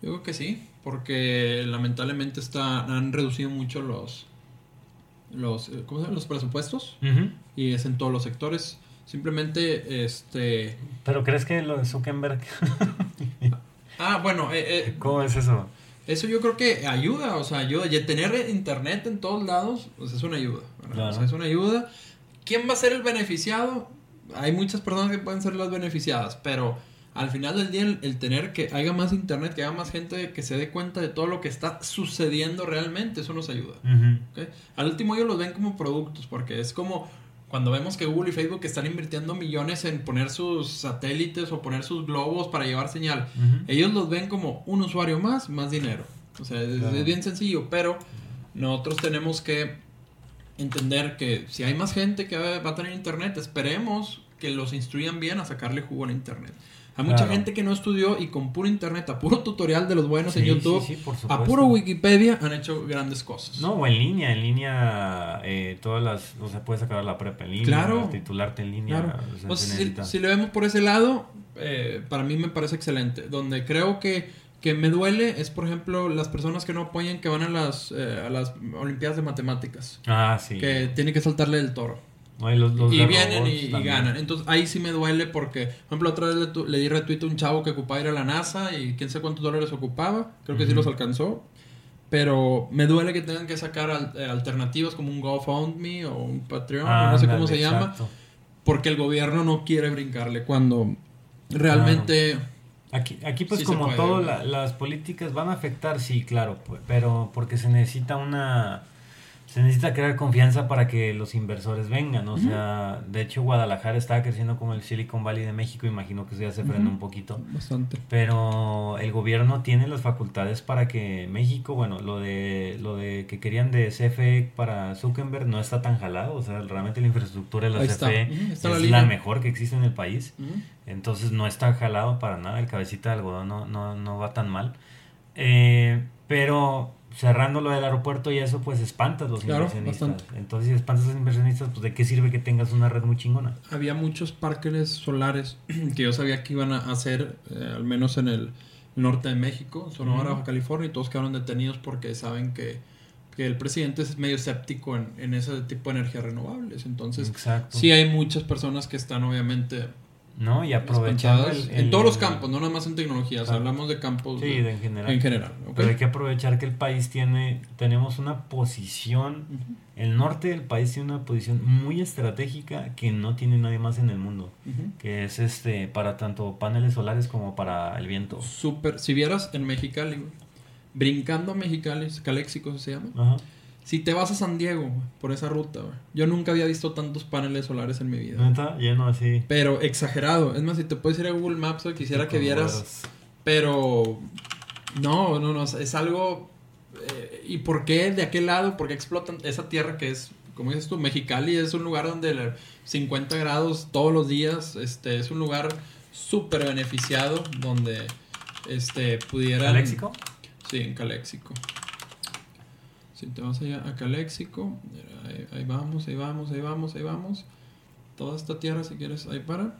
Yo creo que sí, porque lamentablemente está, han reducido mucho los, los, eh, ¿cómo se llama? los presupuestos y es en todos los sectores. Simplemente, este... ¿Pero crees que lo de Zuckerberg? Ah, bueno, eh, eh, ¿Cómo es eso? eso yo creo que ayuda, o sea, ayuda. Y tener internet en todos lados, pues es una ayuda. Claro. O sea, es una ayuda. ¿Quién va a ser el beneficiado? Hay muchas personas que pueden ser las beneficiadas, pero al final del día el, el tener que haya más internet, que haya más gente que se dé cuenta de todo lo que está sucediendo realmente, eso nos ayuda. Al último ellos los ven como productos, porque es como cuando vemos que Google y Facebook están invirtiendo millones en poner sus satélites o poner sus globos para llevar señal. Ellos los ven como un usuario más, más dinero. O sea, es, Claro. es bien sencillo, pero nosotros tenemos que entender que si hay más gente que va va a tener internet, esperemos que los instruyan bien a sacarle jugo al internet. Hay mucha Claro. gente que no estudió y con puro internet, a puro tutorial de los buenos en YouTube, sí, sí, por a puro Wikipedia han hecho grandes cosas. No, o en línea, en línea, eh, todas las, o sea, puedes sacar la prepa en línea, Claro. titularte en línea, Claro. o sea, se si, si le vemos por ese lado, eh, para mí me parece excelente. Donde creo que, que me duele es, por ejemplo, las personas que no apoyan que van a las, eh, a las Olimpiadas de Matemáticas. Ah, sí. Que tienen que saltarle del toro. Oye, los- los y vienen y, ganan. Entonces ahí sí me duele porque, por ejemplo, otra vez le, tu- le di retweet a un chavo que ocupaba ir a la NASA y quién sé cuántos dólares ocupaba. Creo que sí los alcanzó. Pero me duele que tengan que sacar al- eh, alternativas como un GoFundMe o un Patreon, Ah, no sé cómo se llama porque el gobierno no quiere brincarle cuando realmente Aquí, aquí pues Sí como puede, todo, la- las políticas van a afectar, sí, claro, pero porque se necesita una... Se necesita crear confianza para que los inversores vengan, o sea, de hecho Guadalajara está creciendo como el Silicon Valley de México, imagino que eso ya se frena Ujú. un poquito, bastante pero el gobierno tiene las facultades para que México, bueno, lo de lo de que querían de CFE para Zuckerberg no está tan jalado, o sea, realmente la infraestructura de la Ahí está. CFE está es la mejor que existe en el país. Entonces no está jalado para nada, el cabecita de algodón no, no, no va tan mal. Eh, pero cerrando lo del aeropuerto y eso, pues espantas los Claro, inversionistas. bastante. Entonces, si espantas a los inversionistas, pues de qué sirve que tengas una red muy chingona. había muchos parques solares que yo sabía que iban a hacer eh, al menos en el norte de México Sonora. Baja California y todos quedaron detenidos porque saben que, que el presidente es medio escéptico en, en ese tipo de energías renovables entonces Exacto. sí hay muchas personas que están obviamente ¿No? Y aprovechando el- en todos los campos no nada más en tecnologías Claro. hablamos de campos Sí, de- de en general. en general ¿ok? Pero hay que aprovechar que el país tiene, tenemos una posición, el norte del país tiene una posición muy estratégica que no tiene nadie más en el mundo. que es este para tanto paneles solares como para el viento. Súper, si vieras en Mexicali, brincando a Mexicali, Caléxico se llama. Ajá. Si te vas a San Diego, por esa ruta. Yo nunca había visto tantos paneles solares en mi vida. Neta, lleno así. Pero exagerado. Es más, si te puedes ir a Google Maps, güey, quisiera que vieras. Pero. No, no, no. Es algo. eh, ¿Y por qué de aquel lado? ¿Por qué explotan esa tierra que es, como dices tú, Mexicali es un lugar donde el 50 grados todos los días. Este es un lugar súper beneficiado donde este pudieran. ¿Caléxico? Sí, en Caléxico. Si te vas allá a Caléxico, mira, ahí, ahí vamos, ahí vamos, ahí vamos, ahí vamos. Toda esta tierra, si quieres, ahí para.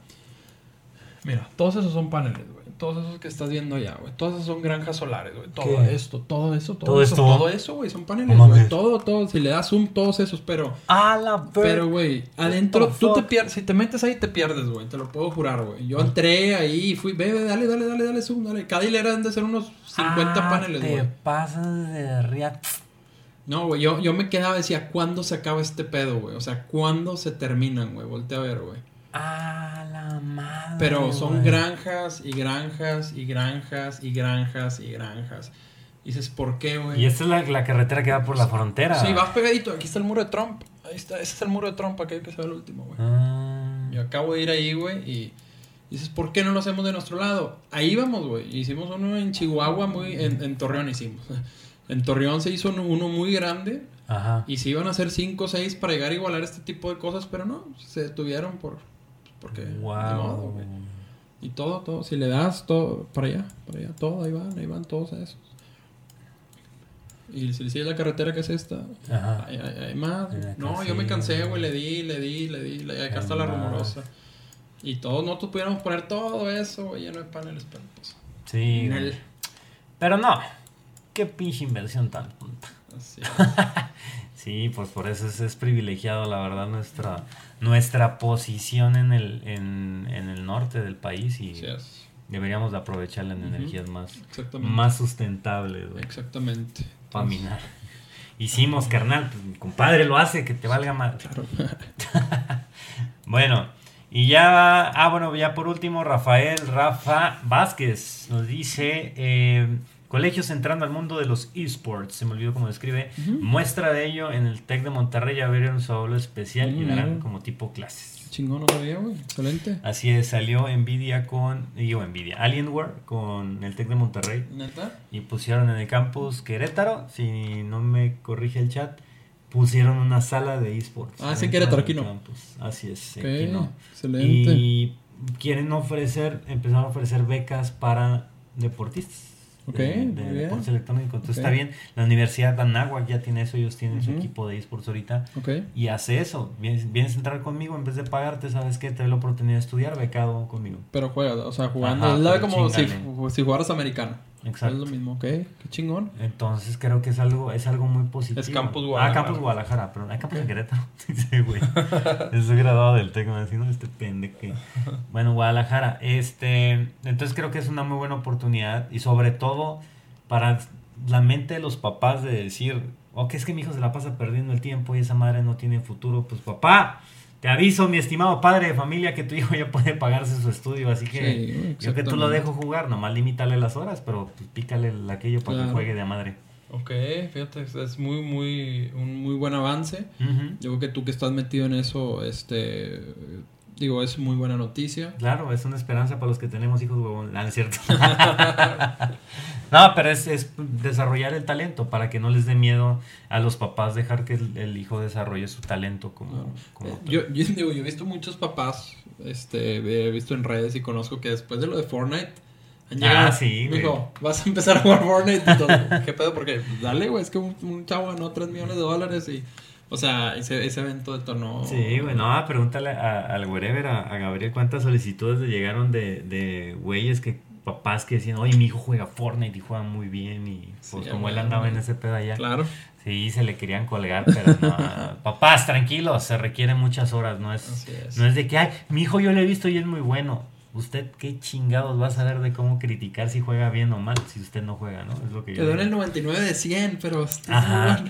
Mira, todos esos son paneles, güey. Todos esos que estás viendo allá, güey. Todos esos son granjas solares, güey. Todo ¿Qué? esto, todo eso, todo, ¿Todo eso. esto? Todo eso, güey. Son paneles, güey. Todo, todo. Si le das zoom, todos esos, pero. ¡Ah, la Pero, güey, adentro, tú te pierdes. Si te metes ahí, te pierdes, güey. Te lo puedo jurar, güey. Yo entré ahí y fui, bebe, dale, dale, dale, dale, zoom, dale. Cada hilera han de ser unos 50 Ah, paneles, te güey. pasas de riat. No, güey, yo, yo me quedaba y decía, ¿cuándo se acaba este pedo, güey? O sea, ¿cuándo se terminan, güey? Voltea a ver, güey. ¡Ah, la madre! Pero son granjas y granjas y granjas y granjas y granjas. Y dices, ¿por qué, güey? Y esta es la, la carretera que va por la frontera. Sí, vas pegadito. Aquí está el muro de Trump. Ahí está, ese es el muro de Trump, aquel que se ve el último, güey. Ah. Yo acabo de ir ahí, güey, y dices, ¿por qué no lo hacemos de nuestro lado? Ahí vamos, güey. Hicimos uno en Chihuahua, muy en, en Torreón hicimos. En Torreón se hizo uno, muy grande Ajá. y se iban a hacer 5 o 6 para llegar a igualar este tipo de cosas, pero no, se detuvieron por... Porque... modo, Wow. y todo, todo, si le das todo para allá, para allá, todo, ahí van, ahí van todos esos. Y si le sigues la carretera que es esta, Ajá. hay, hay- hay más. No, yo me cansé, güey, le di, le di, le di, le- acá está la rumorosa. Y todos nosotros pudiéramos poner todo eso, güey, lleno de paneles, pero pues, Sí. Pero no. Qué pinche inversión tan tonta. así. Sí, pues por eso es, es privilegiado, la verdad, nuestra nuestra posición en el, en, en el norte del país y deberíamos de aprovecharla en energías más, más sustentables, Exactamente. para minar. Hicimos, carnal, pues, mi compadre lo hace, que te valga más. Claro. Bueno, y ya, ah, bueno, ya por último, Rafael Rafa Vázquez nos dice, eh, Colegios entrando al mundo de los esports. Se me olvidó cómo describe. Muestra de ello en el TEC de Monterrey. Ya abrieron su aula especial y darán como tipo clases. Chingón, no sabía, güey. Excelente. Así es, salió Nvidia con. Digo Nvidia. Alienware con el TEC de Monterrey. ¿Neta? Y pusieron en el campus Querétaro. Si no me corrige el chat. Pusieron una sala de esports. Ah, sí, Querétaro, aquí no. Así es, Ok, aquí no. Excelente. Y quieren ofrecer, empezaron a ofrecer becas para deportistas. De, de deportes electrónicos. Entonces está bien. La Universidad de Anáhuac ya tiene eso, ellos tienen su equipo de esports ahorita. Y hace eso. Vienes, vienes a entrar conmigo en vez de pagarte, ¿sabes qué? Te doy la oportunidad de estudiar becado conmigo. Pero juega, o sea, jugando. Ajá, es la como si jugaras americano. Exacto. Es lo mismo, ok. Qué chingón. Entonces creo que es algo, es algo muy positivo. Es Campus Ah, Guadalajara. Campus Guadalajara, pero hay Campus en Querétaro. Sí, güey. Estoy graduado del TEC, me decían, este pendejo. que-". Bueno, Guadalajara. Este, entonces creo que es una muy buena oportunidad y sobre todo para la mente de los papás de decir, ok, es que mi hijo se la pasa perdiendo el tiempo y esa madre no tiene futuro. Pues papá, te aviso, mi estimado padre de familia, que tu hijo ya puede pagarse su estudio, así que Sí, yo que tú lo dejo jugar, nomás limítale las horas, pero pues, pícale el- aquello para que juegue de madre. Ok, fíjate, es- muy, muy, un muy buen avance. Yo creo que tú que estás metido en eso, este, digo, es muy buena noticia. Claro, es una esperanza para los que tenemos hijos huevón. Ah, no es cierto. no, pero es, es desarrollar el talento para que no les dé miedo a los papás dejar que el, el hijo desarrolle su talento como, Claro. como Eh. Yo, yo, digo, yo he visto muchos papás, este, he visto en redes y conozco que después de lo de Fortnite, han Ah, llegado, sí, güey. Dijo, vas a empezar a jugar Fortnite todo. ¿Qué pedo? Porque, dale, güey, es que un, un chavo ganó 3 millones de dólares y, o sea, ese, ese evento detonó. Sí, güey, no, pregúntale a- al wherever, a, a Gabriel, cuántas solicitudes le llegaron de, de güeyes que papás que decían, oye, mi hijo juega Fortnite y juega muy bien y pues Sí, como él andaba en ese pedo allá. Claro. Sí, se le querían colgar, pero no. papás, tranquilos, se requieren muchas horas, no es, es. no es de que, ay, mi hijo yo lo he visto y es muy bueno. Usted qué chingados va a saber de cómo criticar si juega bien o mal, si usted no juega, ¿no? Es lo que yo Quedó en digo. el 99 de 100, pero... Ajá.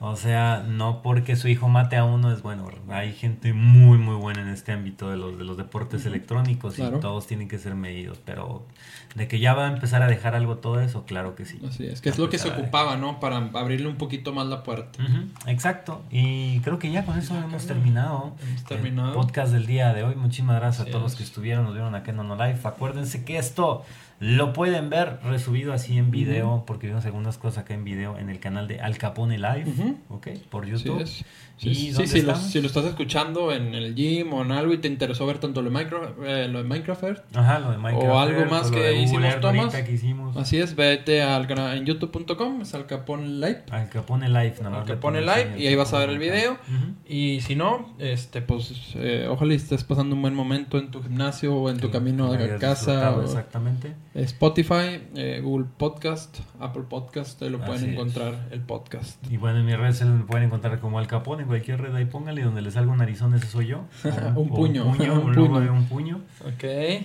O sea, no porque su hijo mate a uno es bueno. Hay gente muy, muy buena en este ámbito de los, de los deportes electrónicos Claro. y todos tienen que ser medidos. Pero de que ya va a empezar a dejar algo todo eso, claro que sí. Así es, que es lo que se ocupaba, ¿no? Para abrirle un poquito más la puerta. Exacto. Y creo que ya con eso hemos terminado. Hemos terminado. El podcast del día de hoy. Muchísimas gracias Así a todos los que estuvieron, nos vieron acá en Nono Life. Acuérdense que esto lo pueden ver resubido así en video, porque vimos algunas cosas acá en video en el canal de Al Capone Live, Ujú. ¿ok? Por YouTube. Es. ¿Y Sí, sí, lo, si lo estás escuchando en el gym o en algo y te interesó ver tanto lo de, Minecraft, eh, lo de Minecraft, Ajá, lo de Minecraft. O algo más o que hicimos, que hicimos. así es, vete al canal en youtube.com, es Al Capone Live. Al Capone Live, nada Al Capone Live ahí y ahí vas a ver el video. Y si no, este pues eh, ojalá estés pasando un buen momento en tu gimnasio o en tu Sí, camino a casa. o- Exactamente. Spotify, eh, Google Podcast, Apple Podcast, te lo Así pueden es. encontrar el podcast. Y bueno, en mis redes se lo pueden encontrar como Al Capone, en cualquier red ahí póngale donde le salga un narizón, ese soy yo. O Un o puño, un, puño, un puño. un puño. Ok.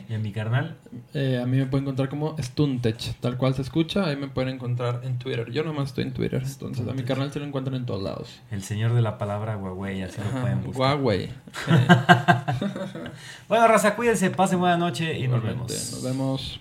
Y en mi carnal, Eh, a mí me pueden encontrar como Stuntech, tal cual se escucha. Ahí me pueden encontrar en Twitter. Yo nomás estoy en Twitter. Entonces a mi carnal se lo encuentran en todos lados. el señor de la palabra Huawei, así lo pueden buscar. Huawei. Bueno, raza, cuídense, pasen buena noche y nos vemos. Nos vemos.